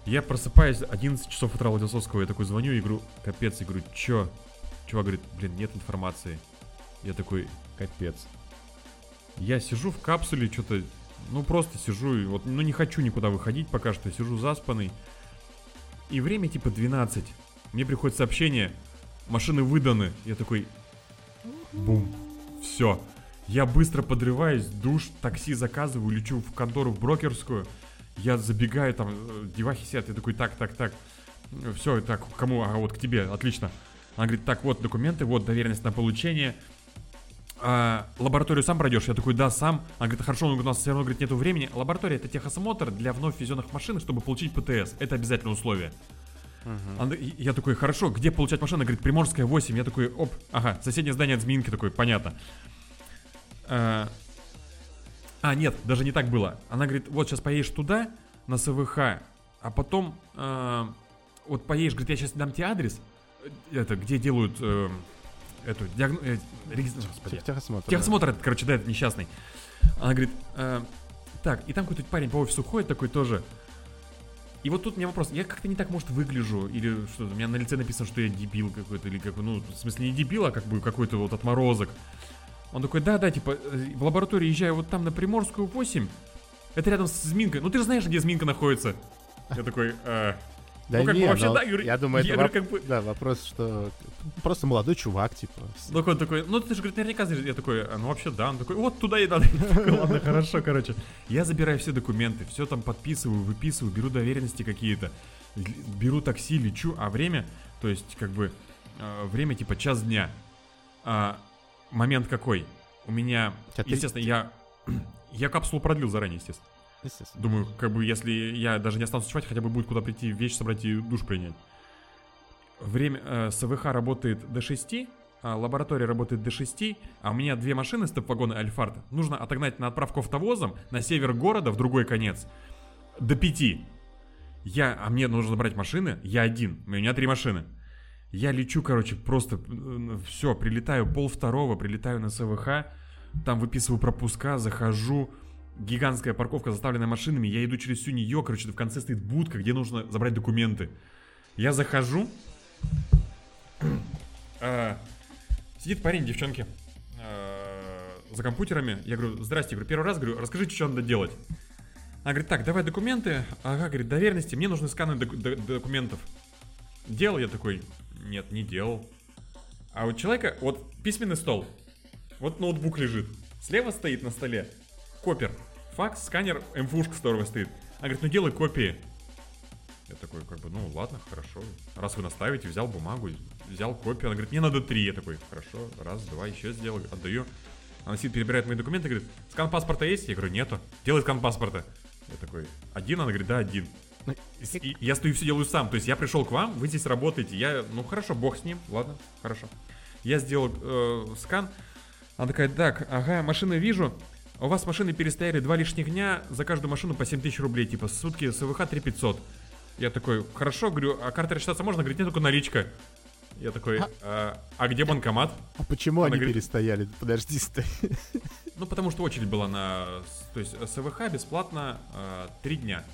Я просыпаюсь 11 часов утра Владивостокского, я такой звоню и говорю, капец, я говорю, чё? Чувак говорит, блин, нет информации. Я такой, капец. Я сижу в капсуле, что-то, ну просто сижу, и вот, ну не хочу никуда выходить пока что, сижу заспанный. И время типа 12. Мне приходит сообщение, машины выданы. Я такой, бум, все. Я быстро подрываюсь, душ, такси заказываю, лечу в контору в брокерскую. Я забегаю, там, э, девахи сидят, я такой, так, так, так. Все, так, кому? А вот к тебе, отлично. Она говорит, так, вот документы, вот доверенность на получение. А, лабораторию сам пройдешь? Я такой, да, сам. Она говорит, хорошо, но у нас все равно, говорит, нету времени. Лаборатория это техосмотр для вновь ввезенных машин, чтобы получить ПТС. Это обязательное условие. Она- и- я такой, хорошо, где получать машину? Она говорит, Приморская 8. Я такой, оп, ага, соседнее здание от Змеинки, такой, понятно. А, а, нет, даже не так было. Она говорит, вот сейчас поедешь туда, на СВХ, а потом, а, вот поедешь, говорит, я сейчас дам тебе адрес, э, это, где делают э, эту диагно... э, регистр- господи. Тех- Техосмотр. да. Техосмотр, этот, короче, да, этот несчастный. Она говорит, «Э, так, и там какой-то парень по офису ходит такой тоже. И вот тут у меня вопрос, я как-то не так, может, выгляжу, или что у меня на лице написано, что я дебил какой-то, или как, ну, в смысле не дебил, а как бы какой-то вот отморозок. Он такой, да-да, типа, э, в лабораторию езжаю вот там на Приморскую 8, это рядом с Зминкой, ну ты же знаешь, где Зминка находится. Я такой, «Э, Да Ну, как бы не, вообще, но да, говорю, я думаю, я это говорю, воп- как бы- да, вопрос, что просто молодой чувак, типа. Ну, он такой, ну ты же, говорит, наверняка. Я такой, «А, ну вообще да. Он такой, вот туда и надо. Ладно, хорошо, короче. Я забираю все документы, все там подписываю, выписываю, беру доверенности какие-то, беру такси, лечу, а время, то есть как бы э, время типа час дня. А, момент какой? У меня, естественно, я я капсулу продлил заранее, естественно. Естественно. Думаю, как бы, если я даже не останусь ночевать, хотя бы будет куда прийти, вещи собрать и душ принять. Время э, СВХ работает до 6, а лаборатория работает до 6, а у меня две машины степ-вагона Альфард. Нужно отогнать на отправку автовозом на север города в другой конец. До 5. Я, а мне нужно брать машины, я один, у меня три машины. Я лечу, короче, просто все, прилетаю пол второго, прилетаю на СВХ, там выписываю пропуска, захожу, гигантская парковка, заставленная машинами, я иду через всю нее, короче, в конце стоит будка, где нужно забрать документы. Я захожу. а, Сидит парень, девчонки. а, За компьютерами. Я говорю, здрасте, говорю, первый раз, говорю, расскажите, что надо делать. Она говорит, так, давай документы. Ага, говорит, доверенности, мне нужны сканы документов. Делал я такой, нет, не делал. А у человека, вот письменный стол, вот ноутбук лежит, слева стоит на столе копер, факс, сканер, МФУшка которого стоит. Она говорит, ну делай копии. Я такой, как бы, ну ладно, хорошо. Раз вы наставите, взял бумагу, взял копию. Она говорит, мне надо три. Я такой, хорошо, раз, два, еще сделаю, отдаю. Она сидит, перебирает мои документы, говорит, скан паспорта есть? Я говорю, нету. Делай скан паспорта. Я такой, один? Она говорит, да, один. Ну, И, и я стою все делаю сам. То есть я пришел к вам, вы здесь работаете. Я, ну хорошо, бог с ним, ладно, хорошо. Я сделал э, скан. Она такая, так, ага, машины вижу. А У вас машины перестояли два лишних дня, за каждую машину по 7 тысяч рублей, типа сутки СВХ 3500. Я такой, хорошо, говорю, а карта рассчитаться можно? Говорит, нет, только наличка. Я такой, а, а где банкомат? А почему Она они говорит- перестояли? Подожди, стой. Ну, потому что очередь была на... То есть СВХ бесплатно а, три дня,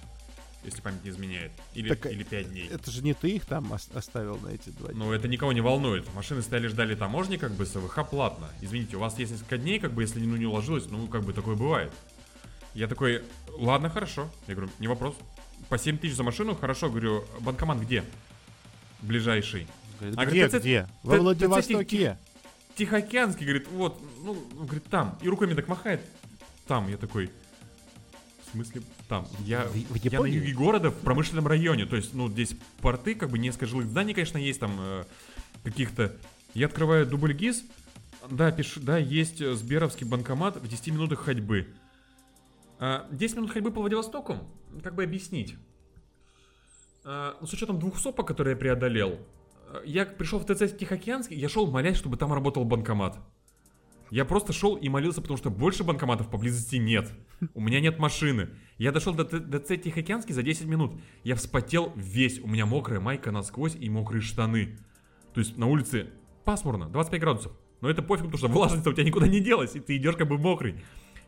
если память не изменяет. Или, Так, или 5 дней. Это же не ты их там ос- оставил на эти два дня. Но это никого не волнует. Машины стояли, ждали таможни, как бы СВХ платно. Извините, у вас есть несколько дней, как бы, если ну, не уложилось, ну, как бы такое бывает. Я такой, ладно, хорошо. Я говорю, не вопрос. По 7 тысяч за машину, хорошо, говорю, банкомат где? Ближайший. Говорит, А где, говорит, где? Во Владивостоке. Тихоокеанский, говорит, вот, ну, говорит, там. И руками так махает. Там, я такой, смысле, там. Я, В- в я на юге города, в промышленном районе. То есть, ну, здесь порты, как бы несколько жилых зданий, конечно, есть там э, каких-то. Я открываю дубль ГИС. Да, пишу, да, есть э, Сберовский банкомат в 10 минутах ходьбы. А, 10 минут ходьбы по Владивостоку? Как бы объяснить? А, ну, с учетом двух сопок, которые я преодолел, э, я пришел в ТЦ Тихоокеанский, я шел молясь, чтобы там работал банкомат. Я просто шел и молился, потому что больше банкоматов поблизости нет. У меня нет машины. Я дошел до Т- ТЦ Тихоокеанский за 10 минут. Я вспотел весь. У меня мокрая майка насквозь и мокрые штаны. То есть на улице пасмурно, 25 градусов. Но это пофиг, потому что влажность у тебя никуда не делась, и ты идешь как бы мокрый.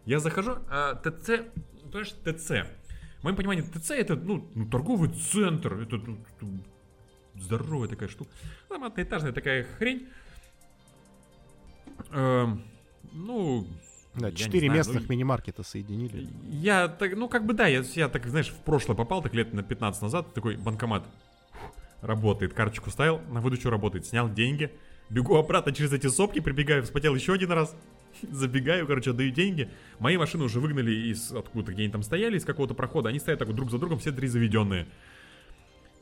Я захожу, а ТЦ, понимаешь, ТЦ. В моем понимании ТЦ это, ну, ну, торговый центр, это ну, здоровая такая штука. Там одноэтажная такая хрень. Эм, ну, Да, четыре местных ну, мини-маркета соединили. я так, ну как бы да, я, я так, знаешь, в прошлое попал, так лет на 15 назад, такой банкомат работает, карточку ставил, на выдачу работает, снял деньги, бегу обратно через эти сопки, прибегаю, вспотел еще один раз, забегаю, короче, отдаю деньги. Мои машины уже выгнали из откуда-то, где они там стояли, из какого-то прохода, они стоят так вот друг за другом, все три заведенные.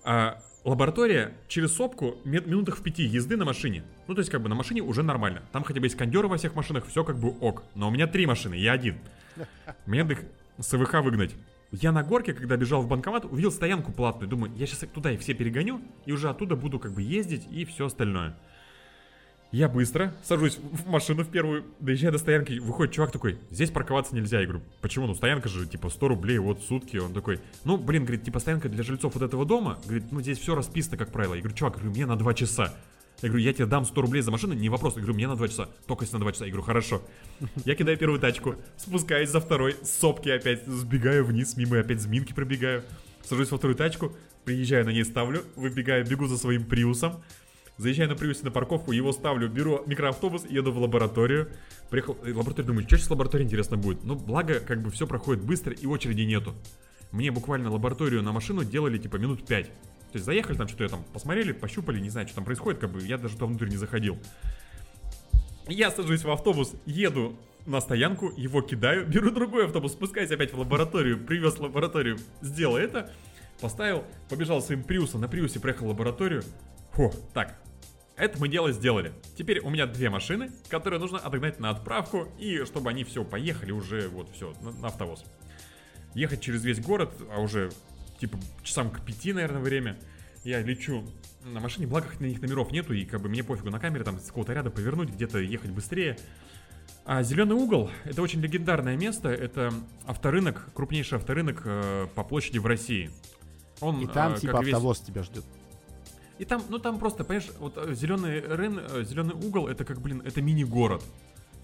А лаборатория через сопку ми- минутах в пяти езды на машине. Ну, то есть, как бы на машине уже нормально. Там хотя бы есть кондеры во всех машинах, все как бы ок. Но у меня три машины, я один. Мне надо их с ВХ выгнать. Я на горке, когда бежал в банкомат, увидел стоянку платную. Думаю, я сейчас туда их все перегоню, и уже оттуда буду как бы ездить и все остальное. Я быстро сажусь в машину в первую, доезжаю до стоянки, выходит чувак такой, здесь парковаться нельзя. Я говорю, почему? Ну стоянка же типа 100 рублей, вот сутки. Он такой, ну блин, говорит, типа стоянка для жильцов вот этого дома. Говорит, ну здесь все расписано, как правило. Я говорю, чувак, говорю, мне на 2 часа. Я говорю, я тебе дам 100 рублей за машину, не вопрос. Я говорю, мне на 2 часа, только если на 2 часа. Я говорю, хорошо. Я кидаю первую тачку, спускаюсь за второй, сопки опять, сбегаю вниз, мимо опять зминки пробегаю. Сажусь во вторую тачку, приезжаю на ней ставлю, выбегаю, бегу за своим приусом. Заезжаю на приусе на парковку, его ставлю, беру микроавтобус, еду в лабораторию. Приехал в лабораторию, думаю, что сейчас в лаборатории интересно будет. Ну, благо, как бы все проходит быстро и очереди нету. Мне буквально лабораторию на машину делали типа минут 5. То есть заехали там, что-то там посмотрели, пощупали, не знаю, что там происходит, как бы я даже туда внутрь не заходил. Я сажусь в автобус, еду на стоянку, его кидаю, беру другой автобус, спускаюсь опять в лабораторию, привез в лабораторию, сделал это, поставил, побежал своим приусом, на приусе проехал лабораторию. Фу, так, это мы дело сделали. Теперь у меня две машины, которые нужно отогнать на отправку, и чтобы они все поехали уже, вот все, на, на автовоз. Ехать через весь город, а уже типа часам к пяти, наверное, время. Я лечу на машине, благо на них номеров нету, и как бы мне пофигу на камере там с какого-то ряда повернуть, где-то ехать быстрее. А Зеленый угол это очень легендарное место. Это авторынок, крупнейший авторынок э, по площади в России. Он, И там э, типа весь- автовоз тебя ждет. И там, ну там просто, понимаешь, вот зеленый рын, зеленый угол, это как, блин, это мини-город.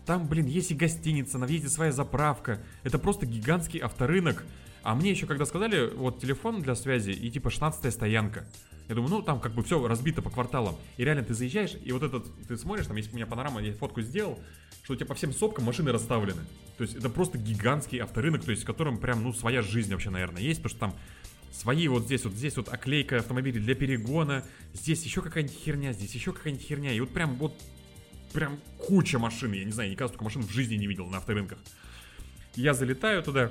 Там, блин, есть и гостиница, на въезде своя заправка. Это просто гигантский авторынок. А мне еще когда сказали, вот телефон для связи и типа 16 стоянка. Я думаю, ну там как бы все разбито по кварталам. И реально ты заезжаешь, и вот этот, ты смотришь, там есть у меня панорама, я фотку сделал, что у тебя по всем сопкам машины расставлены. То есть это просто гигантский авторынок, то есть в котором прям, ну, своя жизнь вообще, наверное, есть, потому что там свои вот здесь вот, здесь вот оклейка автомобилей для перегона, здесь еще какая-нибудь херня, здесь еще какая-нибудь херня, и вот прям вот прям куча машин, я не знаю, никогда столько машин в жизни не видел на авторынках. Я залетаю туда,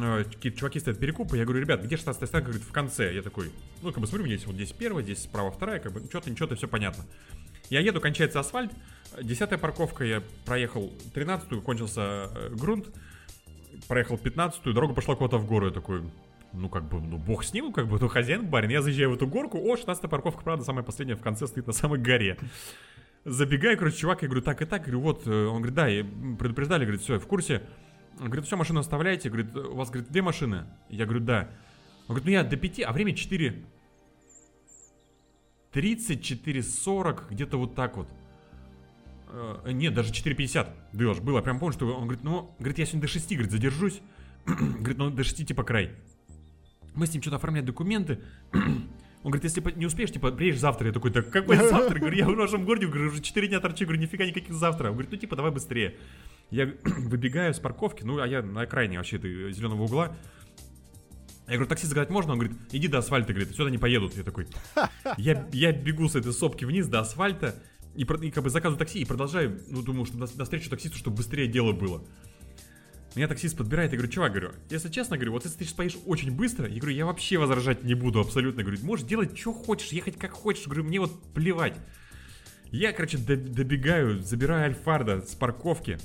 э, какие-то чуваки стоят перекупы, я говорю, ребят, где 16 стоянка? Говорит, в конце. Я такой, ну, как бы смотрю, здесь вот здесь первая, здесь справа вторая, как бы, что-то, ничего-то, все понятно. Я еду, кончается асфальт, десятая парковка, я проехал 13-ю, кончился э, грунт, проехал 15-ю, дорога пошла куда-то в гору, я такой, ну, как бы, ну, бог с ним, как бы, ну, хозяин барин. Я заезжаю в эту горку, о, 16 парковка, правда, самая последняя в конце стоит на самой горе. Забегаю, короче, чувак, я говорю, так и так, говорю, вот, э, он говорит, да, и предупреждали, говорит, все, в курсе. Он говорит, все, машину оставляйте, говорит, у вас, говорит, две машины? Я говорю, да. Он говорит, ну я до пяти, а время 4. 34, 40, где-то вот так вот. Э, нет, даже 4.50 даешь, было, прям помню, что он говорит, ну, говорит, я сегодня до 6, говорит, задержусь. говорит, ну, до 6 типа край. Мы с ним что-то оформляем документы. Он говорит, если не успеешь, типа, приедешь завтра. Я такой, так какой завтра? Говорю, я в вашем городе, говорю, уже 4 дня торчу, говорю, нифига никаких завтра. Он говорит, ну типа, давай быстрее. Я выбегаю с парковки, ну, а я на окраине вообще этой зеленого угла. Я говорю, такси заказать можно? Он говорит, иди до асфальта, говорит, сюда не поедут. Я такой, я, я бегу с этой сопки вниз до асфальта, и, и как бы заказываю такси, и продолжаю, ну, думаю, что навстречу таксисту, чтобы быстрее дело было. Меня таксист подбирает, я говорю, чувак, говорю, если честно, говорю, вот если ты сейчас очень быстро, я говорю, я вообще возражать не буду абсолютно, говорю, можешь делать, что хочешь, ехать как хочешь, говорю, мне вот плевать. Я, короче, добегаю, забираю Альфарда с парковки,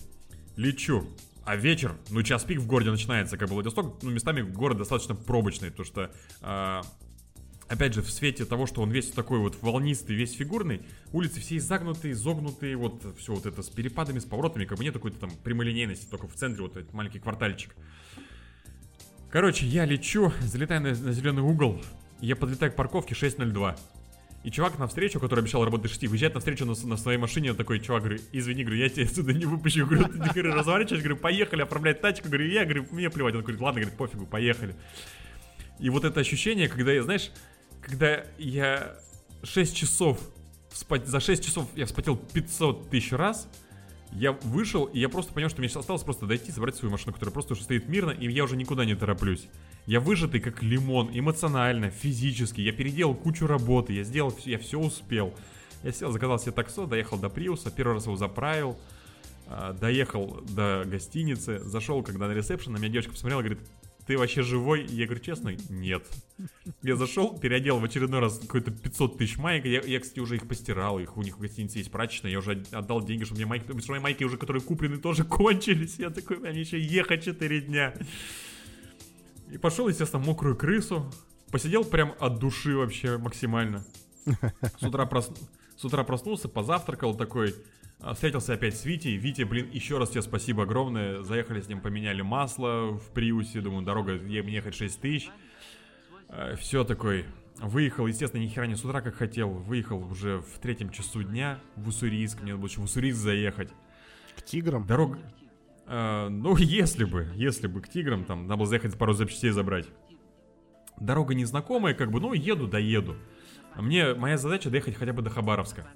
лечу. А вечер, ну час пик в городе начинается, как бы Владивосток, ну местами город достаточно пробочный, потому что э, опять же, в свете того, что он весь такой вот волнистый, весь фигурный, улицы все изогнутые, изогнутые, вот все вот это с перепадами, с поворотами, как бы нет какой-то там прямолинейности, только в центре вот этот маленький квартальчик. Короче, я лечу, залетаю на, на зеленый угол, я подлетаю к парковке 602. И чувак навстречу, который обещал работать до 6, выезжает навстречу на, на своей машине, такой чувак, говорю, извини, говорю, я тебя отсюда не выпущу, говорю, ты, говорю, разворачиваюсь, говорю, поехали, оформлять тачку, говорю, я, говорю, мне плевать, он говорит, ладно, говорит, пофигу, поехали. И вот это ощущение, когда я, знаешь, когда я 6 часов, вспот... за 6 часов я вспотел 500 тысяч раз, я вышел, и я просто понял, что мне сейчас осталось просто дойти, забрать свою машину, которая просто уже стоит мирно, и я уже никуда не тороплюсь. Я выжатый как лимон, эмоционально, физически. Я переделал кучу работы, я сделал, я все успел. Я сел, заказал себе таксо, доехал до Приуса, первый раз его заправил, а, доехал до гостиницы, зашел, когда на ресепшн, на меня девочка посмотрела, говорит, ты вообще живой? Я говорю, честно, нет. Я зашел, переодел в очередной раз какой-то 500 тысяч маек. Я, я, кстати, уже их постирал, их у них в гостинице есть прачечная. Я уже отдал деньги, чтобы мне майки, потому что мои майки уже, которые куплены, тоже кончились. Я такой, мне еще ехать 4 дня. И пошел, естественно, мокрую крысу. Посидел прям от души вообще максимально. С утра, прос... с утра проснулся, позавтракал такой, встретился опять с Витей. Витя, блин, еще раз тебе спасибо огромное. Заехали с ним, поменяли масло в Приусе. Думаю, дорога ехать 6 тысяч. А, Все такой. Выехал, естественно, ни хера не с утра, как хотел. Выехал уже в третьем часу дня в Уссурийск. Мне надо было в Уссурийск заехать. К тиграм? Дорога... А, ну, если бы, если бы к тиграм, там, надо было заехать пару запчастей забрать. Дорога незнакомая, как бы, ну, еду, доеду. Мне, моя задача доехать хотя бы до Хабаровска.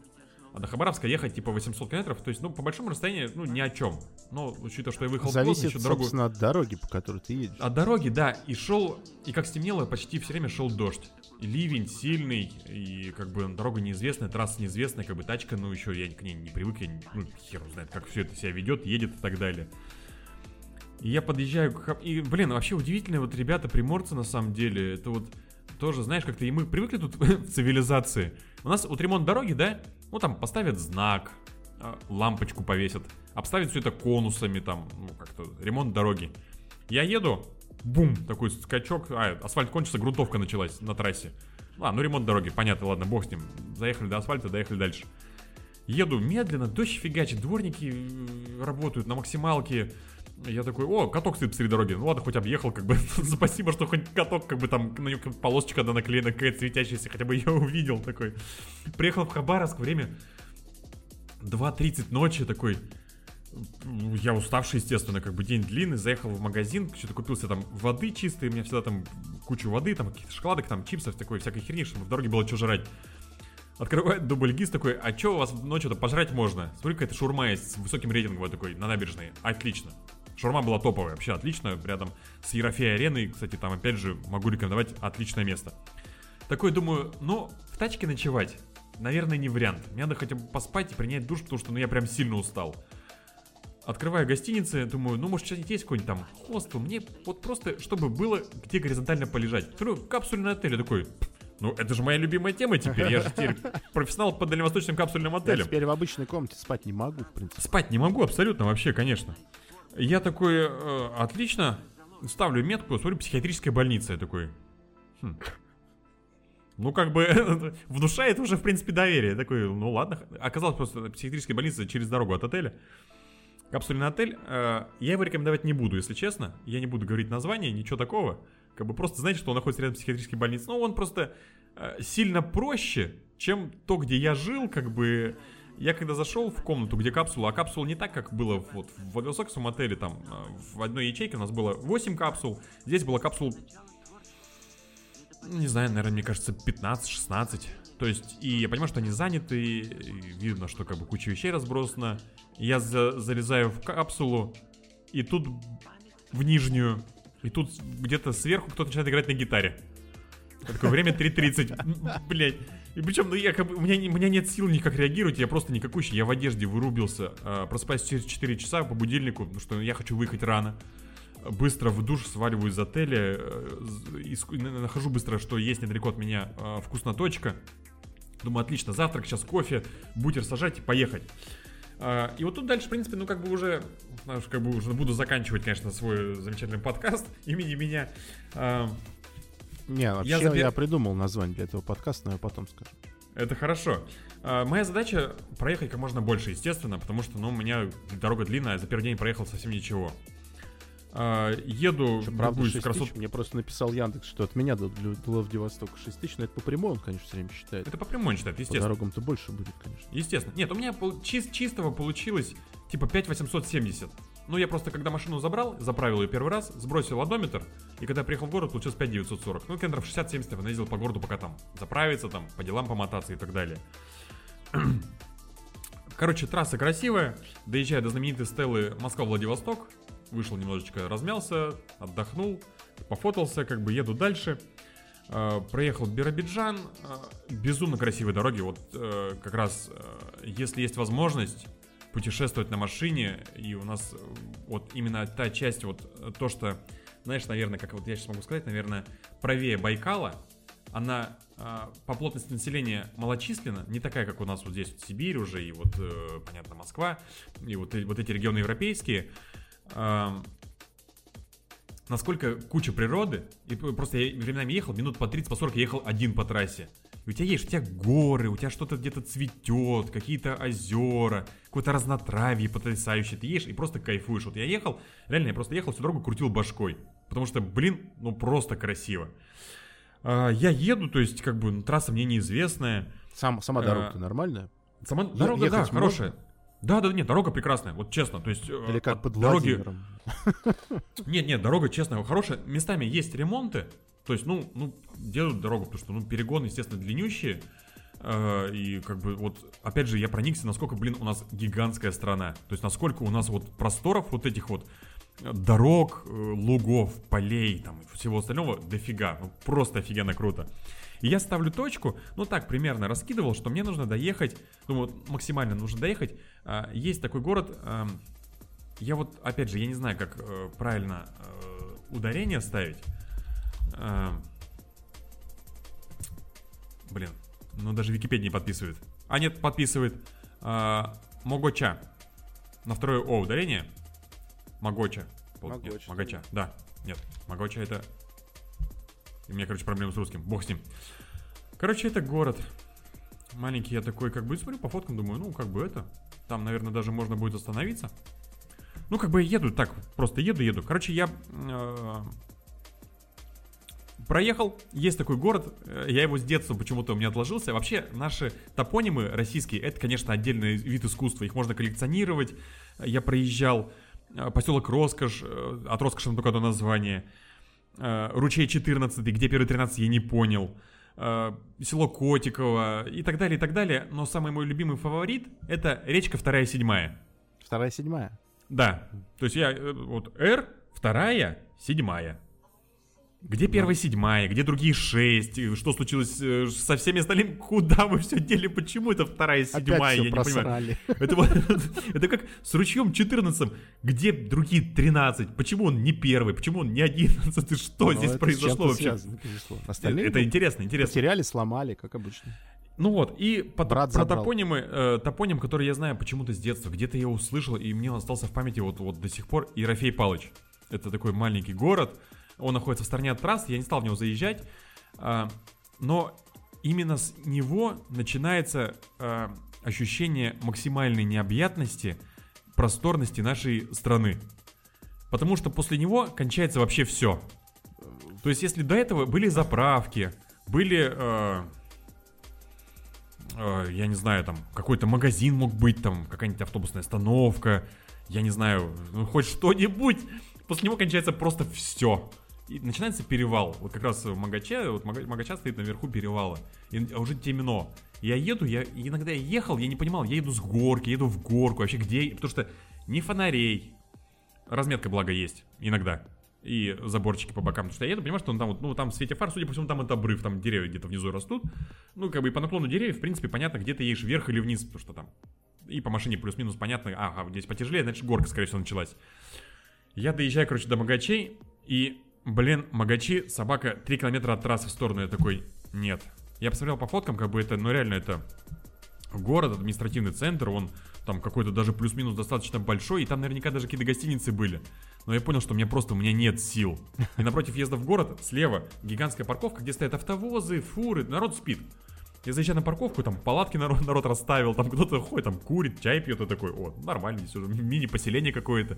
А до Хабаровска ехать типа 800 километров, то есть, ну, по большому расстоянию, ну, ни о чем. Но, учитывая, что я выехал Зависит, поздно, еще дорогу... собственно, от дороги, по которой ты едешь. От дороги, да, и шел, и как стемнело, почти все время шел дождь. И ливень сильный, и как бы дорога неизвестная, трасса неизвестная, как бы тачка, ну, еще я к ней не привык, я, не- ну, хер знает, как все это себя ведет, едет и так далее. И я подъезжаю к... И, блин, вообще удивительные вот ребята, приморцы на самом деле. Это вот тоже, знаешь, как-то и мы привыкли тут в цивилизации. У нас вот ремонт дороги, да? Ну, там поставят знак, а, лампочку повесят, обставят все это конусами, там, ну, как-то, ремонт дороги. Я еду, бум, такой скачок, а, асфальт кончился, грунтовка началась на трассе. А, ну ремонт дороги, понятно, ладно, бог с ним. Заехали до асфальта, доехали дальше. Еду медленно, дождь фигачит, дворники э, работают на максималке. Я такой, о, каток стоит посреди дороги. Ну ладно, хоть объехал, как бы. Спасибо, что хоть каток, как бы там, на нем полосочка одна наклеена, какая-то светящаяся, хотя бы я увидел такой. Приехал в Хабаровск, время 2.30 ночи такой. Я уставший, естественно, как бы день длинный, заехал в магазин, что-то купил себе там воды чистой, у меня всегда там кучу воды, там каких-то шоколадок, там чипсов, такой всякой херни, чтобы в дороге было что жрать. Открывает дубль ГИС такой, а что у вас ночью-то пожрать можно? Смотри, какая-то шурма есть с высоким рейтингом такой, на набережной. Отлично. Шурма была топовая, вообще отлично, рядом с Ерофей ареной, кстати, там опять же могу рекомендовать отличное место. Такой думаю, ну, в тачке ночевать, наверное, не вариант. Мне надо хотя бы поспать и принять душ, потому что ну, я прям сильно устал. Открываю гостиницы, думаю, ну, может, что-нибудь есть какой-нибудь там хостел. Мне вот просто, чтобы было где горизонтально полежать. Смотрю, капсульный отель, я такой, ну, это же моя любимая тема теперь. Я же теперь профессионал по дальневосточным капсульным Я отелям. теперь в обычной комнате спать не могу, в принципе. Спать не могу абсолютно вообще, конечно. Я такой, э, отлично, ставлю метку, смотрю, психиатрическая больница. Я такой, «Хм». ну как бы внушает уже, в принципе, доверие. Такой, ну ладно. Оказалось просто психиатрическая больница через дорогу от отеля. Капсульный отель. э, я его рекомендовать не буду, если честно. Я не буду говорить название, ничего такого. Как бы просто знаете, что он находится рядом с психиатрической больницей. Но он просто э, сильно проще, чем то, где я жил, как бы... Я когда зашел в комнату, где капсула, а капсула не так, как было вот в Владивостокском отеле, там э, в одной ячейке у нас было 8 капсул, здесь было капсул, не знаю, наверное, мне кажется, 15-16. То есть, и я понимаю, что они заняты, видно, что как бы куча вещей разбросана. Я за- залезаю в капсулу, и тут в нижнюю, и тут где-то сверху кто-то начинает играть на гитаре. Такое время 3.30. Блять. И причем, ну я у меня, у меня нет сил никак реагировать, я просто никакущий, я в одежде вырубился, а, просыпаюсь через 4 часа по будильнику, потому что я хочу выехать рано. Быстро в душ сваливаю из отеля, э, з- иску- на- нахожу быстро, что есть недалеко от меня а, вкусноточка. Думаю, отлично, завтрак, сейчас кофе, бутер сажать и поехать. А, И вот тут дальше, в принципе, ну как бы уже, знаешь, как бы уже буду заканчивать, конечно, свой замечательный подкаст имени меня. А, Не, вообще я, забе- придумал название для этого подкаста, но я потом скажу. Это хорошо. А, Моя задача проехать как можно больше, естественно, потому что, ну, у меня дорога длинная, за первый день проехал совсем ничего. А, Еду в правда, другую 6 красоту- тысяч? Мне просто написал Яндекс, что от меня до, до Владивостока 6 тысяч, но это по прямой он, конечно, все время считает. Это по прямой считает, По естественно. дорогам-то больше будет, конечно. Естественно. Нет, у меня чис- чистого получилось типа 5870. Ну, я просто, когда машину забрал, заправил ее первый раз, сбросил одометр, и когда приехал в город, получилось 5940. Ну, километров 60-70 я наездил по городу, пока там заправиться, там, по делам помотаться и так далее. Короче, трасса красивая. Доезжая до знаменитой стелы Москва-Владивосток, вышел немножечко, размялся, отдохнул, пофотался, как бы еду дальше. Э, проехал Биробиджан. Э, безумно красивые дороги. Вот э, как раз, если есть возможность путешествовать на машине, и у нас э, вот именно та часть, вот э, то, что, знаешь, наверное, как вот я сейчас могу сказать, наверное, правее Байкала, она э, по плотности населения малочисленна, не такая, как у нас вот здесь вот Сибирь уже, и вот, э, понятно, Москва, и вот, э- вот эти регионы европейские. Эм, насколько куча природы, и просто я временами ехал, минут по 30, по 40 я ехал один по трассе. И у тебя есть, у тебя горы, у тебя что-то где-то цветет, какие-то озера, какое-то разнотравье потрясающее. Ты едешь и просто кайфуешь. Вот я ехал, реально, я просто ехал всю дорогу, крутил башкой. Потому что, блин, ну просто красиво. А, я еду, то есть, как бы, ну, трасса мне неизвестная. Сам, сама Э, дорога-то нормальная? Сама дорога, да, ехать хорошая. Да, да, нет, дорога прекрасная, вот честно, то есть... э, Или как под дороги... Владимиром? Нет, нет, дорога, честно, хорошая. Местами есть ремонты. То есть, ну, ну, делают дорогу, потому что, ну, перегоны, естественно, длиннющие. Э, И как бы вот, опять же, я проникся, насколько, блин, у нас гигантская страна. То есть, насколько у нас вот просторов вот этих вот э, дорог, лугов, полей, там, и всего остального дофига. Ну, просто офигенно круто. И я ставлю точку, ну так, примерно раскидывал, что мне нужно доехать, думаю, вот максимально нужно доехать. А, Есть такой город, я вот, опять же, я не знаю, как э, правильно э, ударение ставить. Эм, блин, ну даже Википедия не подписывает. А нет, подписывает. А, Могоча. На второе О ударение. Могоча. Пол- нет, Могоча, Могоча, да. Нет, Могоча это... И у меня, короче, проблемы с русским. Бог с ним. Короче, это город. Маленький я такой, как бы, смотрю по фоткам, думаю, ну, как бы это. Там, наверное, даже можно будет остановиться. Ну, как бы еду так, просто еду, еду. Короче, я э, проехал, есть такой город, э, я его с детства почему-то у меня отложился. Вообще, наши топонимы российские, это, конечно, отдельный вид искусства, их можно коллекционировать. Я проезжал э, поселок Роскошь, э, от Роскоши только одно название. Э, Ручей 14, где первые 13 я не понял. Э, Село Котиково и так далее, и так далее. Но самый мой любимый фаворит это речка вторая седьмая. Вторая, седьмая. Да, то есть я, э, вот R, вторая, седьмая. Где первая седьмая, где другие шесть, и что случилось э, со всеми остальными, куда вы все дели, почему это вторая седьмая, я не понимаю. просрали. Это, это как с ручьем 14, где другие 13, почему он не первый, почему он не 11, что Но здесь это с произошло вообще? связано. Остальные Это ну, интересно, интересно. потеряли, сломали, как обычно. Ну вот, и по- Брат про забрал. топонимы, э, топоним, который я знаю почему-то с детства, где-то я услышал, и мне он остался в памяти вот, вот до сих пор, Ерофей Палыч. Это такой маленький город, он находится в стороне от трассы, я не стал в него заезжать, а, но именно с него начинается а, ощущение максимальной необъятности, просторности нашей страны. Потому что после него кончается вообще все. То есть, если до этого были заправки, были, э, э, я не знаю, там какой-то магазин мог быть, там какая-нибудь автобусная остановка, я не знаю, ну хоть что-нибудь, после него кончается просто все. И начинается перевал. Вот как раз в Магаче, вот Мага- Магача стоит наверху перевала. И а уже темно. Я еду, я иногда я ехал, я не понимал, я еду с горки, еду в горку, вообще где, потому что ни фонарей, разметка, благо, есть иногда. И заборчики по бокам. Потому что я еду, понимаю, что он там, вот, ну, там в свете фар, судя по всему, там это обрыв, там деревья где-то внизу растут. Ну, как бы и по наклону деревьев, в принципе, понятно, где ты едешь вверх или вниз, потому что там. И по машине плюс-минус понятно, ага, здесь потяжелее, значит, горка, скорее всего, началась. Я доезжаю, короче, до Магачей, и, блин, Магачи, собака 3 километра от трассы в сторону, я такой, нет. Я посмотрел по фоткам, как бы это, ну, реально, это город, административный центр, он там какой-то даже плюс-минус достаточно большой, и там наверняка даже какие-то гостиницы были. Но я понял, что у меня просто, у меня нет сил. И напротив въезда в город, слева, гигантская парковка, где стоят автовозы, фуры, народ спит. Я заезжаю на парковку, там палатки народ, народ расставил, там кто-то ходит, там курит, чай пьет, и такой, о, нормально, здесь уже мини-поселение какое-то.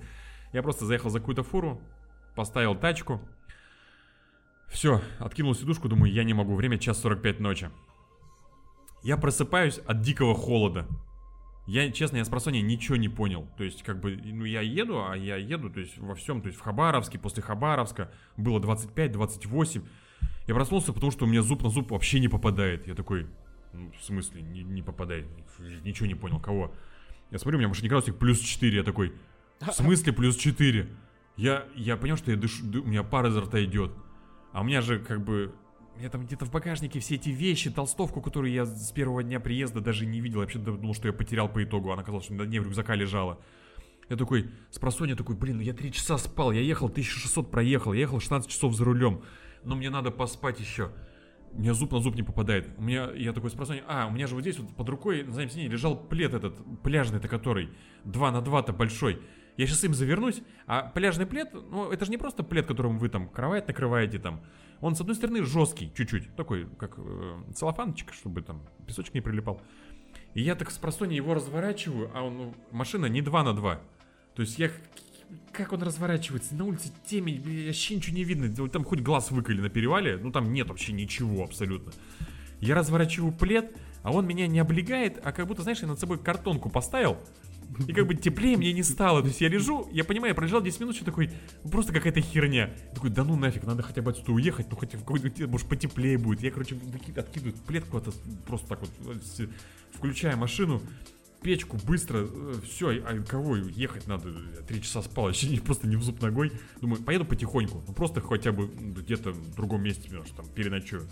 Я просто заехал за какую-то фуру, поставил тачку. Все, откинул сидушку, думаю, я не могу, время час 45 ночи. Я просыпаюсь от дикого холода. Я, честно, я с просонья ничего не понял. То есть, как бы, ну, я еду, а я еду, то есть, во всем, то есть, в Хабаровске, после Хабаровска было 25-28. Я проснулся, потому что у меня зуб на зуб вообще не попадает. Я такой, ну, в смысле, не, не попадает? Ничего не понял, кого? Я смотрю, у меня машине градусник плюс 4, я такой, в смысле плюс 4? Я, я понял, что я дышу, ды- у меня пар изо рта идет. А у меня же, как бы, меня там где-то в багажнике все эти вещи, толстовку, которую я с первого дня приезда даже не видел. Я вообще думал, что я потерял по итогу. Она оказалась, что на дне в рюкзака лежала. Я такой, с просонья такой, блин, ну я 3 часа спал, я ехал 1600 проехал, я ехал 16 часов за рулем. Но мне надо поспать еще. У меня зуб на зуб не попадает. У меня, я такой с просонья, а, у меня же вот здесь вот под рукой на заднем сиденье лежал плед этот, пляжный-то который, 2 на 2-то большой. Я сейчас им завернусь, а пляжный плед, ну, это же не просто плед, которым вы там кровать накрываете там. Он, с одной стороны, жесткий чуть-чуть, такой, как э, целлофанчик, чтобы там песочек не прилипал. И я так с просонья его разворачиваю, а он, ну, машина не 2 на 2. То есть я... Как он разворачивается? На улице темень, вообще ничего не видно. Там хоть глаз выколи на перевале, ну там нет вообще ничего абсолютно. Я разворачиваю плед, а он меня не облегает, а как будто, знаешь, я над собой картонку поставил, и как бы теплее мне не стало. То есть я лежу, я понимаю, я пролежал 10 минут, что такой, ну, просто какая-то херня. Я такой, да ну нафиг, надо хотя бы отсюда уехать, ну хотя в какой-то, может, потеплее будет. Я, короче, откидываю плед куда-то, просто так вот, э, включая машину, печку быстро, все, а кого ехать надо, три часа спал, не- просто не в зуб ногой. Думаю, поеду потихоньку, ну просто хотя бы где-то в другом месте, что там переночую.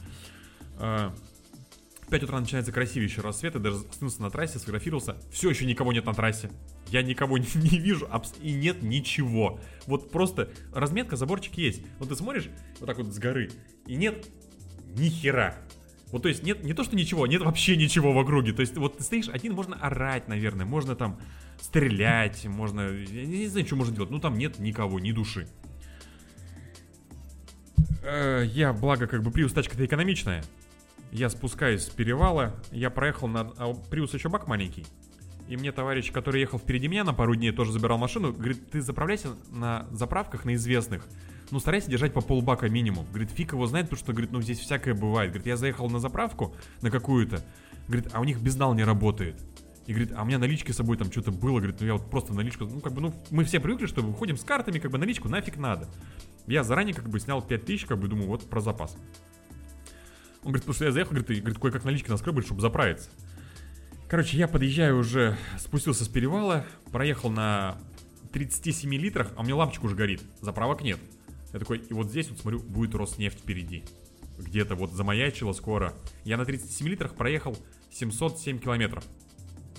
А, в 5 утра начинается красивейший рассвет, я даже остановился на трассе, сфотографировался. Все еще никого нет на трассе. Я никого не, не вижу, абс- и нет ничего. Вот просто разметка, заборчик есть. Вот ты смотришь вот так вот с горы, и нет ни хера. Вот то есть нет не то, что ничего, нет вообще ничего в округе. То есть вот ты стоишь один, можно орать, наверное, можно там стрелять, можно, я не знаю, что можно делать. Ну там нет никого, ни души. Э, Я, благо, как бы Prius тачка-то экономичная. Я спускаюсь с перевала, я проехал на... А Prius еще бак маленький. И мне товарищ, который ехал впереди меня на пару дней, тоже забирал машину, говорит, ты заправляйся на заправках, на известных. Ну, старайся держать по полбака минимум. Говорит, фиг его знает, потому что, говорит, ну, здесь всякое бывает. Говорит, я заехал на заправку, на какую-то. Говорит, а у них безнал не работает. И говорит, а у меня налички с собой там что-то было. Говорит, ну я вот просто наличку, ну как бы, ну мы все привыкли, что выходим с картами, как бы наличку нафиг надо. Я заранее как бы снял 5000, как бы думаю, вот про запас. Он говорит, потому что я заехал, говорит, и говорит, кое-как налички наскребали, чтобы заправиться. Короче, я подъезжаю уже, спустился с перевала, проехал на 37 литрах, а у меня лампочка уже горит, заправок нет. Я такой, и вот здесь вот смотрю, будет Роснефть впереди. Где-то вот замаячило скоро. Я на 37 литрах проехал 707 километров.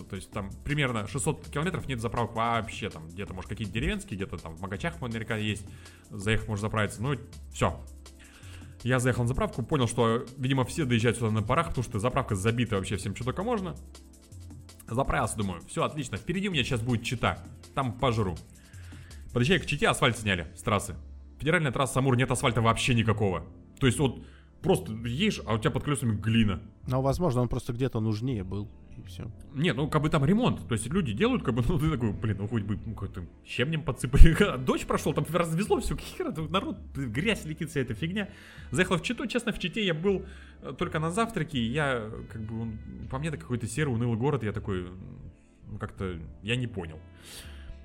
То есть там примерно 600 километров нет заправок вообще. Там где-то, может, какие-то деревенские, где-то там в Магачах наверняка есть. Заехать можно заправиться. Ну, все. Я заехал на заправку, понял, что, видимо, все доезжают сюда на парах, потому что заправка забита вообще всем, что только можно. Заправился, думаю, все отлично, впереди у меня сейчас будет Чита, там пожру. Подъезжаю к Чите, асфальт сняли с трассы. Федеральная трасса Амур, нет асфальта вообще никакого. То есть вот просто едешь, а у тебя под колесами глина. Но, возможно, он просто где-то нужнее был, и все. Не, ну как бы там ремонт. То есть люди делают, как бы, ну ты такой, блин, ну хоть бы ну, как-то щебнем подсыпали. Дождь прошел, там развезло все, хера, народ, грязь летит, вся эта фигня. Заехал в Читу, честно, в Чите я был э, только на завтраке, и я, как бы, он, по мне, это какой-то серый, унылый город, я такой, ну как-то, я не понял.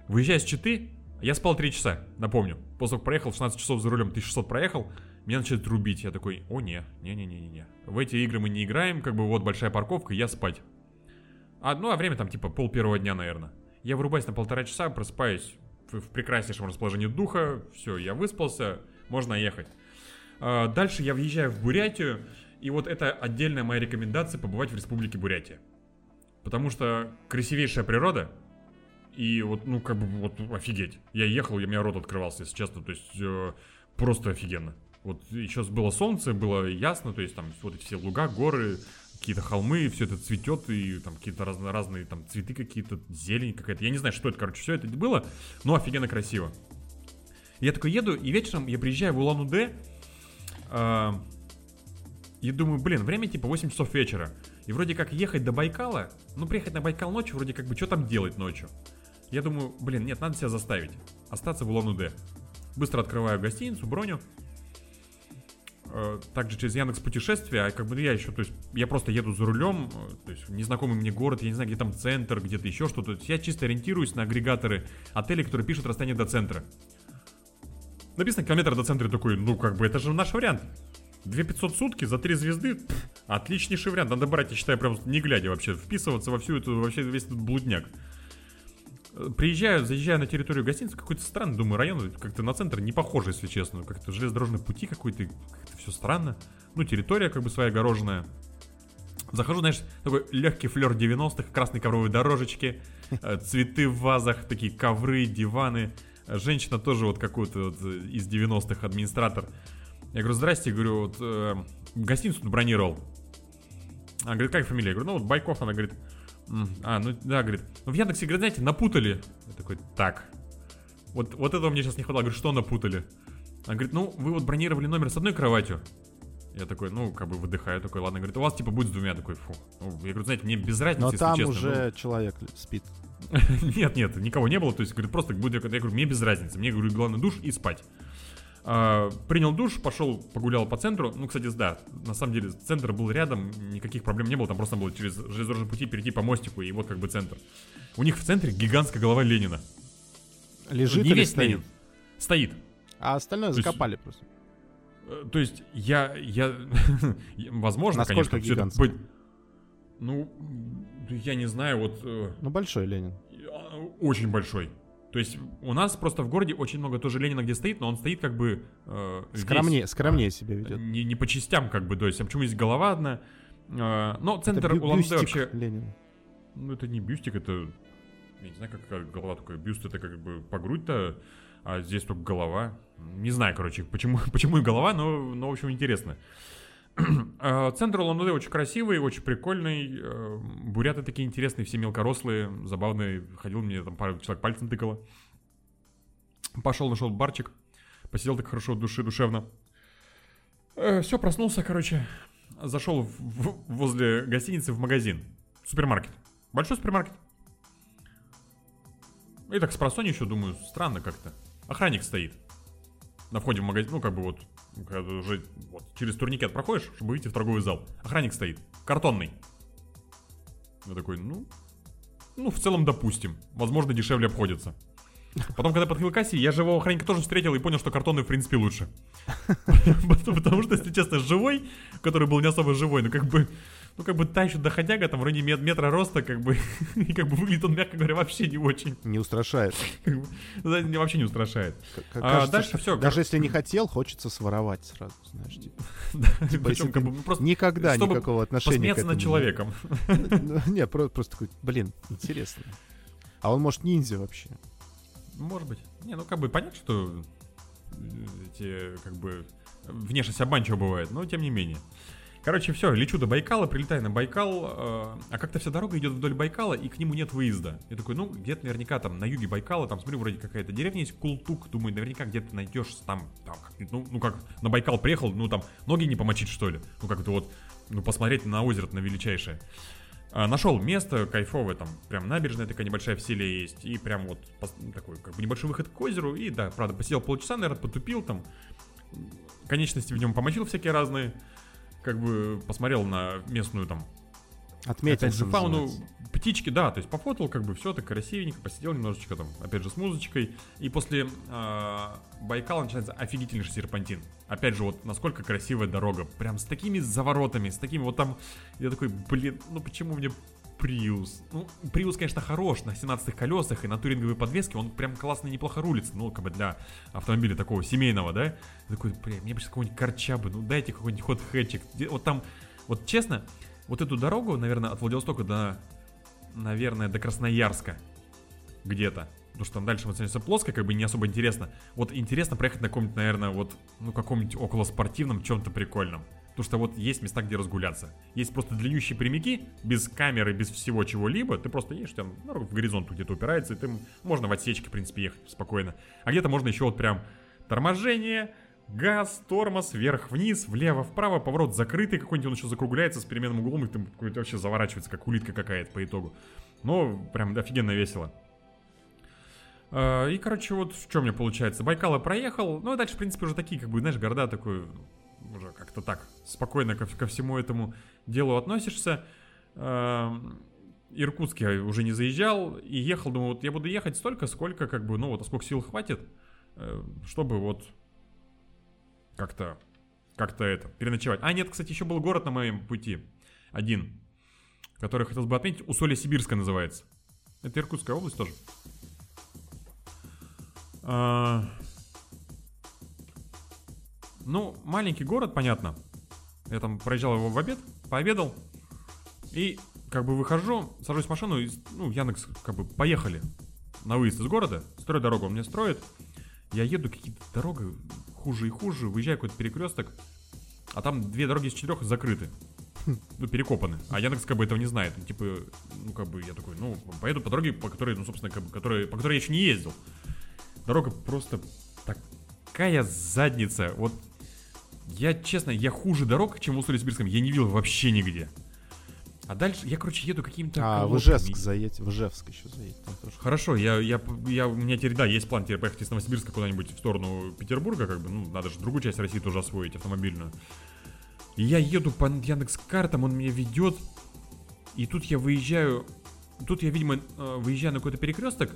Выезжая с Читы, я спал 3 часа, напомню. После того, проехал, в 16 часов за рулем 1600 проехал, меня начинает рубить. Я такой, о не, не-не-не-не. В эти игры мы не играем, как бы вот большая парковка, я спать. А, ну, а время там типа пол первого дня, наверное. Я вырубаюсь на полтора часа, просыпаюсь в, в прекраснейшем расположении духа. Все, я выспался, можно ехать. А, дальше я въезжаю в Бурятию, и вот это отдельная моя рекомендация побывать в республике Бурятия. Потому что красивейшая природа, и вот, ну, как бы, вот, офигеть. Я ехал, и у меня рот открывался, если честно, то есть, э, просто офигенно. Вот еще было солнце, было ясно, то есть там вот эти все луга, горы, какие-то холмы, все это цветет, и там какие-то разные, разные там цветы какие-то, зелень какая-то. Я не знаю, что это, короче, все это было, но офигенно красиво. Я такой еду, и вечером я приезжаю в Улан-Удэ, э, и думаю, блин, время типа 8 часов вечера. И вроде как ехать до Байкала, ну приехать на Байкал ночью, вроде как бы, что там делать ночью? Я думаю, блин, нет, надо себя заставить. Остаться в Улан-Удэ. Быстро открываю гостиницу, броню. Э, также через Яндекс путешествия, а как бы я еще, то есть я просто еду за рулем, э, то есть незнакомый мне город, я не знаю, где там центр, где-то еще что-то. Я чисто ориентируюсь на агрегаторы отелей, которые пишут расстояние до центра. Написано километр до центра, такой, ну как бы это же наш вариант. 2500 сутки за 3 звезды, пф, отличнейший вариант. Надо брать, я считаю, прям не глядя вообще, вписываться во всю эту, вообще весь этот блудняк. Приезжаю, заезжаю на территорию гостиницы, какой-то странный, думаю, район как-то на центр не похож, если честно. Как-то железнодорожные пути какой-то, как-то все странно. Ну, территория как бы своя огороженная. Захожу, знаешь, такой легкий флер 90-х, красные ковровые дорожечки, э, цветы в вазах, такие ковры, диваны. Женщина тоже вот какой-то вот из 90-х администратор. Я говорю, здрасте, говорю, вот э, гостиницу бронировал. Она говорит, как фамилия? Я говорю, ну вот Байков, она говорит, а, ну да, говорит. Ну в Яндексе, говорит, знаете, напутали. Я такой, так. Вот, вот этого мне сейчас не хватало. Говорю, что напутали? Она говорит, ну, вы вот бронировали номер с одной кроватью. Я такой, ну, как бы выдыхаю, такой, ладно, говорит, у вас типа будет с двумя, такой, фу. Ну, я говорю, знаете, мне без разницы, Но если там честно. уже ну». человек спит. Нет, нет, никого не было, то есть, говорит, просто будет, я говорю, мне без разницы, мне, говорю, главное душ и спать. А, принял душ, пошел, погулял по центру. Ну, кстати, да, на самом деле центр был рядом, никаких проблем не было, там просто было через железнодорожный пути перейти по мостику, и вот как бы центр. У них в центре гигантская голова Ленина. Лежит Не или весь стоит? Ленин. Стоит. А остальное есть- закопали просто. Э, То есть я, я, возможно, Насколько конечно, всё это гигантский? быть- Ну, я не знаю, вот э, Ну, большой Ленин. а, очень большой. То есть у нас просто в городе очень много тоже Ленина, где стоит, но он стоит как бы э, весь, Скромнее, а, скромнее себя ведет. Не, не по частям, как бы, то есть, а почему есть голова одна? Э, но центр бю- бюстик вообще... Ленина. Ну, это не бюстик, это... Я не знаю, как, как голова такая. Бюст это как бы по грудь-то, а здесь только голова. Не знаю, короче, почему, почему и голова, но, но в общем, интересно. Э, Центр Улан-Удэ очень красивый, очень прикольный. э, Буряты такие интересные, все мелкорослые, забавные. Ходил, мне там пару человек пальцем тыкало. Пошел, нашел барчик. Посидел так хорошо в душе, душевно. все, проснулся, короче. Зашел в- в- возле гостиницы в магазин. Супермаркет. Большой супермаркет. И так с еще думаю, странно как-то. Охранник стоит. На входе в магазин, ну как бы вот, когда уже вот, через турникет проходишь, чтобы выйти в торговый зал. Охранник стоит, картонный. Я такой, ну, ну, в целом, допустим. Возможно, дешевле обходится. Потом, когда подходил к кассе, я живого охранника тоже встретил и понял, что картонный, в принципе, лучше. Потому что, если честно, живой, который был не особо живой, ну, как бы, ну, как бы та еще доходяга, там, в районе мет- метра роста, как бы, и как бы выглядит он, мягко говоря, вообще не очень. Не устрашает. Как бы, да, не- вообще не устрашает. К- А дальше всё, Даже если не хотел, хочется своровать сразу, знаешь. типа. Причем, если как бы, просто Никогда никакого отношения к этому. над человеком. Ну, Не, про- просто такой, блин, интересно. А он, может, ниндзя вообще. Может быть. Не, ну, как бы понятно, что э, эти, как бы, внешность обманчива бывает, но тем не менее. Короче, все, лечу до Байкала, прилетаю на Байкал, э, а как-то вся дорога идет вдоль Байкала, и к нему нет выезда. Я такой, ну, где-то наверняка там на юге Байкала, там, смотрю, вроде какая-то деревня есть, Култук, думаю, наверняка где-то найдешь там, там, ну, ну, как на Байкал приехал, ну, там, ноги не помочить, что ли? Ну, как-то вот, ну, посмотреть на озеро, на величайшее. А, нашел место кайфовое, там прям набережная такая небольшая в селе есть, и прям вот ну, такой как бы небольшой выход к озеру, и да, правда, посидел полчаса, наверное, потупил там, конечности в нем помочил всякие разные, как бы посмотрел на местную там Отметился, Опять же, фауну, называется. птички, да, то есть пофотал, как бы все так красивенько, посидел немножечко там, опять же, с музычкой. И после а, Байкала начинается офигительнейший серпантин. Опять же, вот насколько красивая дорога, прям с такими заворотами, с такими вот там, я такой, блин, ну почему мне Приус. Ну, Приус, конечно, хорош на 17 колесах и на туринговой подвеске, он прям классно неплохо рулится, ну, как бы для автомобиля такого семейного, да? Такой, блин, мне бы сейчас какой-нибудь корчабы, ну, дайте какой-нибудь ход хэтчик. Вот там, вот честно, вот эту дорогу, наверное, от Владивостока до, наверное, до Красноярска где-то. Потому что там дальше вот становится плоско, как бы не особо интересно. Вот интересно проехать на каком-нибудь, наверное, вот, ну, каком-нибудь около спортивном, чем-то прикольном. Потому что вот есть места, где разгуляться. Есть просто длиннющие прямики, без камеры, без всего чего-либо. Ты просто едешь, там, ну, в горизонт где-то упирается, и ты можно в отсечке, в принципе, ехать спокойно. А где-то можно еще вот прям торможение, газ, тормоз, вверх-вниз, влево-вправо, поворот закрытый какой-нибудь, он еще закругляется с переменным углом, и ты вообще заворачивается, как улитка какая-то по итогу. Но прям офигенно весело. А, И, короче, вот в чем мне получается. Байкала проехал, ну и дальше, в принципе, уже такие, как бы, знаешь, города такой, уже как-то так, спокойно ко, ко всему этому делу относишься. Эм, Иркутск я уже не заезжал и ехал, думаю, вот я буду ехать столько, сколько, как бы, ну вот, а сколько сил хватит, э, чтобы вот как-то, как-то это, переночевать. А, нет, кстати, еще был город на моем пути, один, который хотелось бы отметить, Усолье-Сибирское называется. Это Иркутская область тоже. А, Ну, маленький город, понятно. Я там проезжал его в обед, пообедал. И как бы выхожу, сажусь в машину, и, ну, Яндекс, как бы, поехали на выезд из города. Строй дорогу он мне строит. Я еду, какие-то дороги хуже и хуже, выезжаю какой-то перекресток, а там две дороги из четырех закрыты. Ну, перекопаны. А Яндекс как бы этого не знает. Ну, типа, ну, как бы, я такой, ну, поеду по дороге, по которой, ну, собственно, как бы, которой, по которой я еще не ездил. Дорога просто такая задница. Вот я, честно, я хуже дорог, чем в Уссурийск-Сибирском, я не видел вообще нигде. А дальше, я, короче, еду каким-то А, в колодками. Ижевск заедь, в Ижевск еще заедь. Там тоже. Хорошо, я, я, я, у меня теперь, да, есть план теперь поехать из Новосибирска куда-нибудь в сторону Петербурга, как бы, ну, надо же другую часть России тоже освоить, автомобильную. И я еду по Яндекс картам, он меня ведет, и тут я выезжаю, тут я, видимо, э, выезжаю на какой-то перекресток,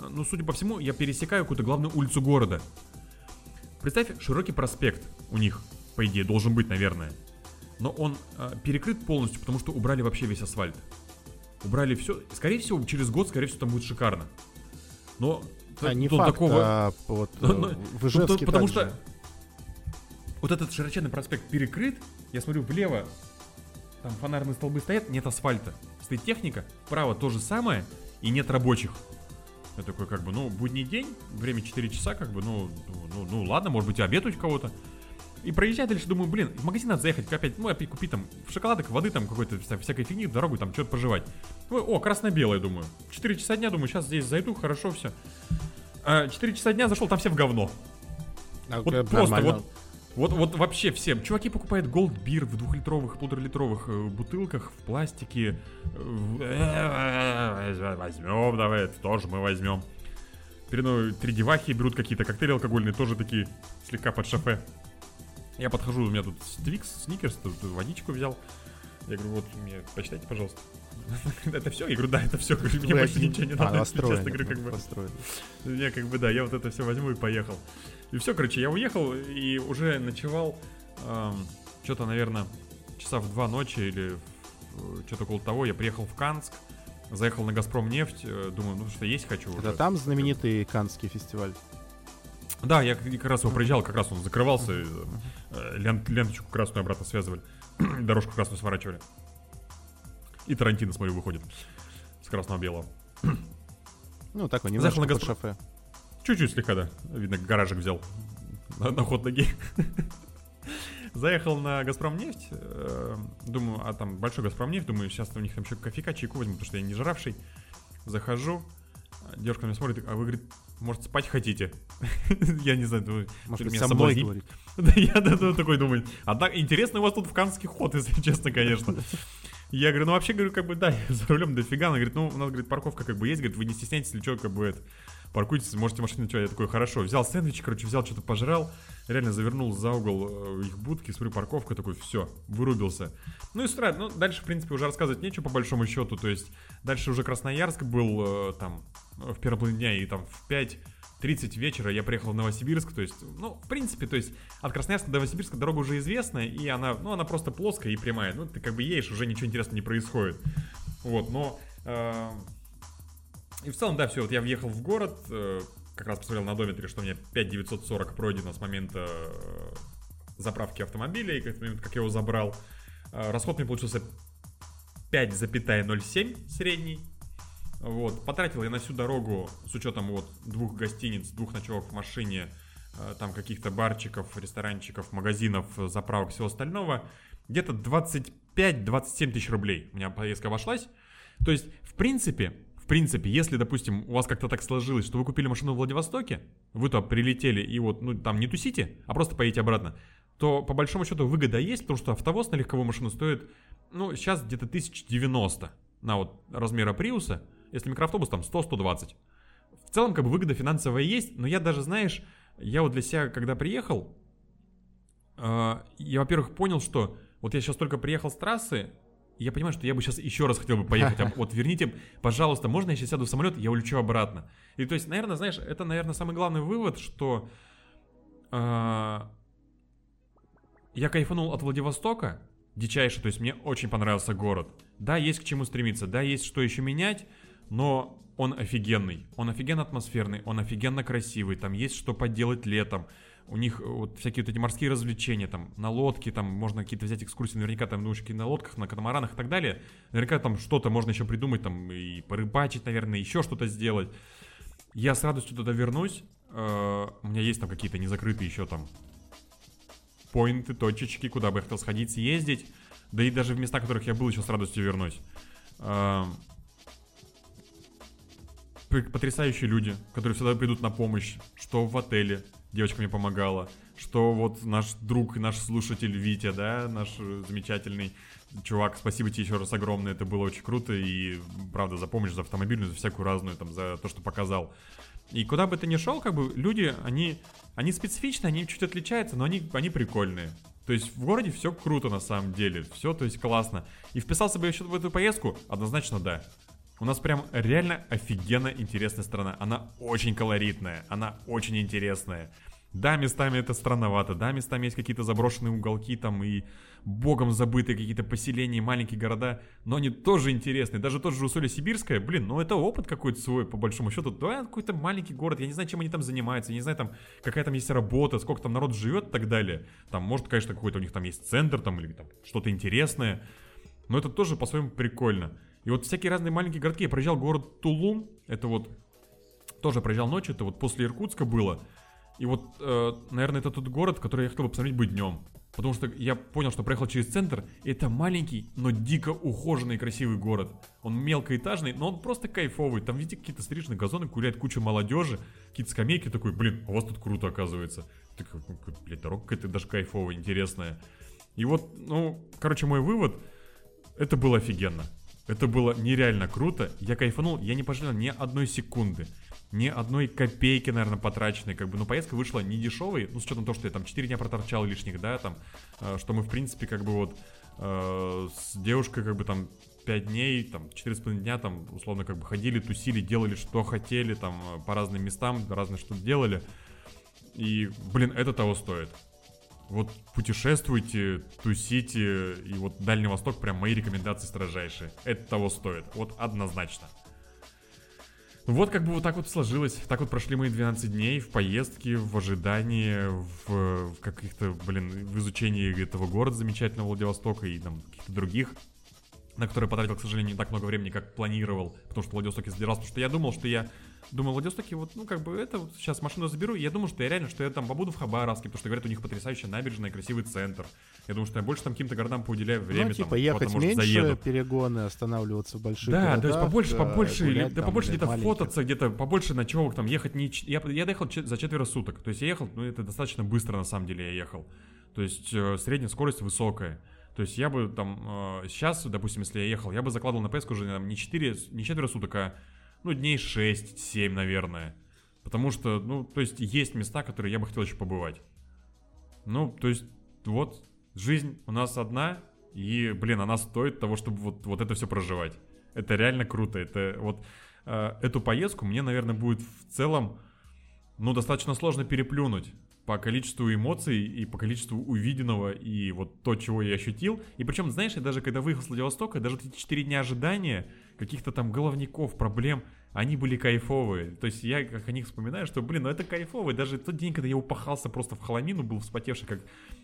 э, ну, судя по всему, я пересекаю какую-то главную улицу города. Представь, широкий проспект у них, по идее, должен быть, наверное. Но он э, перекрыт полностью, потому что убрали вообще весь асфальт. Убрали все. Скорее всего, через год, скорее всего, там будет шикарно. Но А, не факт, такого. а вот э, Ну, ну, в ну, Ижевске потому так что вот этот широченный проспект перекрыт. Я смотрю влево, там фонарные столбы стоят, нет асфальта. Стоит техника, вправо то же самое, и нет рабочих. Я такой, как бы, ну, будний день, время 4 часа, как бы, ну, ну, ну, ну, ладно, может быть, и обед у кого-то. И проезжаю дальше, думаю, блин, в магазин надо заехать, опять, ну, опять купить там шоколадок, воды, там, какой-то вся- всякой фигни, дорогу, там, что-то пожевать. Ой, о, красно-белое, думаю. 4 часа дня, думаю, сейчас здесь зайду, хорошо, все. 4 часа дня зашел, там все в говно. А, Вот э, просто нормально. вот, вот, вот вообще всем. Чуваки покупают Beer в двухлитровых, полуторалитровых э, бутылках, в пластике. Э, Возьмем, давай, это тоже мы возьмем. передо мной три девахи берут какие-то коктейли алкогольные, тоже такие слегка под шофе. Я подхожу, у меня тут Твикс, Сникерс, тут водичку взял. Я говорю, вот, мне почитайте, пожалуйста. Это все? Я говорю, да, это все. Мне больше ничего не А, надо. Честно говорю, как бы. настроено. Я как бы, да, я вот это все возьму и поехал. И все, короче, я уехал и уже ночевал что-то, наверное, часа в два ночи или что-то около того. Я приехал в Канск, заехал на Газпром нефть, думаю, ну что есть хочу. Это там знаменитый Каннский фестиваль. Да, я как как раз его проезжал, как раз он закрывался, э, лен- ленточку красную обратно связывали, дорожку красную сворачивали. И Тарантино, смотрю, выходит с красного-белого. Ну, такой, Заехал немножко на под «Газпром». шофе. Чуть-чуть слегка, да. Видно, гаражик взял на, на ход ноги. Заехал на Газпром нефть. Думаю, а там большой Газпром нефть. Думаю, сейчас у них там еще кофейка, чайку возьму, потому что я не жравший. Захожу. Девушка на меня смотрит, а вы, говорит, может, спать хотите? Я не знаю, Может меня со мной говорит. Да я такой думаю. Так интересно у вас тут в канский ход, если честно, конечно. Я говорю, ну вообще, говорю, как бы, да, за рулем дофига. Она говорит, ну, у нас, говорит, парковка как бы есть, говорит, вы не стесняйтесь, если что, как бы, это, паркуйтесь, можете машину, что, я такой, хорошо. Взял сэндвич, короче, взял, что-то пожрал, реально завернул за угол э, их будки, смотрю, парковка, такой, все, вырубился. Ну и с утра, ну, дальше, в принципе, уже рассказывать нечего, по большому счету, то есть, дальше уже Красноярск был, э, там, в первом половине дня, и там в 5 30 вечера я приехал в Новосибирск, то есть, ну, в принципе, то есть, от Красноярска до Новосибирска дорога уже известная, и она, ну, она просто плоская и прямая, ну, ты как бы едешь, уже ничего интересного не происходит, вот, но, э, и в целом, да, все, вот я въехал в город, э, как раз посмотрел на одометре, что у меня 5940 пройдено с момента э, заправки автомобиля, и как, с момента, как я его забрал, Э, расход мне получился 5,07 средний, вот, потратил я на всю дорогу, с учетом вот двух гостиниц, двух ночевок в машине, э, там каких-то барчиков, ресторанчиков, магазинов, заправок, всего остального, где-то 25-27 тысяч рублей у меня поездка обошлась. То есть, в принципе, в принципе, если, допустим, у вас как-то так сложилось, что вы купили машину в Владивостоке, вы туда прилетели и вот, ну, там не тусите, а просто поедете обратно, то по большому счету выгода есть, потому что автовоз на легковую машину стоит, ну, сейчас где-то 1090 на вот размера Приуса, если микроавтобус там 100-120. В целом, как бы выгода финансовая есть, но я даже, знаешь, я вот для себя, когда приехал, э, я, во-первых, понял, что вот я сейчас только приехал с трассы, я понимаю, что я бы сейчас еще раз хотел бы поехать. А Вот верните, пожалуйста, можно я сейчас сяду в самолет, я улечу обратно. И то есть, наверное, знаешь, это, наверное, самый главный вывод, что э, я кайфанул от Владивостока, дичайше, то есть мне очень понравился город. Да, есть к чему стремиться, да, есть что еще менять, но он офигенный, он офигенно атмосферный, он офигенно красивый, там есть что поделать летом. У них э, вот всякие вот эти морские развлечения, там, на лодке, там, можно какие-то взять экскурсии, наверняка там, ну, на лодках, на катамаранах и так далее. Наверняка там что-то можно еще придумать, там, и порыбачить, наверное, еще что-то сделать. Я с радостью туда вернусь. Э, У меня есть там какие-то незакрытые еще там поинты, точечки, куда бы я хотел сходить, съездить. Да и даже в места, в которых я был, еще с радостью вернусь. Потрясающие люди, которые всегда придут на помощь, что в отеле девочка мне помогала, что вот наш друг наш слушатель Витя, да, наш э, замечательный чувак, спасибо тебе еще раз огромное, это было очень круто, и правда за помощь, за автомобильную, за всякую разную, там, за то, что показал. И куда бы ты ни шел, как бы люди, они, они специфичны, они чуть отличаются, но они, они прикольные. То есть в городе все круто на самом деле, все, то есть классно. И вписался бы я еще в эту поездку? Однозначно да. У нас прям реально офигенно интересная страна. Она очень колоритная, она очень интересная. Да, местами это странновато, да, местами есть какие-то заброшенные уголки там и богом забытые какие-то поселения, маленькие города, но они тоже интересные. Даже тот же Усолье-Сибирское, блин, ну это опыт какой-то свой, по большому счету. Да, какой-то маленький город, я не знаю, чем они там занимаются, я не знаю, там, какая там есть работа, сколько там народ живет и так далее. Там, может, конечно, какой-то у них там есть центр там или там что-то интересное, но это тоже по-своему прикольно. И вот всякие разные маленькие городки. Я проезжал город Тулум, это вот тоже проезжал ночью, это вот после Иркутска было. И вот, э, наверное, это тот город, который я хотел бы посмотреть бы днем. Потому что я понял, что проехал через центр, и это маленький, но дико ухоженный красивый город. Он мелкоэтажный, но он просто кайфовый. Там, видите, какие-то стрижные газоны, гуляет куча молодежи, какие-то скамейки, такой, блин, у вас тут круто оказывается. Как, как, блядь, дорога какая-то даже кайфовая, интересная. И вот, ну, короче, мой вывод, это было офигенно. Это было нереально круто. Я кайфанул, я не пожалел ни одной секунды. Ни одной копейки, наверное, потраченной, как бы, ну, поездка вышла не дешевой, ну, с учетом того, что я там 4 дня проторчал лишних, да, там, э, что мы, в принципе, как бы вот э, с девушкой, как бы, там, 5 дней, там, 4,5 дня, там, условно, как бы, ходили, тусили, делали, что хотели, там, по разным местам, разные что делали, и, блин, это того стоит. Вот путешествуйте, тусите, и вот Дальний Восток прям мои рекомендации строжайшие. Это того стоит, вот однозначно. Вот как бы вот так вот сложилось. Так вот прошли мои 12 дней в поездке, в ожидании, в, в каких-то, блин, в изучении этого города замечательного Владивостока и там каких-то других, на которые потратил, к сожалению, не так много времени, как планировал, потому что в Владивостоке задержался, потому что я думал, что я Думал, в Владивостоке вот, ну, как бы, это вот сейчас машину заберу, и я думал, что я реально, что я там побуду в Хабаровске, потому что, говорят, у них потрясающая набережная, красивый центр. Я думаю, что я больше там каким-то городам поуделяю время. Ну, типа, там, ехать может, меньше, заеду. перегоны, останавливаться в больших Да, городах, то есть побольше, э, побольше, гулять да там, побольше где-то маленьких. фототься, где-то побольше ночевок, там ехать не... Я, я доехал за четверо суток, то есть я ехал, ну это достаточно быстро на самом деле я ехал. То есть э, средняя скорость высокая. То есть я бы там э, сейчас, допустим, если я ехал, я бы закладывал на PS уже там, не 4, не четверо суток, а ну дней 6-7, наверное. Потому что, ну, то есть есть места, которые я бы хотел еще побывать. Ну, то есть вот жизнь у нас одна, и, блин, она стоит того, чтобы вот, вот это все проживать. Это реально круто. Это вот э, эту поездку мне, наверное, будет в целом, ну, достаточно сложно переплюнуть по количеству эмоций и по количеству увиденного и вот то, чего я ощутил. И причем, знаешь, я даже когда выехал с Владивостока, даже эти 4 дня ожидания, каких-то там головников, проблем, они были кайфовые. То есть я как о них вспоминаю, что, блин, ну это кайфово. Даже тот день, когда я упахался просто в холомину, был вспотевший, как,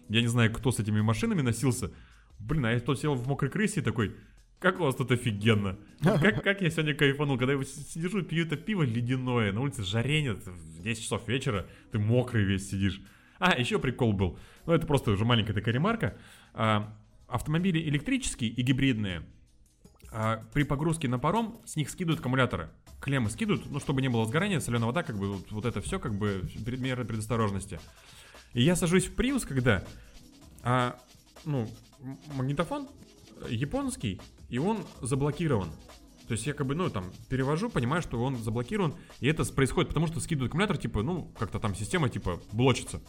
я не знаю, кто с этими машинами носился. Блин, а я тут сел в мокрой крысе и такой, как у вас тут офигенно. Как, как я сегодня кайфанул, когда я сижу, пью это пиво ледяное, на улице жарение, в 10 часов вечера, ты мокрый весь сидишь. А, еще прикол был. Ну, это просто уже маленькая такая ремарка. А, автомобили электрические и гибридные, а, при погрузке на паром с них скидывают аккумуляторы. Клеммы скидывают, ну, чтобы не было сгорания, соленая вода, как бы, вот, вот это все, как бы, меры предосторожности. И я сажусь в Prius, когда, а, ну, магнитофон японский, и он заблокирован. То есть я как бы, ну, там, перевожу, понимаю, что он заблокирован, и это происходит потому, что скидывают аккумулятор, типа, ну, как-то там система, типа, блочится.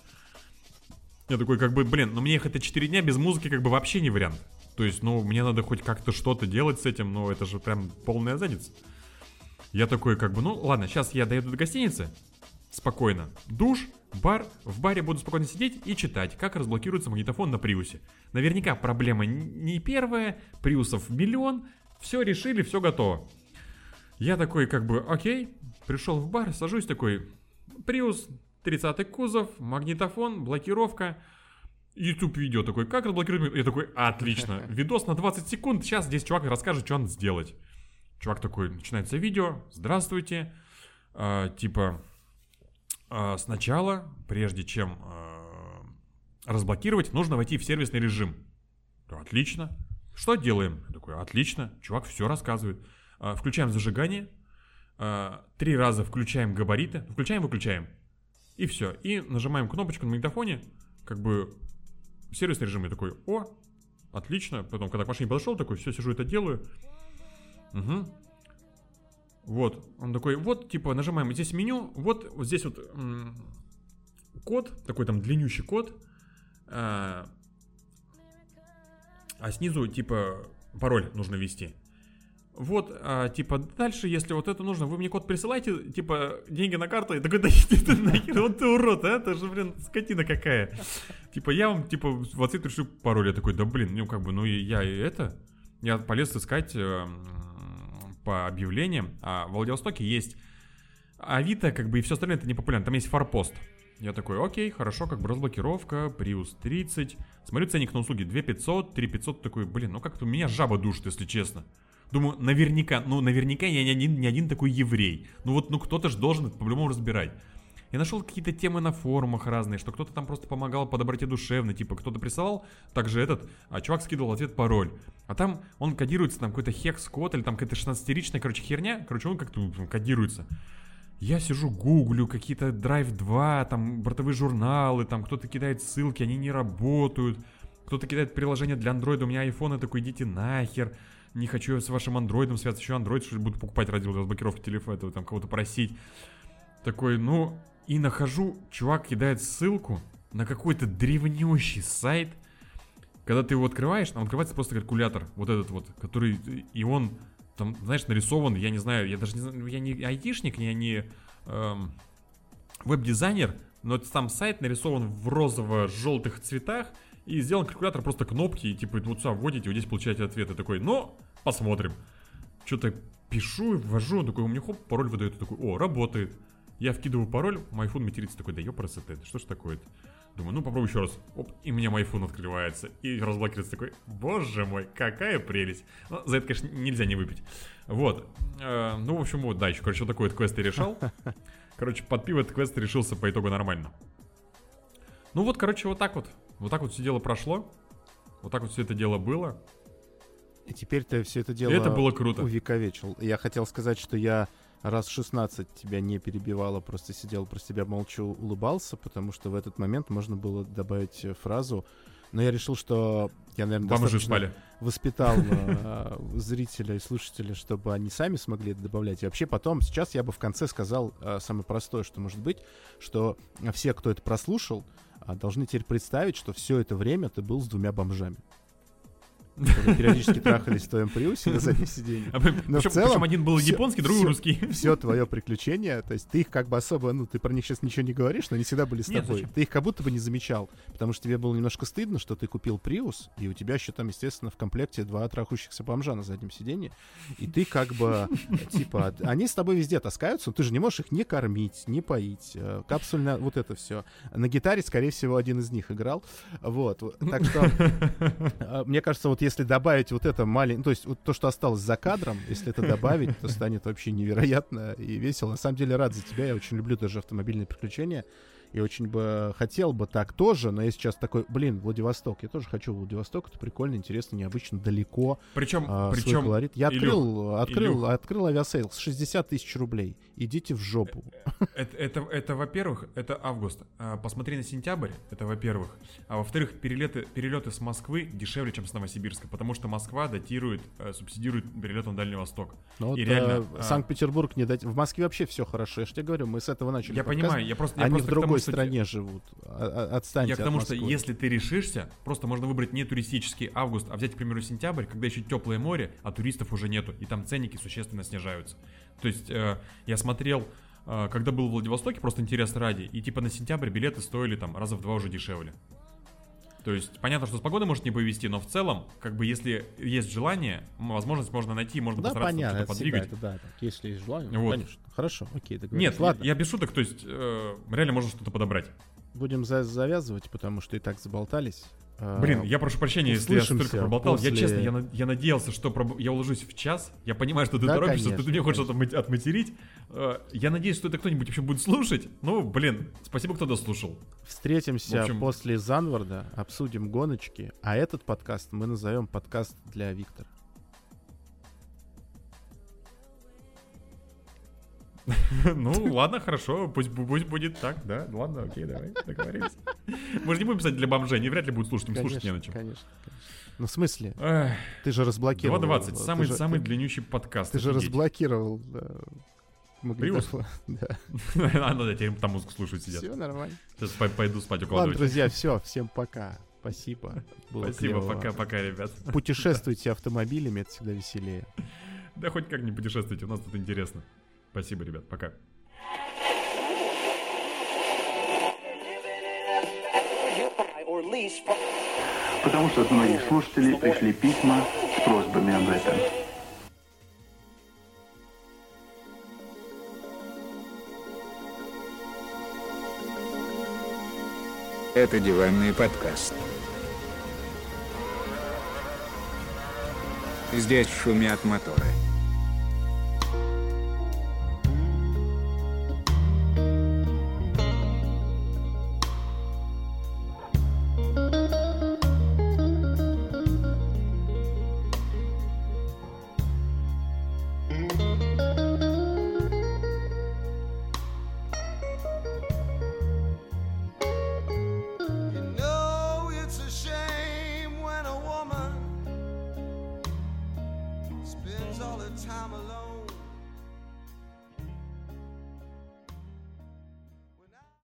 Я такой, как бы, блин, ну мне ехать это 4 дня без музыки, как бы, вообще не вариант. То есть, ну, мне надо хоть как-то что-то делать с этим, но это же прям полная задница. Я такой, как бы, ну, ладно, сейчас я доеду до гостиницы, спокойно. Душ, бар, в баре буду спокойно сидеть и читать, как разблокируется магнитофон на Приусе. Наверняка проблема не первая, Приусов миллион, все решили, все готово. Я такой, как бы, окей, пришел в бар, сажусь такой, Приус, 30 кузов, магнитофон, блокировка, YouTube видео такой, как разблокировать? Я такой, отлично, видос на 20 секунд, сейчас здесь чувак расскажет, что надо сделать. Чувак такой, начинается видео, здравствуйте, А, типа, сначала, прежде чем а, разблокировать, нужно войти в сервисный режим. Отлично. Что делаем? Я такой, отлично. Чувак все рассказывает. А, Включаем зажигание. а, Три раза включаем габариты. Включаем, выключаем. И все. И нажимаем кнопочку на магнитофоне. Как бы сервисный режим. Я такой, о, отлично. Потом, когда к машине подошел, такой, все, сижу, это делаю. Угу. Вот. Он такой, вот, типа, нажимаем здесь меню. Вот, вот здесь вот м, код, такой там длиннющий код. а, а снизу, типа, пароль нужно ввести. Вот, а, типа, дальше, если вот это нужно, вы мне код присылайте, типа, деньги на карту. Я такой, да иди ты нахер, вот ты урод, а, это же, блин, скотина какая. Типа, я вам, типа, в ответ пришлю пароль. Я такой, да, блин, ну, как бы, ну, и я и это... Я полез искать э, м, по объявлениям, а в Владивостоке есть Авито, как бы, и все остальное это не популярно. Там есть форпост. Я такой, окей, хорошо, как бы разблокировка, Prius 30. Смотрю ценник на услуги 2500, 3500, такой, блин, ну как-то меня жаба душит, если честно. Думаю, наверняка, ну наверняка я не один, не один такой еврей. Ну вот, ну кто-то же должен это по-любому разбирать. Я нашел какие-то темы на форумах разные, что кто-то там просто помогал по доброте душевной, типа кто-то присылал, также этот, а чувак скидывал ответ пароль. А там он кодируется, там какой-то хекс-код или там какая-то 16-ричная, короче, херня, короче, он как-то кодируется. Я сижу, гуглю какие-то Drive 2, там бортовые журналы, там кто-то кидает ссылки, они не работают. Кто-то кидает приложение для андроида, у меня iPhone, я такой, идите нахер. не хочу с вашим андроидом связаться, еще андроид, что буду покупать ради разблокировки телефона, этого, там кого-то просить. Такой, ну, и нахожу, чувак кидает ссылку на какой-то древнющий сайт, когда ты его открываешь, там открывается просто калькулятор, вот этот вот, который, и он там, знаешь, нарисован, я не знаю, я даже не знаю, я не айтишник, я не эм, веб-дизайнер, но сам сайт нарисован в розово-желтых цветах, и сделан калькулятор просто кнопки, и типа вот сюда вводите, вот здесь получаете ответы. Такой, ну, посмотрим. Что-то пишу, ввожу, такой, у меня хоп, пароль выдает, такой, о, работает. Я вкидываю пароль, iPhone матерится такой, да ёпрст это, что ж такое-то? Думаю, ну попробуй еще раз. Оп, и меня iPhone открывается. И разблокируется такой, боже мой, какая прелесть. Ну, за это, конечно, нельзя не выпить. Вот. Э, ну, в общем, вот, да, еще, короче, вот такой вот квест я решал. Короче, под пиво этот квест решился по итогу нормально. Ну вот, короче, вот так вот. Вот так вот все дело прошло. Вот так вот все это дело было. И теперь ты все это дело И это было круто. увековечил. Я хотел сказать, что я раз 16 тебя не перебивала, просто сидел про себя молча улыбался, потому что в этот момент можно было добавить э, фразу. Но я решил, что я, наверное, Вам уже спали. воспитал э, зрителя и слушателя, чтобы они сами смогли это добавлять. И вообще потом, сейчас я бы в конце сказал э, самое простое, что может быть, что все, кто это прослушал, должны теперь представить, что все это время ты был с двумя бомжами. Которые периодически трахались в твоем приусе на заднем сиденье. А, Но в причем, целом причем один был всё- японский, другой всё- русский. Все твое приключение, то есть ты их как бы особо, ну, ты про них сейчас ничего не говоришь, но они всегда были с Нет, тобой. зачем? Ты их как будто бы не замечал, потому что тебе было немножко стыдно, что ты купил Приус, и у тебя еще там, естественно, в комплекте два трахущихся бомжа на заднем сиденье, и ты как бы, типа, они с тобой везде таскаются, но ты же не можешь их не кормить, не поить, э, капсульно, вот это все. На гитаре, скорее всего, один из них играл, вот. Так что, э, мне кажется, вот если добавить вот это маленькое, то есть вот то, что осталось за кадром, если это добавить, то станет вообще невероятно и весело. На самом деле рад за тебя, я очень люблю даже автомобильные приключения. И очень бы хотел бы так тоже, но я сейчас такой, блин, Владивосток, я тоже хочу Владивосток, это прикольно, интересно, необычно, далеко, Причем, а, свой причем, колорит. Я Илюх, открыл, открыл, Илюх. открыл Aviasales, 60 тысяч рублей, идите в жопу. Это, это, это, во-первых, это август. А, Посмотри на сентябрь, это во-первых. А во-вторых, перелеты, перелеты с Москвы дешевле, чем с Новосибирска, потому что Москва датирует, э, субсидирует перелет на Дальний Восток. Но вот, И реально, э, а- Санкт-Петербург не дать. В Москве вообще все хорошо. Я же тебе говорю, мы с этого начали. Я подкаст. понимаю, я просто... я Они просто к тому, стране живут. А- а- Отстаньте Я к тому, от что если ты решишься, просто можно выбрать не туристический август, а взять, к примеру, сентябрь, когда еще теплое море, а туристов уже нету, и там ценники существенно снижаются. То есть э, я смотрел, э, когда был в Владивостоке, просто интерес ради, и типа на сентябрь билеты стоили там раза в два уже дешевле. То есть понятно, что с погодой может не повезти, но в целом, как бы если есть желание, возможность можно найти, можно Да, постараться понятно, что-то подвигать. это да, так, если есть желание, Вот. конечно. Хорошо, окей, договорились. Нет, ладно, я, я без шуток, то есть э, реально можно что-то подобрать. Будем за- завязывать, потому что и так заболтались. А, Блин, я прошу прощения, если я столько проболтал. Я после- честно, я, я надеялся, что проб- я уложусь в час. Я понимаю, что ты Да, торопишься, что конечно, ты мне хочешь конечно. отма- отматерить. Э, Я надеюсь, что это кто-нибудь вообще будет слушать. Ну, блин, спасибо, кто дослушал. Встретимся В общем- после Занварда, обсудим гоночки, а этот подкаст мы назовем подкаст для Виктора. Ну, ладно, хорошо, пусть, пусть будет так, да. Ладно, окей, давай, договорились. Мы же не будем писать для бомжей, они вряд ли будут слушать, им слушать не на чем. конечно, конечно. Ну, в смысле? Эх, Ты же разблокировал. 2.20, ты самый, же- самый ты- длиннющий подкаст. Ты же офигеть. разблокировал э, магнитофон. Да. Ну да, теперь там музыку слушать сидят. Все нормально. Сейчас пой- пойду спать Ладно, укладывать. друзья, все, всем пока. Спасибо. Было Спасибо, пока-пока, ребят. Путешествуйте автомобилями, это всегда веселее. Да хоть как не путешествуйте, у нас тут интересно. Спасибо, ребят, пока. Потому что от многих слушателей пришли письма с просьбами об этом. Это диванный подкаст. Здесь шумят моторы.